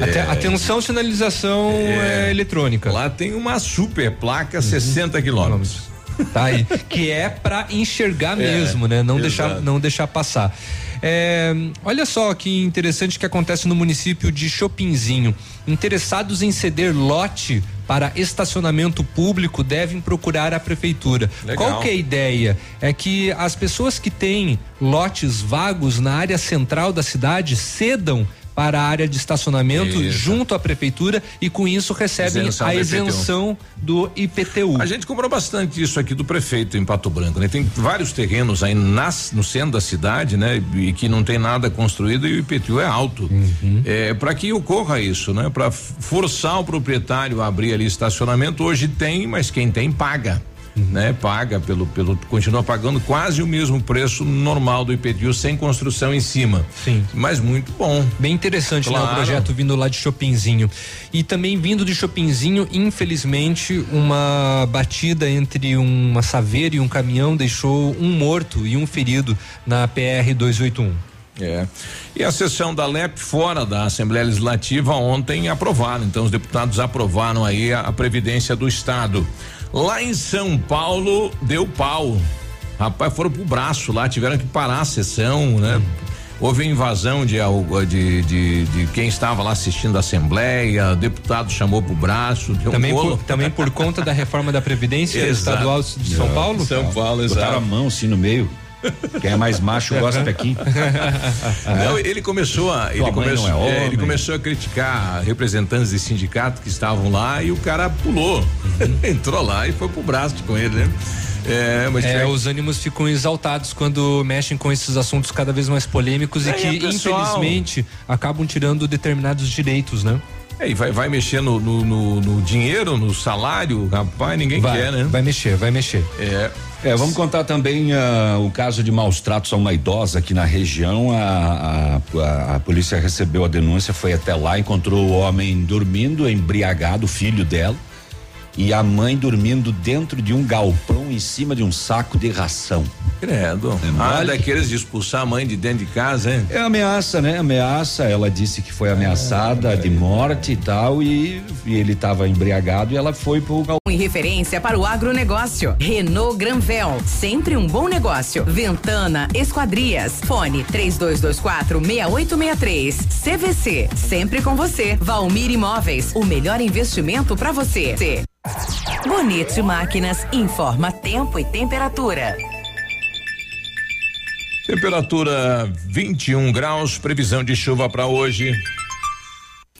Até-
é,
atenção, sinalização é, eletrônica.
Lá tem uma super placa 60 quilômetros.
Tá aí. que é para enxergar mesmo, né? Não *laughs* deixar,
exato.
não deixar passar. É, olha só que interessante que acontece no município de Chopinzinho. Interessados em ceder lote para estacionamento público devem procurar a prefeitura.
Legal.
Qual que é a ideia? É que as pessoas que têm lotes vagos na área central da cidade cedam para a área de estacionamento
Isso.
junto à prefeitura e com isso recebem
Isenção
a isenção do IPTU.
A gente comprou bastante isso aqui do prefeito em Pato Branco, né? Tem vários terrenos aí nas, no centro da cidade, né? E que não tem nada construído e o IPTU é alto.
Uhum.
É, para que ocorra isso, né? Para forçar o proprietário a abrir ali estacionamento, hoje tem, mas quem tem paga. Né, paga pelo, pelo, continua pagando quase o mesmo preço normal do IPTU sem construção em cima.
Sim.
Mas muito bom.
Bem interessante, né? O
Claro.
projeto vindo lá de Chopinzinho. E também vindo de Chopinzinho, infelizmente, uma batida entre uma saveira e um caminhão deixou um morto e um ferido na PR 281.
É. E a sessão da LEP fora da Assembleia Legislativa ontem aprovaram. Então, os deputados aprovaram aí a, a Previdência do Estado. Lá em São Paulo, deu pau. Rapaz, foram pro braço lá, tiveram que parar a sessão, né? houve invasão de, de, de, de quem estava lá assistindo a Assembleia, o deputado chamou pro braço.
Também, um por, também por conta da reforma da Previdência *laughs* Estadual de São Paulo?
São Paulo, exato.
Botaram a mão assim no meio. Quem é mais macho gosta *laughs* daqui.
Não, ele começou a ele começou, é é, ele começou a criticar representantes de sindicato que estavam lá e o cara pulou, uhum. *laughs* entrou lá e foi pro braço com ele, né?
É, mas é, os ânimos ficam exaltados quando mexem com esses assuntos cada vez mais polêmicos é, e que, pessoal... infelizmente, acabam tirando determinados direitos, né?
É, e vai, vai mexer no, no, no, no dinheiro, no salário, rapaz, ninguém
vai,
quer, né?
Vai mexer, vai mexer.
É. É, vamos contar também uh, o caso de maus tratos a uma idosa aqui na região. A, a, a, polícia recebeu a denúncia, foi até lá, encontrou o homem dormindo, embriagado, o filho dela e a mãe dormindo dentro de um galpão em cima de um saco de ração.
Credo. É ah, daqueles de expulsar a mãe de dentro de casa, hein?
É ameaça, né? Ameaça. Ela disse que foi ameaçada é, de morte e tal, e, e ele estava embriagado e ela foi pro galpão.
Em referência para o agronegócio. Renault Granvel, sempre um bom negócio. Ventana Esquadrias. Fone 3224 6863. CVC, sempre com você. Valmir Imóveis, o melhor investimento para você. Bonito Máquinas informa tempo e temperatura.
Temperatura 21 graus, previsão de chuva para hoje.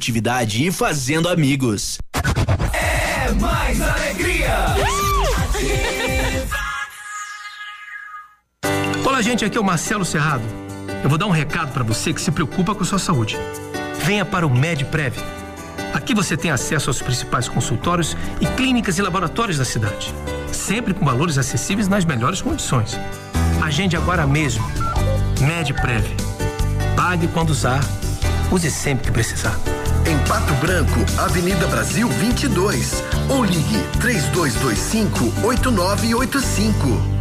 produtividade e fazendo amigos.
É mais alegria!
Olá, gente, aqui é o Marcelo Cerrado. Eu vou dar um recado para você que se preocupa com sua saúde. Venha para o MedPrev. Aqui você tem acesso aos principais consultórios e clínicas e laboratórios da cidade, sempre com valores acessíveis nas melhores condições. Agende agora mesmo. MedPrev. Pague quando usar, use sempre que precisar
em Pato Branco, Avenida Brasil 22. Ou ligue 3225 8985.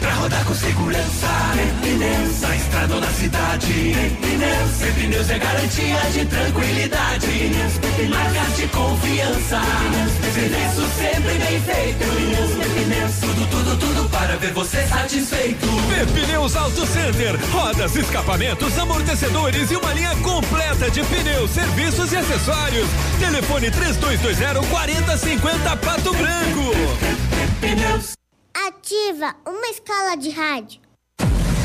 Pra rodar com segurança, pneus, na estrada ou na cidade. Pneus, pneus é garantia de tranquilidade. Pneus, marcas de confiança. Serviço sempre bem feito. Pneus, tudo, tudo, tudo para ver você satisfeito.
Pneus Auto Center, rodas, escapamentos, amortecedores e uma linha completa de pneus, serviços e acessórios. Telefone 3220 4050 Pato Branco.
Pneus. Ativa uma escala de rádio.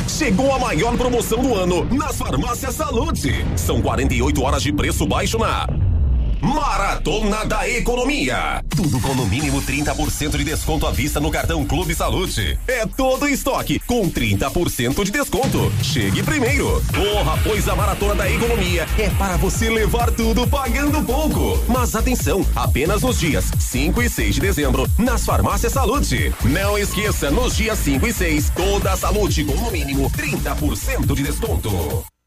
Chegou a maior promoção do ano nas farmácias Salute. São 48 horas de preço baixo na Maratona da Economia. Tudo com no mínimo 30% de desconto à vista no cartão Clube Salute. É todo estoque com 30% de desconto. Chegue primeiro. Corra, pois a Maratona da Economia é para você levar tudo pagando pouco. Mas atenção, apenas nos dias 5 e 6 de dezembro, nas farmácias Salute. Não esqueça, nos dias 5 e 6, toda a Salute com no mínimo 30% de desconto.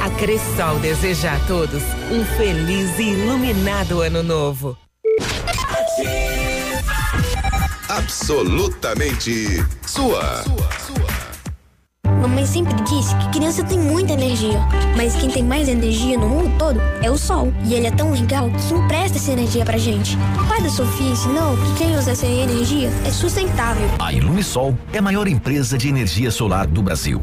A Cressol deseja a todos um feliz e iluminado ano novo.
Absolutamente sua.
Mamãe sempre disse que criança tem muita energia, mas quem tem mais energia no mundo todo é o sol. E ele é tão legal que empresta essa energia pra gente. O pai da Sofia ensinou que quem usa essa energia é sustentável.
A Ilumisol é a maior empresa de energia solar do Brasil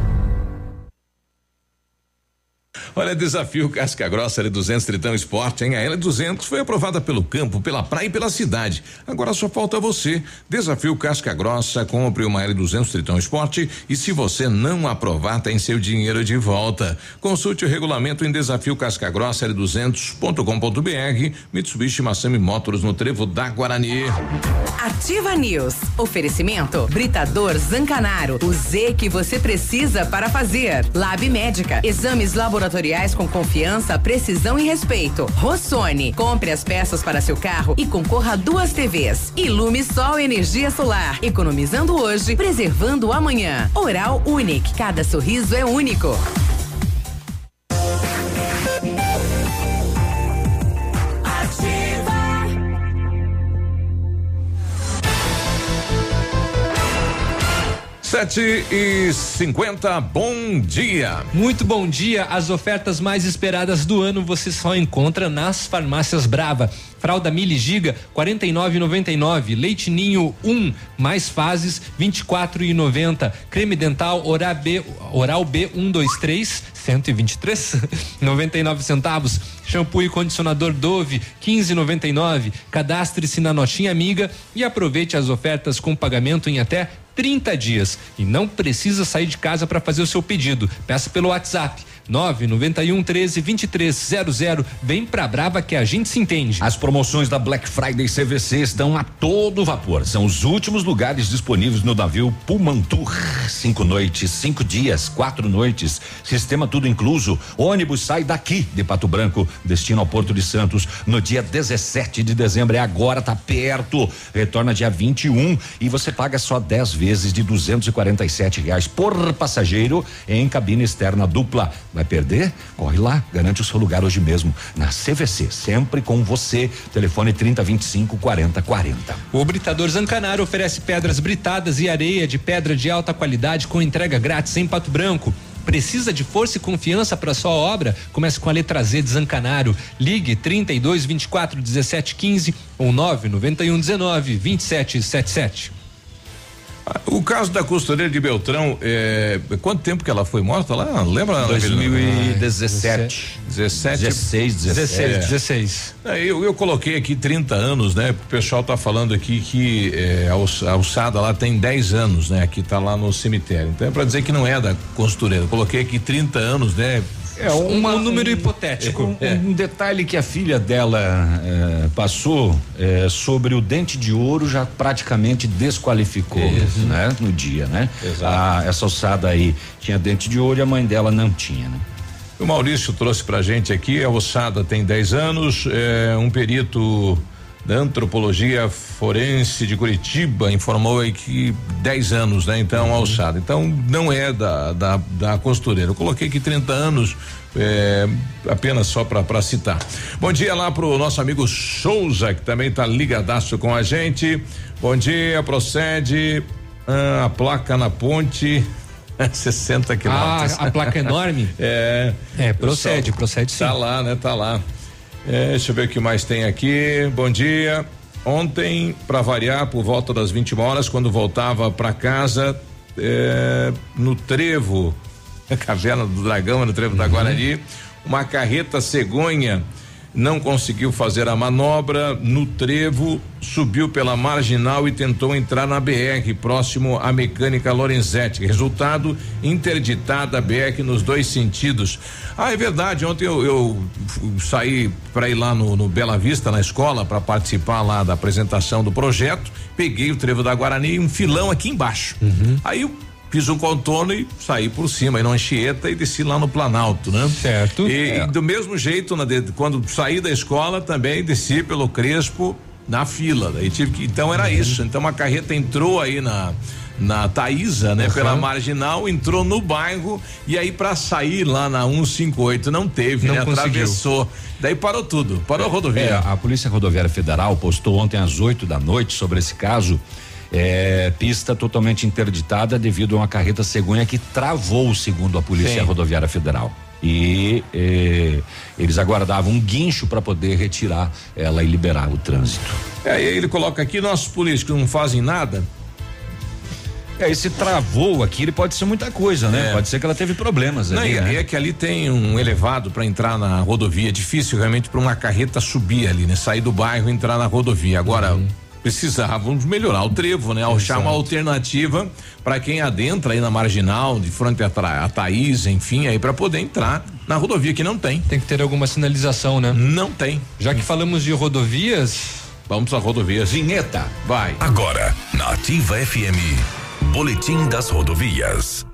Olha, desafio Casca Grossa L200 Tritão Esporte, hein? A L200 foi aprovada pelo campo, pela praia e pela cidade. Agora só falta você. Desafio Casca Grossa, compre uma L200 Tritão Esporte e se você não aprovar, tem seu dinheiro de volta. Consulte o regulamento em desafio Casca Grossa L200.com.br. Mitsubishi Massami Motors no Trevo da Guarani.
Ativa News. Oferecimento Britador Zancanaro. O Z que você precisa para fazer. Lab Médica. Exames laboratoriais com confiança, precisão e respeito. Rossoni. Compre as peças para seu carro e concorra a duas TVs. Ilume Sol Energia Solar. Economizando hoje, preservando amanhã. Oral Unique. Cada sorriso é único.
Sete e cinquenta, bom dia.
Muito bom dia. As ofertas mais esperadas do ano você só encontra nas farmácias Brava. Fralda Mili Giga 49,99. Leite Ninho 1 um, mais fases 24,90. Creme dental Oral B Oral B 123 123 99 centavos. Shampoo e condicionador Dove 15,99. Cadastre-se na notinha amiga e aproveite as ofertas com pagamento em até 30 dias e não precisa sair de casa para fazer o seu pedido. Peça pelo WhatsApp 991 13 2300. Vem pra Brava que a gente se entende.
As promoções da Black Friday CVC estão a todo vapor. São os últimos lugares disponíveis no navio Pumantur. Cinco noites, cinco dias, quatro noites. Sistema tudo incluso. Ônibus sai daqui de Pato Branco, destino ao Porto de Santos, no dia 17 de dezembro. É agora, tá perto. Retorna dia 21 e você paga só 10 vezes de 247 reais por passageiro em cabine externa dupla. Vai perder? Corre lá, garante o seu lugar hoje mesmo na CVC, sempre com você. Telefone 3025 4040.
O Britador Zancanaro oferece pedras britadas e areia de pedra de alta qualidade com entrega grátis em Pato Branco. Precisa de força e confiança para sua obra? Comece com a letra Z de Zancanaro. Ligue 32 24 17 15 ou 991 19 27 77.
O caso da costureira de Beltrão, é, quanto tempo que ela foi morta lá? Lembra?
2017.
17.
16, 17.
16, 16.
É, eu, eu coloquei aqui 30 anos, né? O pessoal tá falando aqui que é, a alçada lá tem 10 anos, né? Aqui tá lá no cemitério. Então é pra dizer que não é da costureira. Eu coloquei aqui 30 anos, né?
É uma, um número um, hipotético.
Um, é. um, detalhe que a filha dela é, passou é, sobre o dente de ouro já praticamente desqualificou, Isso. né? No dia, né? Exato. A, essa ossada aí tinha dente de ouro e a mãe dela não tinha, né?
O Maurício trouxe pra gente aqui, a ossada tem 10 anos, é, um perito da antropologia forense de Curitiba informou aí que 10 anos, né? Então, uhum. alçada. Então, não é da, da, da costureira. Eu coloquei aqui 30 anos, é, apenas só para citar. Bom dia lá pro nosso amigo Souza, que também tá ligadaço com a gente. Bom dia, procede. Ah, a placa na ponte. *laughs* 60 quilômetros.
Ah, a placa enorme? *laughs*
é.
É, procede, procede sim.
Tá lá, né? Tá lá. É, deixa eu ver o que mais tem aqui. Bom dia. Ontem, para variar, por volta das 20 horas, quando voltava para casa, é, no trevo, *laughs* a caverna do dragão, no trevo uhum. da Guarani, uma carreta cegonha não conseguiu fazer a manobra no trevo, subiu pela marginal e tentou entrar na BR, próximo à mecânica Lorenzetti. Resultado: interditada a BR nos dois sentidos. Ah, é verdade. Ontem eu, eu saí para ir lá no, no, Bela Vista, na escola, para participar lá da apresentação do projeto. Peguei o trevo da Guarani e um filão aqui embaixo. Uhum. Aí eu fiz um contorno e saí por cima, aí na Anchieta e desci lá no Planalto, né?
Certo.
E, é. do mesmo jeito, na, de, quando saí da escola, também desci pelo Crespo na fila. Daí tive que, então era uhum. isso. Então a carreta entrou aí na na Taísa, né? Uhum. Pela marginal, entrou no bairro e aí para sair lá na 158 não teve, não né? Conseguiu. Atravessou. Daí parou tudo, parou é, a rodovia. É,
a Polícia Rodoviária Federal postou ontem às 8 da noite sobre esse caso é, pista totalmente interditada devido a uma carreta cegonha que travou, segundo a Polícia Sim. Rodoviária Federal. E é, eles aguardavam um guincho para poder retirar ela e liberar o trânsito.
É, ele coloca aqui: nossos políticos não fazem nada.
É, esse travou aqui, ele pode ser muita coisa, né?
É.
Pode ser que ela teve problemas
Não,
ali,
e,
né?
e é que ali tem um elevado para entrar na rodovia. É difícil realmente para uma carreta subir ali, né? Sair do bairro e entrar na rodovia. Agora, precisávamos melhorar o trevo, né? Achar uma alternativa para quem adentra aí na marginal, de frente a, Tra- a Thaís, enfim, aí para poder entrar na rodovia que não tem.
Tem que ter alguma sinalização, né?
Não tem.
Já que falamos de rodovias.
Vamos à rodovia.
Vinheta.
Vai.
Agora, na Ativa FM, Boletim das Rodovias.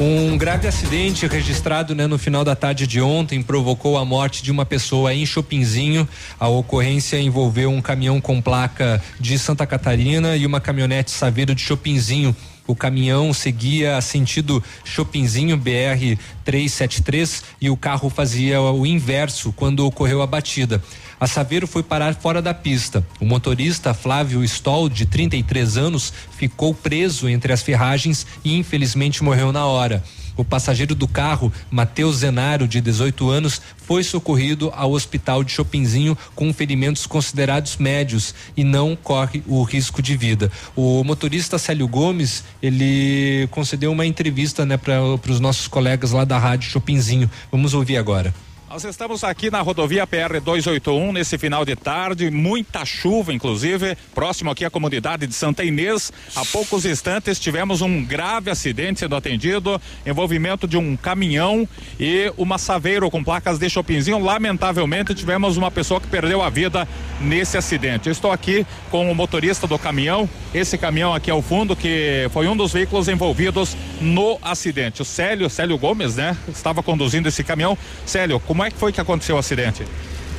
Um grave acidente registrado né, no final da tarde de ontem provocou a morte de uma pessoa em Chopinzinho. A ocorrência envolveu um caminhão com placa de Santa Catarina e uma caminhonete Saveiro de Chopinzinho. O caminhão seguia sentido Chopinzinho BR 373 e o carro fazia o inverso quando ocorreu a batida. A Saveiro foi parar fora da pista. O motorista Flávio Stoll, de 33 anos, ficou preso entre as ferragens e infelizmente morreu na hora. O passageiro do carro, Matheus Zenaro, de 18 anos, foi socorrido ao hospital de Chopinzinho com ferimentos considerados médios e não corre o risco de vida. O motorista Célio Gomes, ele concedeu uma entrevista né, para os nossos colegas lá da Rádio Chopinzinho. Vamos ouvir agora.
Nós estamos aqui na rodovia PR 281 nesse final de tarde, muita chuva, inclusive, próximo aqui à comunidade de Santa Inês. Há poucos instantes tivemos um grave acidente sendo atendido, envolvimento de um caminhão e uma saveiro com placas de Chopinzinho. Lamentavelmente, tivemos uma pessoa que perdeu a vida nesse acidente. Eu estou aqui com o motorista do caminhão. Esse caminhão aqui ao fundo, que foi um dos veículos envolvidos no acidente. O Célio, Célio Gomes, né? Estava conduzindo esse caminhão. Célio, como é que foi que aconteceu o acidente?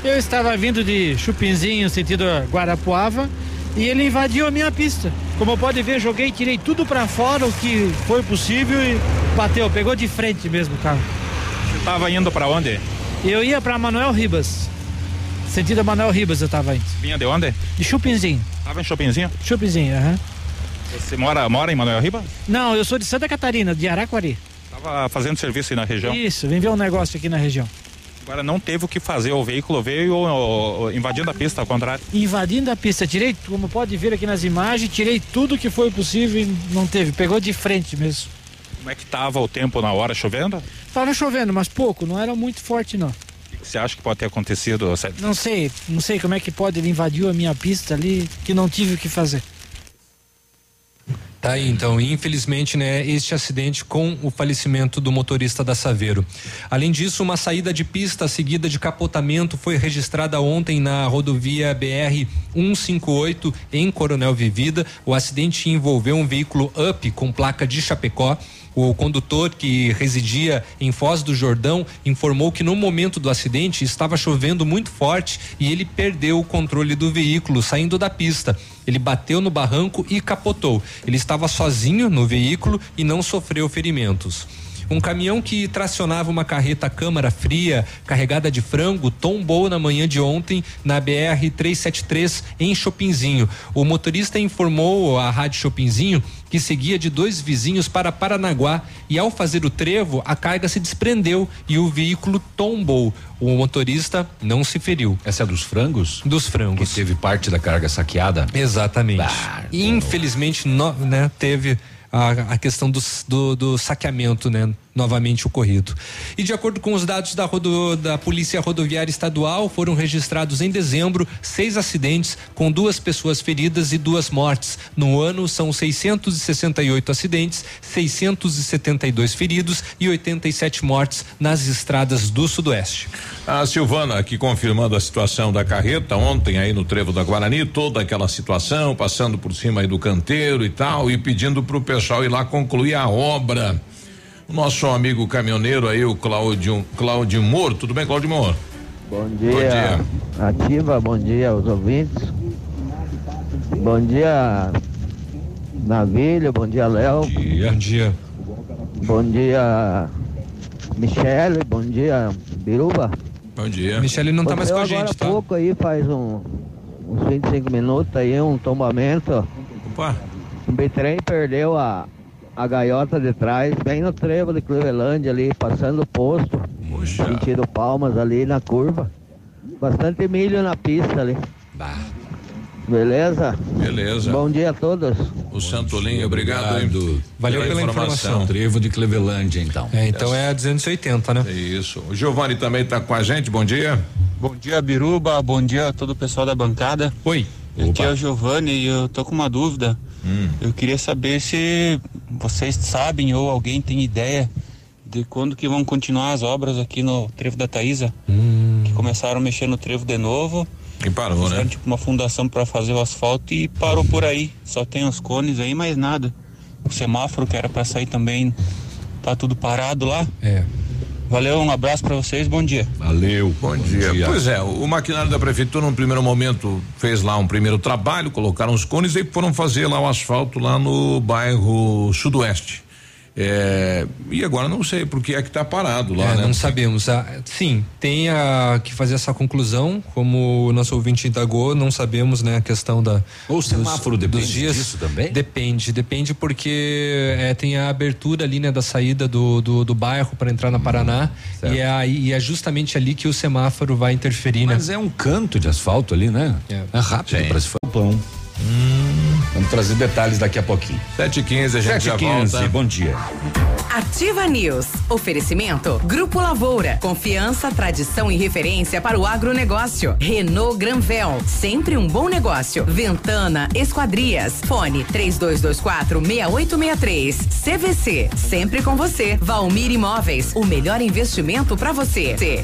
Eu estava vindo de Chupinzinho, sentido Guarapuava, e ele invadiu a minha pista. Como pode ver, joguei, tirei tudo para fora o que foi possível e bateu, pegou de frente mesmo o carro.
Você estava indo para onde?
Eu ia para Manuel Ribas. Sentido Manuel Ribas eu estava indo.
Vinha de onde?
De Chupinzinho.
Tava em Chopinzinho?
Chupinzinho, aham.
Você mora, mora em Manuel Riba?
Não, eu sou de Santa Catarina, de Araquari.
Tava fazendo serviço aí na região.
Isso, vim ver um negócio aqui na região.
Agora não teve o que fazer, o veículo veio invadindo a pista, ao contrário.
Invadindo a pista, tirei, como pode ver aqui nas imagens, tirei tudo que foi possível e não teve, pegou de frente mesmo.
Como é que tava o tempo na hora, chovendo?
Tava chovendo, mas pouco, não era muito forte não.
O que você acha que pode ter acontecido?
Não sei, não sei como é que pode, ele invadiu a minha pista ali, que não tive o que fazer.
Tá aí, então, infelizmente, né, este acidente com o falecimento do motorista da Saveiro. Além disso, uma saída de pista seguida de capotamento foi registrada ontem na rodovia BR 158 em Coronel Vivida. O acidente envolveu um veículo Up com placa de Chapecó. O condutor que residia em Foz do Jordão informou que no momento do acidente estava chovendo muito forte e ele perdeu o controle do veículo saindo da pista. Ele bateu no barranco e capotou. Ele estava sozinho no veículo e não sofreu ferimentos. Um caminhão que tracionava uma carreta câmara fria carregada de frango tombou na manhã de ontem na BR 373 em Chopinzinho. O motorista informou à Rádio Chopinzinho que seguia de dois vizinhos para Paranaguá e ao fazer o trevo a carga se desprendeu e o veículo tombou. O motorista não se feriu.
Essa é dos frangos?
Dos frangos.
Que teve parte da carga saqueada?
Exatamente. Infelizmente no, né, teve a, a questão do, do, do, saqueamento, né? Novamente ocorrido. E de acordo com os dados da, rodo, da Polícia Rodoviária Estadual, foram registrados em dezembro seis acidentes com duas pessoas feridas e duas mortes. No ano são 668 acidentes, 672 feridos e 87 mortes nas estradas do Sudoeste.
A Silvana aqui confirmando a situação da carreta ontem aí no Trevo da Guarani, toda aquela situação, passando por cima aí do canteiro e tal, e pedindo para o pessoal ir lá concluir a obra. O nosso amigo caminhoneiro aí, o Cláudio, Cláudio Moro, tudo bem, Cláudio Moro?
Bom dia, bom dia, Ativa, bom dia aos ouvintes. Bom dia, Navilho, bom dia, Léo.
Bom dia.
Bom dia, Michele, bom dia, Biruba.
Bom dia.
Michele não tá mais com a gente,
agora
tá?
pouco aí, faz um, uns 25 minutos aí, um tombamento.
Opa.
Um bitrem perdeu a, a gaiota de trás, bem no trevo de Cleveland ali, passando o posto.
Puxa.
Sentido Palmas ali na curva. Bastante milho na pista ali.
Bah.
Beleza?
Beleza.
Bom dia a todos.
O Santolinho, obrigado, hein?
Valeu pela informação.
Trevo de Clevelândia, então.
É, então é a 280, né?
É isso. O Giovanni também está com a gente, bom dia.
Bom dia, Biruba. Bom dia a todo o pessoal da bancada.
Oi.
Aqui é o Giovanni e eu tô com uma dúvida.
Hum.
Eu queria saber se vocês sabem ou alguém tem ideia de quando que vão continuar as obras aqui no Trevo da Taísa. Que começaram a mexer no trevo de novo.
E parou,
Fizeram,
né?
tipo uma fundação para fazer o asfalto e parou por aí. Só tem os cones aí, mais nada. O semáforo que era para sair também tá tudo parado lá.
É.
Valeu, um abraço para vocês, bom dia.
Valeu.
Bom, dia. Pois é, o maquinário da prefeitura, num primeiro momento, fez lá um primeiro trabalho, colocaram os cones e foram fazer lá o asfalto lá no bairro Sudoeste. É, e agora não sei por que é que tá parado lá,
É,
né?
Não sabemos. Ah, sim, tem a, que fazer essa conclusão, como o nosso ouvinte indagou, não sabemos, né, a questão da.
Ou o semáforo depende
dos dias.
disso também?
Depende, depende porque é, tem a abertura ali, né, da saída do, do, do bairro para entrar na Paraná
certo.
e é, aí, e é justamente ali que o semáforo vai interferir, né?
Mas é um canto de asfalto ali, né? É, rápido,
Sim.
parece pão. Vamos trazer detalhes daqui a pouquinho.
7 h 15 a gente já
7h15,
volta.
bom dia.
Ativa News. Oferecimento. Grupo Lavoura. Confiança, tradição e referência para o agronegócio. Renault Granvel. Sempre um bom negócio. Ventana Esquadrias. Fone 3224 6863. CVC. Sempre com você. Valmir Imóveis. O melhor investimento para você.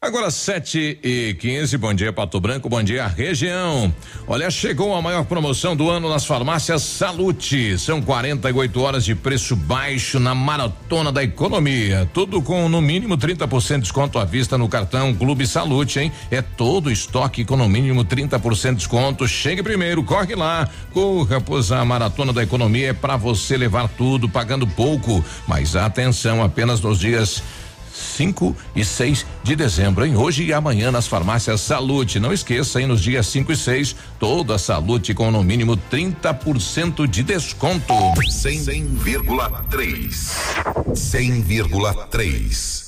Agora 7 e 15 bom dia Pato Branco, bom dia região. Olha, chegou a maior promoção do ano nas farmácias Salute. São 48 horas de preço baixo na maratona da economia. Tudo com no mínimo 30% de desconto à vista no cartão Clube Salute, hein? É todo estoque com no mínimo 30% de desconto. Chegue primeiro, corre lá. Corra, pois a maratona da economia é para você levar tudo pagando pouco. Mas atenção, apenas nos dias 5 e 6 de dezembro, hein? Hoje e amanhã nas farmácias Salute. Não esqueça, hein? Nos dias 5 e 6, toda a Salute com no mínimo 30% de desconto.
100,3. 100,3.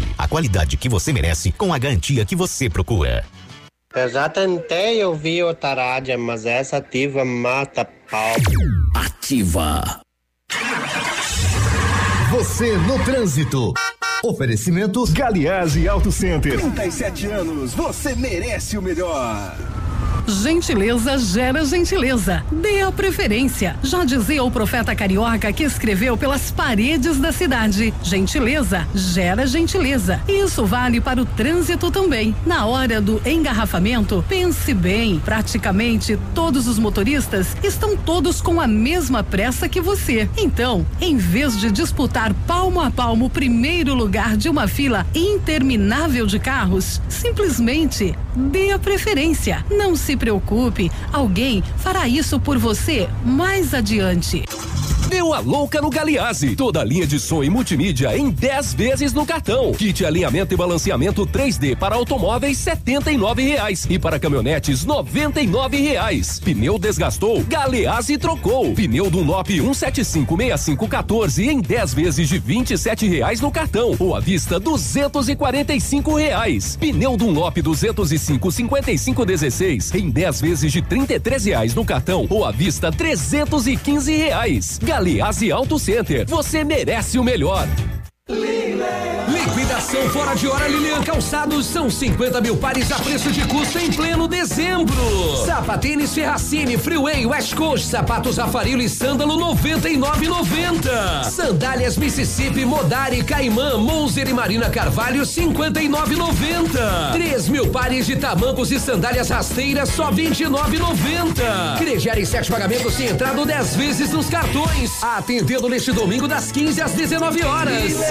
a qualidade que você merece com a garantia que você procura.
Eu já tentei ouvir o Tarádia, mas essa ativa mata pau.
Ativa. Você no trânsito. Oferecimento
Galiase Auto Center.
37 anos, você merece o melhor.
Gentileza gera gentileza. Dê a preferência. Já dizia o profeta carioca que escreveu pelas paredes da cidade. Gentileza gera gentileza. Isso vale para o trânsito também. Na hora do engarrafamento, pense bem. Praticamente todos os motoristas estão todos com a mesma pressa que você. Então, em vez de disputar palmo a palmo o primeiro lugar de uma fila interminável de carros, simplesmente dê a preferência. Não se preocupe, alguém fará isso por você mais adiante.
Deu a louca no Galiase. Toda linha de som e multimídia em 10 vezes no cartão. Kit alinhamento e balanceamento 3D para automóveis nove reais e para caminhonetes nove reais. Pneu desgastou, Galeazzi trocou. Pneu Dunlop 1756514 em 10 vezes de sete reais no cartão ou à vista cinco reais. Pneu Dunlop 205 55 16 em 10 vezes de três reais no cartão ou à vista quinze reais. Galeazzi Auto Center, você merece o melhor.
Liquidação fora de hora Lilian Calçados são 50 mil pares a preço de custo em pleno dezembro. Sapatênis Ferracini, Freeway, West Coast, sapatos Afarilo e Sândalo 99,90. Sandálias Mississippi, Modari, Caimã, Monzer e Marina Carvalho 59,90. 3 mil pares de tamancos e sandálias rasteiras só 29,90. Crediário em sete pagamentos sem entrada 10 vezes nos cartões. Atendendo neste domingo das 15 às 19 horas.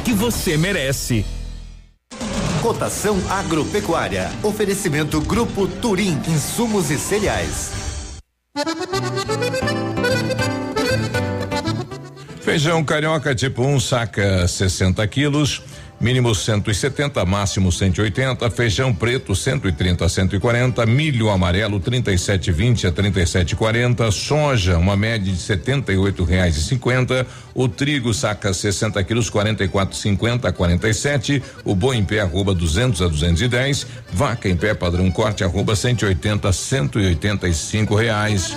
que você merece.
Cotação agropecuária. Oferecimento Grupo Turim, insumos e cereais.
Feijão carioca tipo 1 um, saca 60 quilos, mínimo 170, máximo 180. Feijão preto 130 a 140. Milho amarelo 37,20 a 37,40. Soja uma média de 78 reais e 50. O trigo saca 60 quilos 44,50 a 47. O boi em pé arroba 200 a 210. Vaca em pé padrão corte arroba 180 a 185 reais.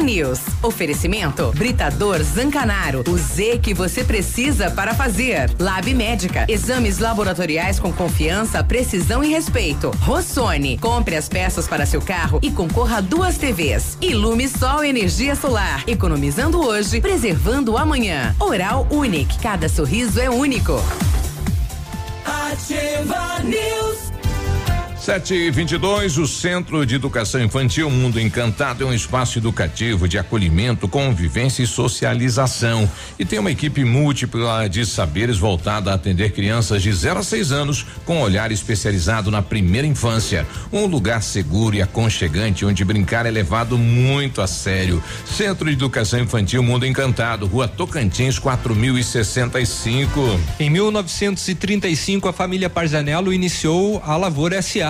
News. Oferecimento Britador Zancanaro. O Z que você precisa para fazer. Lab Médica. Exames laboratoriais com confiança, precisão e respeito. Rossoni. Compre as peças para seu carro e concorra a duas TVs. Ilume Sol Energia Solar. Economizando hoje, preservando amanhã. Oral Unique. Cada sorriso é único.
Ativa News.
Sete e vinte e dois, o Centro de Educação Infantil Mundo Encantado é um espaço educativo de acolhimento, convivência e socialização. E tem uma equipe múltipla de saberes voltada a atender crianças de 0 a 6 anos com olhar especializado na primeira infância. Um lugar seguro e aconchegante onde brincar é levado muito a sério. Centro de Educação Infantil Mundo Encantado, Rua Tocantins, 4065.
Em 1935, a família Parzanello iniciou a Lavoura SA,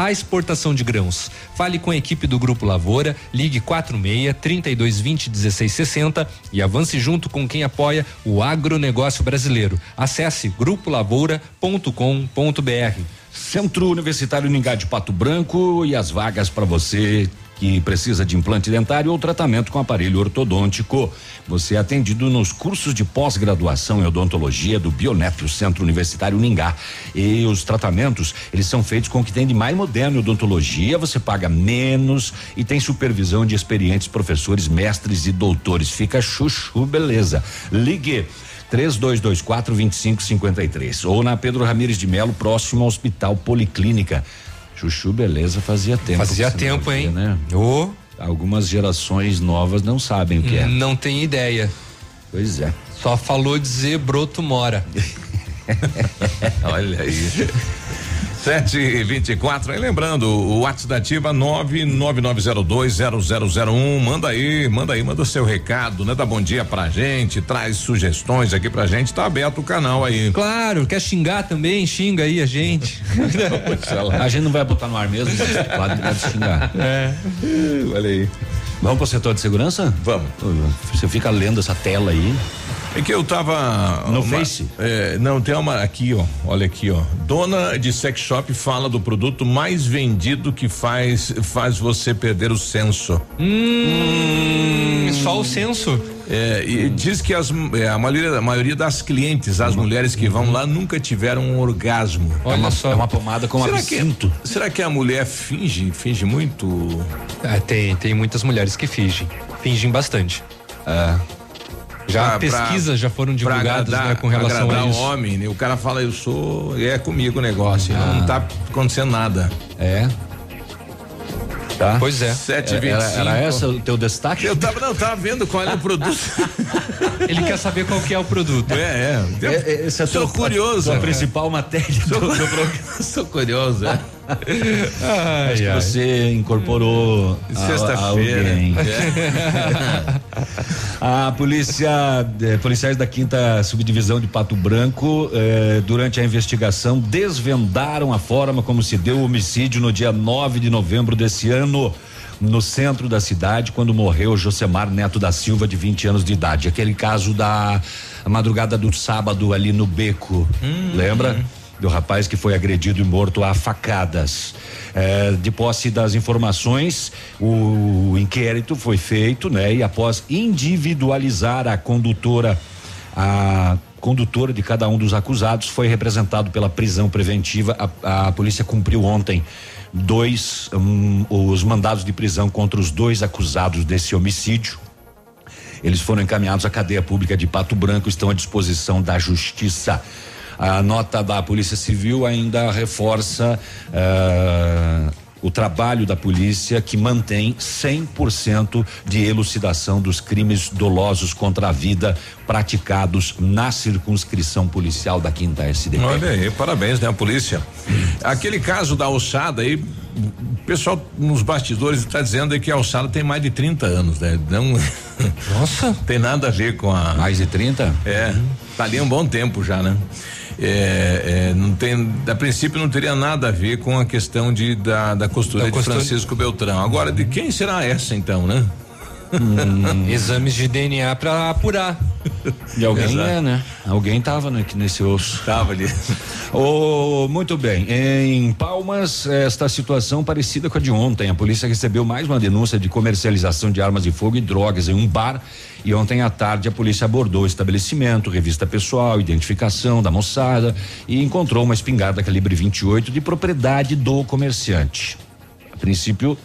à exportação de grãos. Fale com a equipe do Grupo Lavoura, ligue 46 3220 1660 e avance junto com quem apoia o agronegócio brasileiro. Acesse grupolavoura.com.br.
Centro Universitário Ningá de Pato Branco e as vagas para você que precisa de implante dentário ou tratamento com aparelho ortodôntico. Você é atendido nos cursos de pós-graduação em odontologia do Bionetro Centro Universitário Ningá. E os tratamentos, eles são feitos com o que tem de mais moderno em odontologia, você paga menos e tem supervisão de experientes professores, mestres e doutores. Fica chuchu, beleza. Ligue 3224 2553 ou na Pedro Ramires de Melo, próximo ao Hospital Policlínica. Chuchu Beleza fazia tempo.
Fazia tempo, hein?
Né?
Oh.
Algumas gerações novas não sabem o que é.
Não tem ideia.
Pois é.
Só falou dizer broto mora. *laughs*
Olha aí. 7 e 24 e lembrando, o WhatsApp da Ativa 999020001. Manda aí, manda aí, manda o seu recado, né? Dá bom dia pra gente, traz sugestões aqui pra gente, tá aberto o canal aí.
Claro, quer xingar também, xinga aí a gente.
a gente não vai botar no ar mesmo, pode, pode xingar.
É.
Olha aí.
Vamos pro setor de segurança?
Vamos.
Você fica lendo essa tela aí.
É que eu tava.
No
uma,
Face?
É, não, tem uma aqui, ó. Olha aqui, ó. Dona de sex shop fala do produto mais vendido que faz faz você perder o senso.
Hum, só o senso.
É, e diz que as, é, a, maioria, a maioria das clientes, as mulheres que vão lá, nunca tiveram um orgasmo.
Olha é uma, só. É uma pomada com
será
absinto.
Que, será que a mulher finge, finge muito?
É, tem, tem muitas mulheres que fingem. Fingem bastante.
É.
Já pra, pesquisas já foram divulgadas
agradar,
né, com relação a isso.
o homem, né? O cara fala, eu sou, é comigo o negócio, ah. não tá acontecendo nada.
É. Tá.
Pois é.
7
era, era essa o teu destaque?
Eu tava, não, tava vendo qual é o produto. *laughs*
Ele quer saber qual que é o produto.
É, é. Eu,
é esse é
sou
teu,
curioso.
A, a principal matéria
sou,
do, do programa. *laughs*
Sou curioso, é.
Ai, Acho ai. que você incorporou
sexta-feira. *laughs*
A polícia, eh, policiais da quinta subdivisão de Pato Branco, eh, durante a investigação, desvendaram a forma como se deu o homicídio no dia 9 de novembro desse ano no centro da cidade, quando morreu Josemar Neto da Silva, de 20 anos de idade. Aquele caso da madrugada do sábado ali no beco.
Hum,
lembra? Do rapaz que foi agredido e morto a facadas. É, de posse das informações, o inquérito foi feito, né? E após individualizar a condutora, a condutora de cada um dos acusados foi representado pela prisão preventiva. A, a polícia cumpriu ontem dois um, os mandados de prisão contra os dois acusados desse homicídio. Eles foram encaminhados à cadeia pública de Pato Branco, estão à disposição da justiça. A nota da Polícia Civil ainda reforça uh, o trabalho da polícia que mantém 100% de elucidação dos crimes dolosos contra a vida praticados na circunscrição policial da Quinta SDP.
Olha aí, parabéns, né, a polícia. Aquele caso da alçada aí, o pessoal nos bastidores está dizendo que a alçada tem mais de 30 anos, né? Não.
Nossa. *laughs*
tem nada a ver com a.
Mais de 30?
É. Tá ali um bom tempo já, né? É, é, não tem, a princípio não teria nada a ver com a questão de da, da costura da de costura... Francisco Beltrão. Agora, de quem será essa então, né?
Hum, exames de DNA para apurar.
De alguém é, né? Alguém tava né, nesse osso.
Tava ali.
oh, muito bem. Em Palmas, esta situação parecida com a de ontem. A polícia recebeu mais uma denúncia de comercialização de armas de fogo e drogas em um bar. E ontem à tarde a polícia abordou o estabelecimento, revista pessoal, identificação da moçada e encontrou uma espingarda calibre 28 de propriedade do comerciante. A princípio,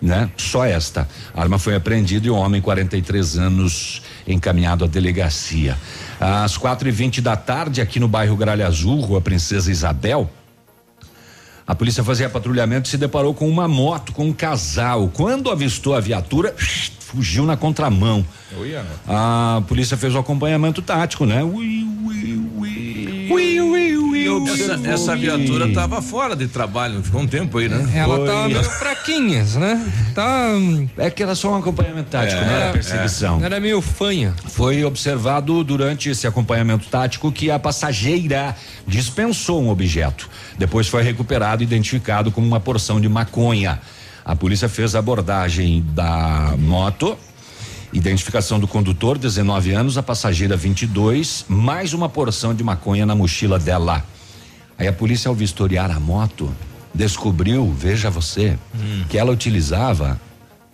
né? Só esta. A arma foi apreendida e o homem, 43 anos, encaminhado à delegacia. Às quatro e vinte da tarde, aqui no bairro Gralha Azul, Rua Princesa Isabel, a polícia fazia patrulhamento e se deparou com uma moto com um casal. Quando avistou a viatura, fugiu na contramão. A polícia fez o acompanhamento tático, né? Ui, ui, ui. Ui, ui, ui.
E essa, essa viatura tava fora de trabalho, ficou um tempo aí, né?
Ela
Foi.
tá meio fraquinhas, né? Tá.
É que era só um acompanhamento tático,
É,
não era
é.
perseguição.
Era meio fanha.
Foi observado durante esse acompanhamento tático que a passageira dispensou um objeto. Depois foi recuperado e identificado como uma porção de maconha. A polícia fez a abordagem da moto. Identificação do condutor, 19 anos, a passageira 22, mais uma porção de maconha na mochila dela. Aí a polícia, ao vistoriar a moto, descobriu, veja você, que ela utilizava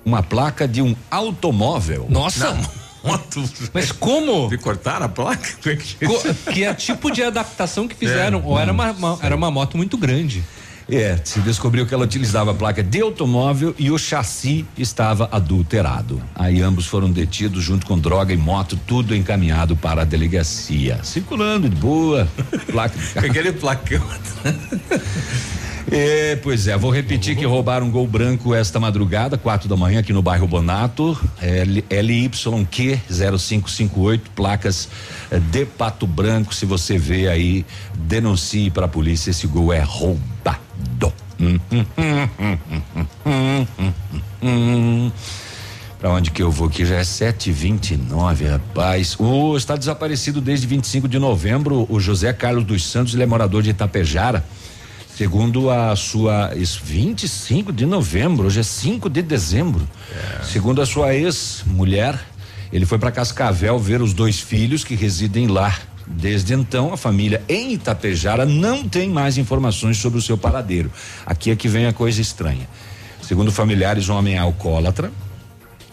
uma placa de um automóvel.
Nossa! *laughs*
Moto.
Mas como?
De cortar a placa? É que-
Co- que é tipo de adaptação que fizeram.
É.
Ou era uma, uma- era uma moto muito grande.
É, se descobriu que ela utilizava a placa de automóvel e o chassi estava adulterado. Aí ambos foram detidos junto com droga e moto, tudo encaminhado para a delegacia. Circulando de boa, placa. *laughs*
Aquele placão.
É, pois é, vou repetir que roubaram um gol branco esta madrugada, quatro da manhã, aqui no bairro Bonato, L- LYQ 0558, placas eh, de Pato Branco. Se você vê aí, denuncie para a polícia, esse gol é roubado. Hum, hum, hum. Pra onde que eu vou? Que já é 7h29, rapaz. O está desaparecido desde 25 de novembro. O José Carlos dos Santos, ele é morador de Itapejara. Segundo a sua. Isso, 25 de novembro, hoje é 5 de dezembro. Segundo a sua ex-mulher, ele foi para Cascavel ver os dois filhos que residem lá. Desde então, a família em Itapejara não tem mais informações sobre o seu paradeiro. Aqui é que vem a coisa estranha. Segundo familiares, um homem é alcoólatra,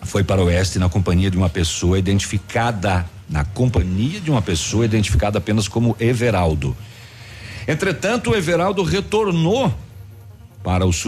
foi para o oeste na companhia de uma pessoa identificada, na companhia de uma pessoa identificada apenas como Everaldo. Entretanto, o Everaldo retornou para o sul